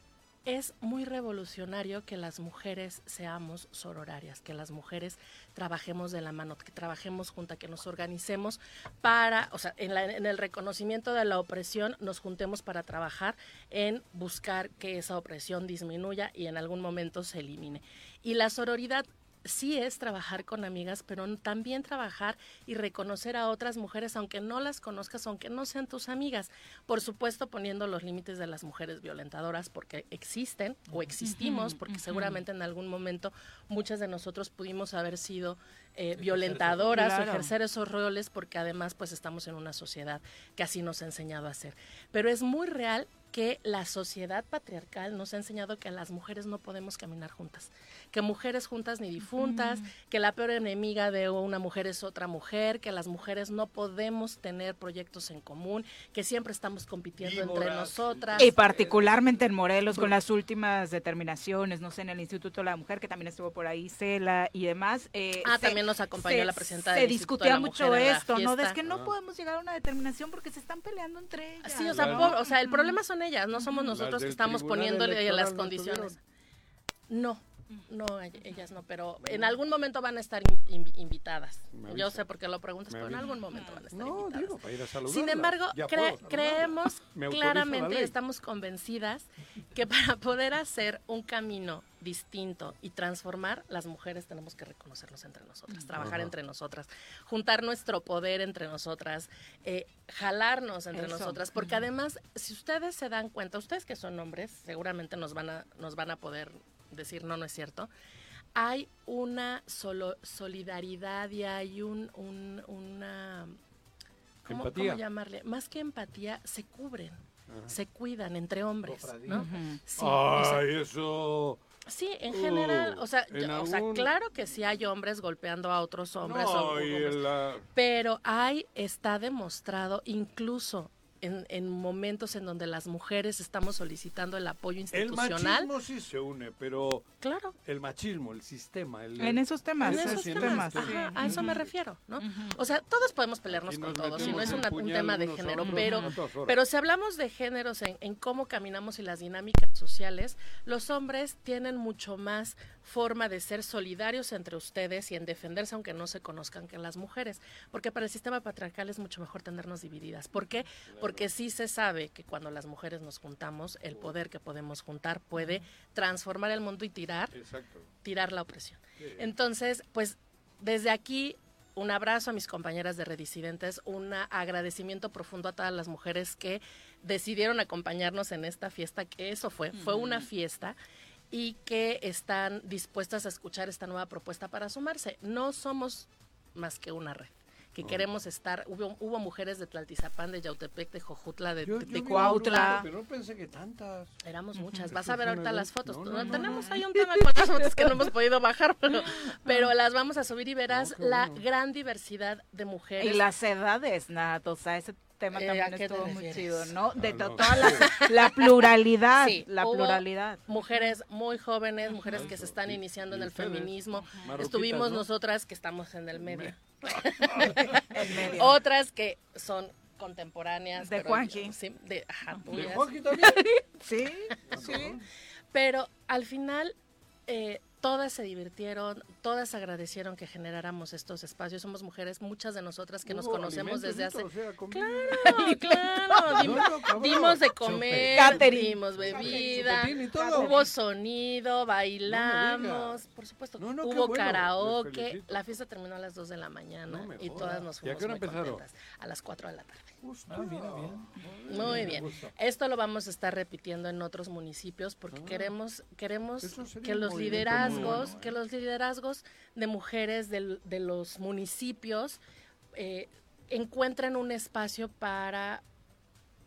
es muy revolucionario que las mujeres seamos sororarias, que las mujeres trabajemos de la mano, que trabajemos juntas, que nos organicemos para, o sea, en, en, el reconocimiento de la opresión, nos juntemos para trabajar en buscar que esa opresión disminuya y en algún momento se elimine. Y la sororidad sí es trabajar con amigas, pero también trabajar y reconocer a otras mujeres, aunque no las conozcas, aunque no sean tus amigas. Por supuesto, poniendo los límites de las mujeres violentadoras, porque existen o existimos, porque seguramente en algún momento muchas de nosotros pudimos haber sido eh, violentadoras o ejercer esos roles, porque además pues estamos en una sociedad que así nos ha enseñado a hacer. Pero es muy real que la sociedad patriarcal nos ha enseñado que las mujeres no podemos caminar juntas, que mujeres juntas ni difuntas, que la peor enemiga de una mujer es otra mujer, que las mujeres no podemos tener proyectos en común, que siempre estamos compitiendo entre nosotras. Y particularmente en Morelos con las últimas determinaciones, no sé, en el Instituto de la Mujer, que también estuvo por ahí, Cela y demás. Eh, ah, también nos acompañó la presidenta Se discutía mucho esto, ¿no? Es que no podemos llegar a una determinación porque se están peleando entre ellas. Sí, o sea, o sea el problema son ellas, no somos nosotros que estamos poniéndole las condiciones. No, no, ellas no, pero en algún momento van a estar invitadas. Yo sé por qué lo preguntas, pero en algún momento van a estar invitadas. Sin embargo, creemos claramente y estamos convencidas que para poder hacer un camino distinto y transformar, las mujeres tenemos que reconocernos entre nosotras, trabajar entre nosotras, juntar nuestro poder entre nosotras, eh, jalarnos entre nosotras, porque además, si ustedes se dan cuenta, ustedes que son hombres, seguramente nos van a, nos van a poder decir no, no es cierto. Hay una solo solidaridad y hay un, una ¿cómo, llamarle? Más que empatía, se cubren, se cuidan entre hombres, ¿no? sí, Ay, eso... Sí, en general, o sea, o sea, claro que sí hay hombres golpeando a otros hombres, pero hay, está demostrado incluso en, momentos en donde las mujeres estamos solicitando el apoyo institucional. El machismo sí se une, pero claro. el machismo, el sistema. en esos temas. En esos temas. a eso me refiero, ¿no? O sea, todos podemos pelearnos con todos, y no es un tema de género, pero, pero si hablamos de géneros en, en cómo caminamos y las dinámicas sociales, los hombres tienen mucho más forma de ser solidarios entre ustedes y en defenderse aunque no se conozcan que las mujeres, porque para el sistema patriarcal es mucho mejor tenernos divididas. ¿Por qué? Porque sí se sabe que cuando las mujeres nos juntamos, el poder que podemos juntar puede transformar el mundo y tirar, tirar la opresión. Entonces, pues desde aquí un abrazo a mis compañeras de Redisidentes, un agradecimiento profundo a todas las mujeres que decidieron acompañarnos en esta fiesta, que eso fue, fue una fiesta y que están dispuestas a escuchar esta nueva propuesta para sumarse. No somos más que una red que queremos estar. Hubo, hubo mujeres de Tlaltizapán, de Yautepec, de Jojutla, de, Cuautla. Pero no pensé que tantas. Éramos muchas. Vas a ver ahorita las fotos. tenemos ahí un tema con las fotos que no hemos podido bajar, pero, [laughs] pero las vamos a subir y verás la gran diversidad de mujeres. Y las edades, Nat, o sea, ese tema eh, también estuvo muy chido, ¿no? De toda la, [laughs] pluralidad, la pluralidad. Mujeres muy jóvenes, mujeres que se están iniciando en el feminismo. Estuvimos nosotras que estamos en el medio. [laughs] Otras que son contemporáneas. De Juanji. Sí, de, ajá, ¿De Juanji también? [laughs] sí, sí. Pero al final eh, todas se divirtieron, todas agradecieron que generáramos estos espacios. Somos mujeres, muchas de nosotras que nos conocemos desde hace... claro, [laughs] claro, dimos, de comer, dimos bebida, hubo sonido, bailamos, por supuesto, hubo karaoke. La fiesta terminó a las 2 de la mañana y todas nos fuimos muy contentas. A las 4 de la tarde. Ah, muy bien. Esto lo vamos a estar repitiendo en otros municipios porque ah. queremos queremos que los liderazgos, que los liderazgos de mujeres de los municipios eh, encuentren un espacio para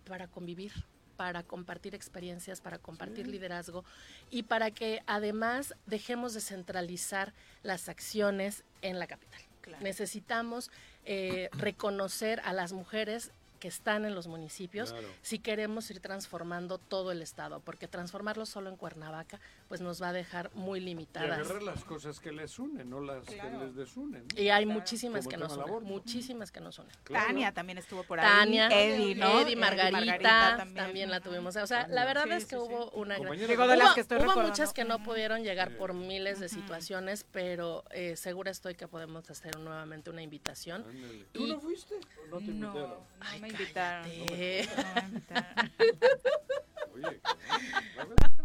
para convivir, para compartir experiencias, para compartir liderazgo y para que además dejemos de centralizar las acciones en la capital. Necesitamos eh, [clears throat] reconocer a las mujeres que están en los municipios si queremos ir transformando todo el estado, porque transformarlo solo en Cuernavaca pues nos va a dejar muy limitadas. Y agarrar las cosas que les unen, no las que les desunen. Y hay muchísimas que nos unen, muchísimas que nos unen. Tania también estuvo por ahí. Tania, Eddie, ¿no? Eddie, Margarita, también. la tuvimos. O sea, la verdad es que hubo una gran... Hubo, muchas que no pudieron llegar por miles de situaciones, pero eh, segura estoy que podemos hacer nuevamente una invitación. ¿Tú no fuiste? no te invitaron? invitaron.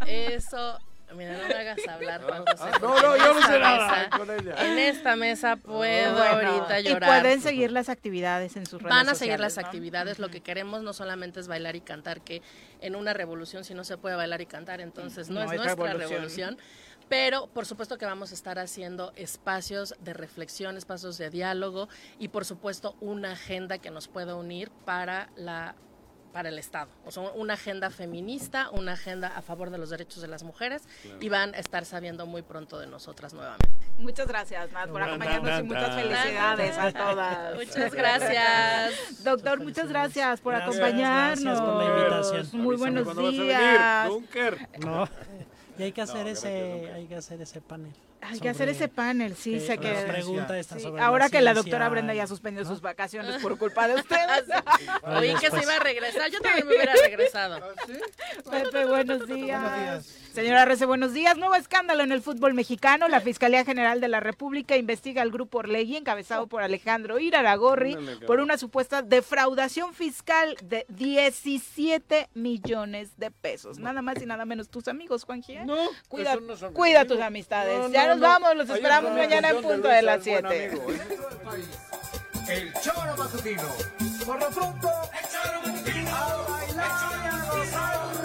Eso, mira, no me hagas hablar, Juan ah, no, no, yo no sé nada con ella. En esta mesa puedo ahorita llorar. Y pueden seguir las actividades en sus redes Van a seguir las actividades. Lo que queremos no solamente es bailar y cantar, que en una revolución si no se puede bailar y cantar, entonces no, es nuestra revolución pero por supuesto que vamos a estar haciendo espacios de reflexión, espacios de diálogo y por supuesto una agenda que nos pueda unir para la para el Estado. O sea, una agenda feminista, una agenda a favor de los derechos de las mujeres y van a estar sabiendo muy pronto de nosotras nuevamente. Muchas gracias, Nat, por acompañarnos y muchas felicidades a todas. Muchas gracias. [laughs] Doctor, muchas gracias por acompañarnos. Gracias por la invitación. Muy buenos días. [laughs] No. [laughs] Y hay que hacer ese, hay que hacer ese panel. Hay que hacer ese panel, sí, sé que. pregunta esta sobre Ahora que la doctora Brenda ya suspendió sus vacaciones por culpa de ustedes. Oí que se iba a regresar, yo también me hubiera regresado. [laughs] ¿Ah, Pepe, buenos días. Buenos días. Señora Rece, buenos días. Nuevo escándalo en el fútbol mexicano. La Fiscalía General de la República investiga al grupo Orlegui, encabezado por Alejandro Iraragorri, por una supuesta defraudación fiscal de 17 millones de pesos. Nada más y nada menos tus amigos, Juan Gil. No, cuida, cuida tus amistades. ya nos vamos, los esperamos mañana en punto de, las 7. El choro matutino. Por lo pronto, el choro matutino. A bailar y a gozar.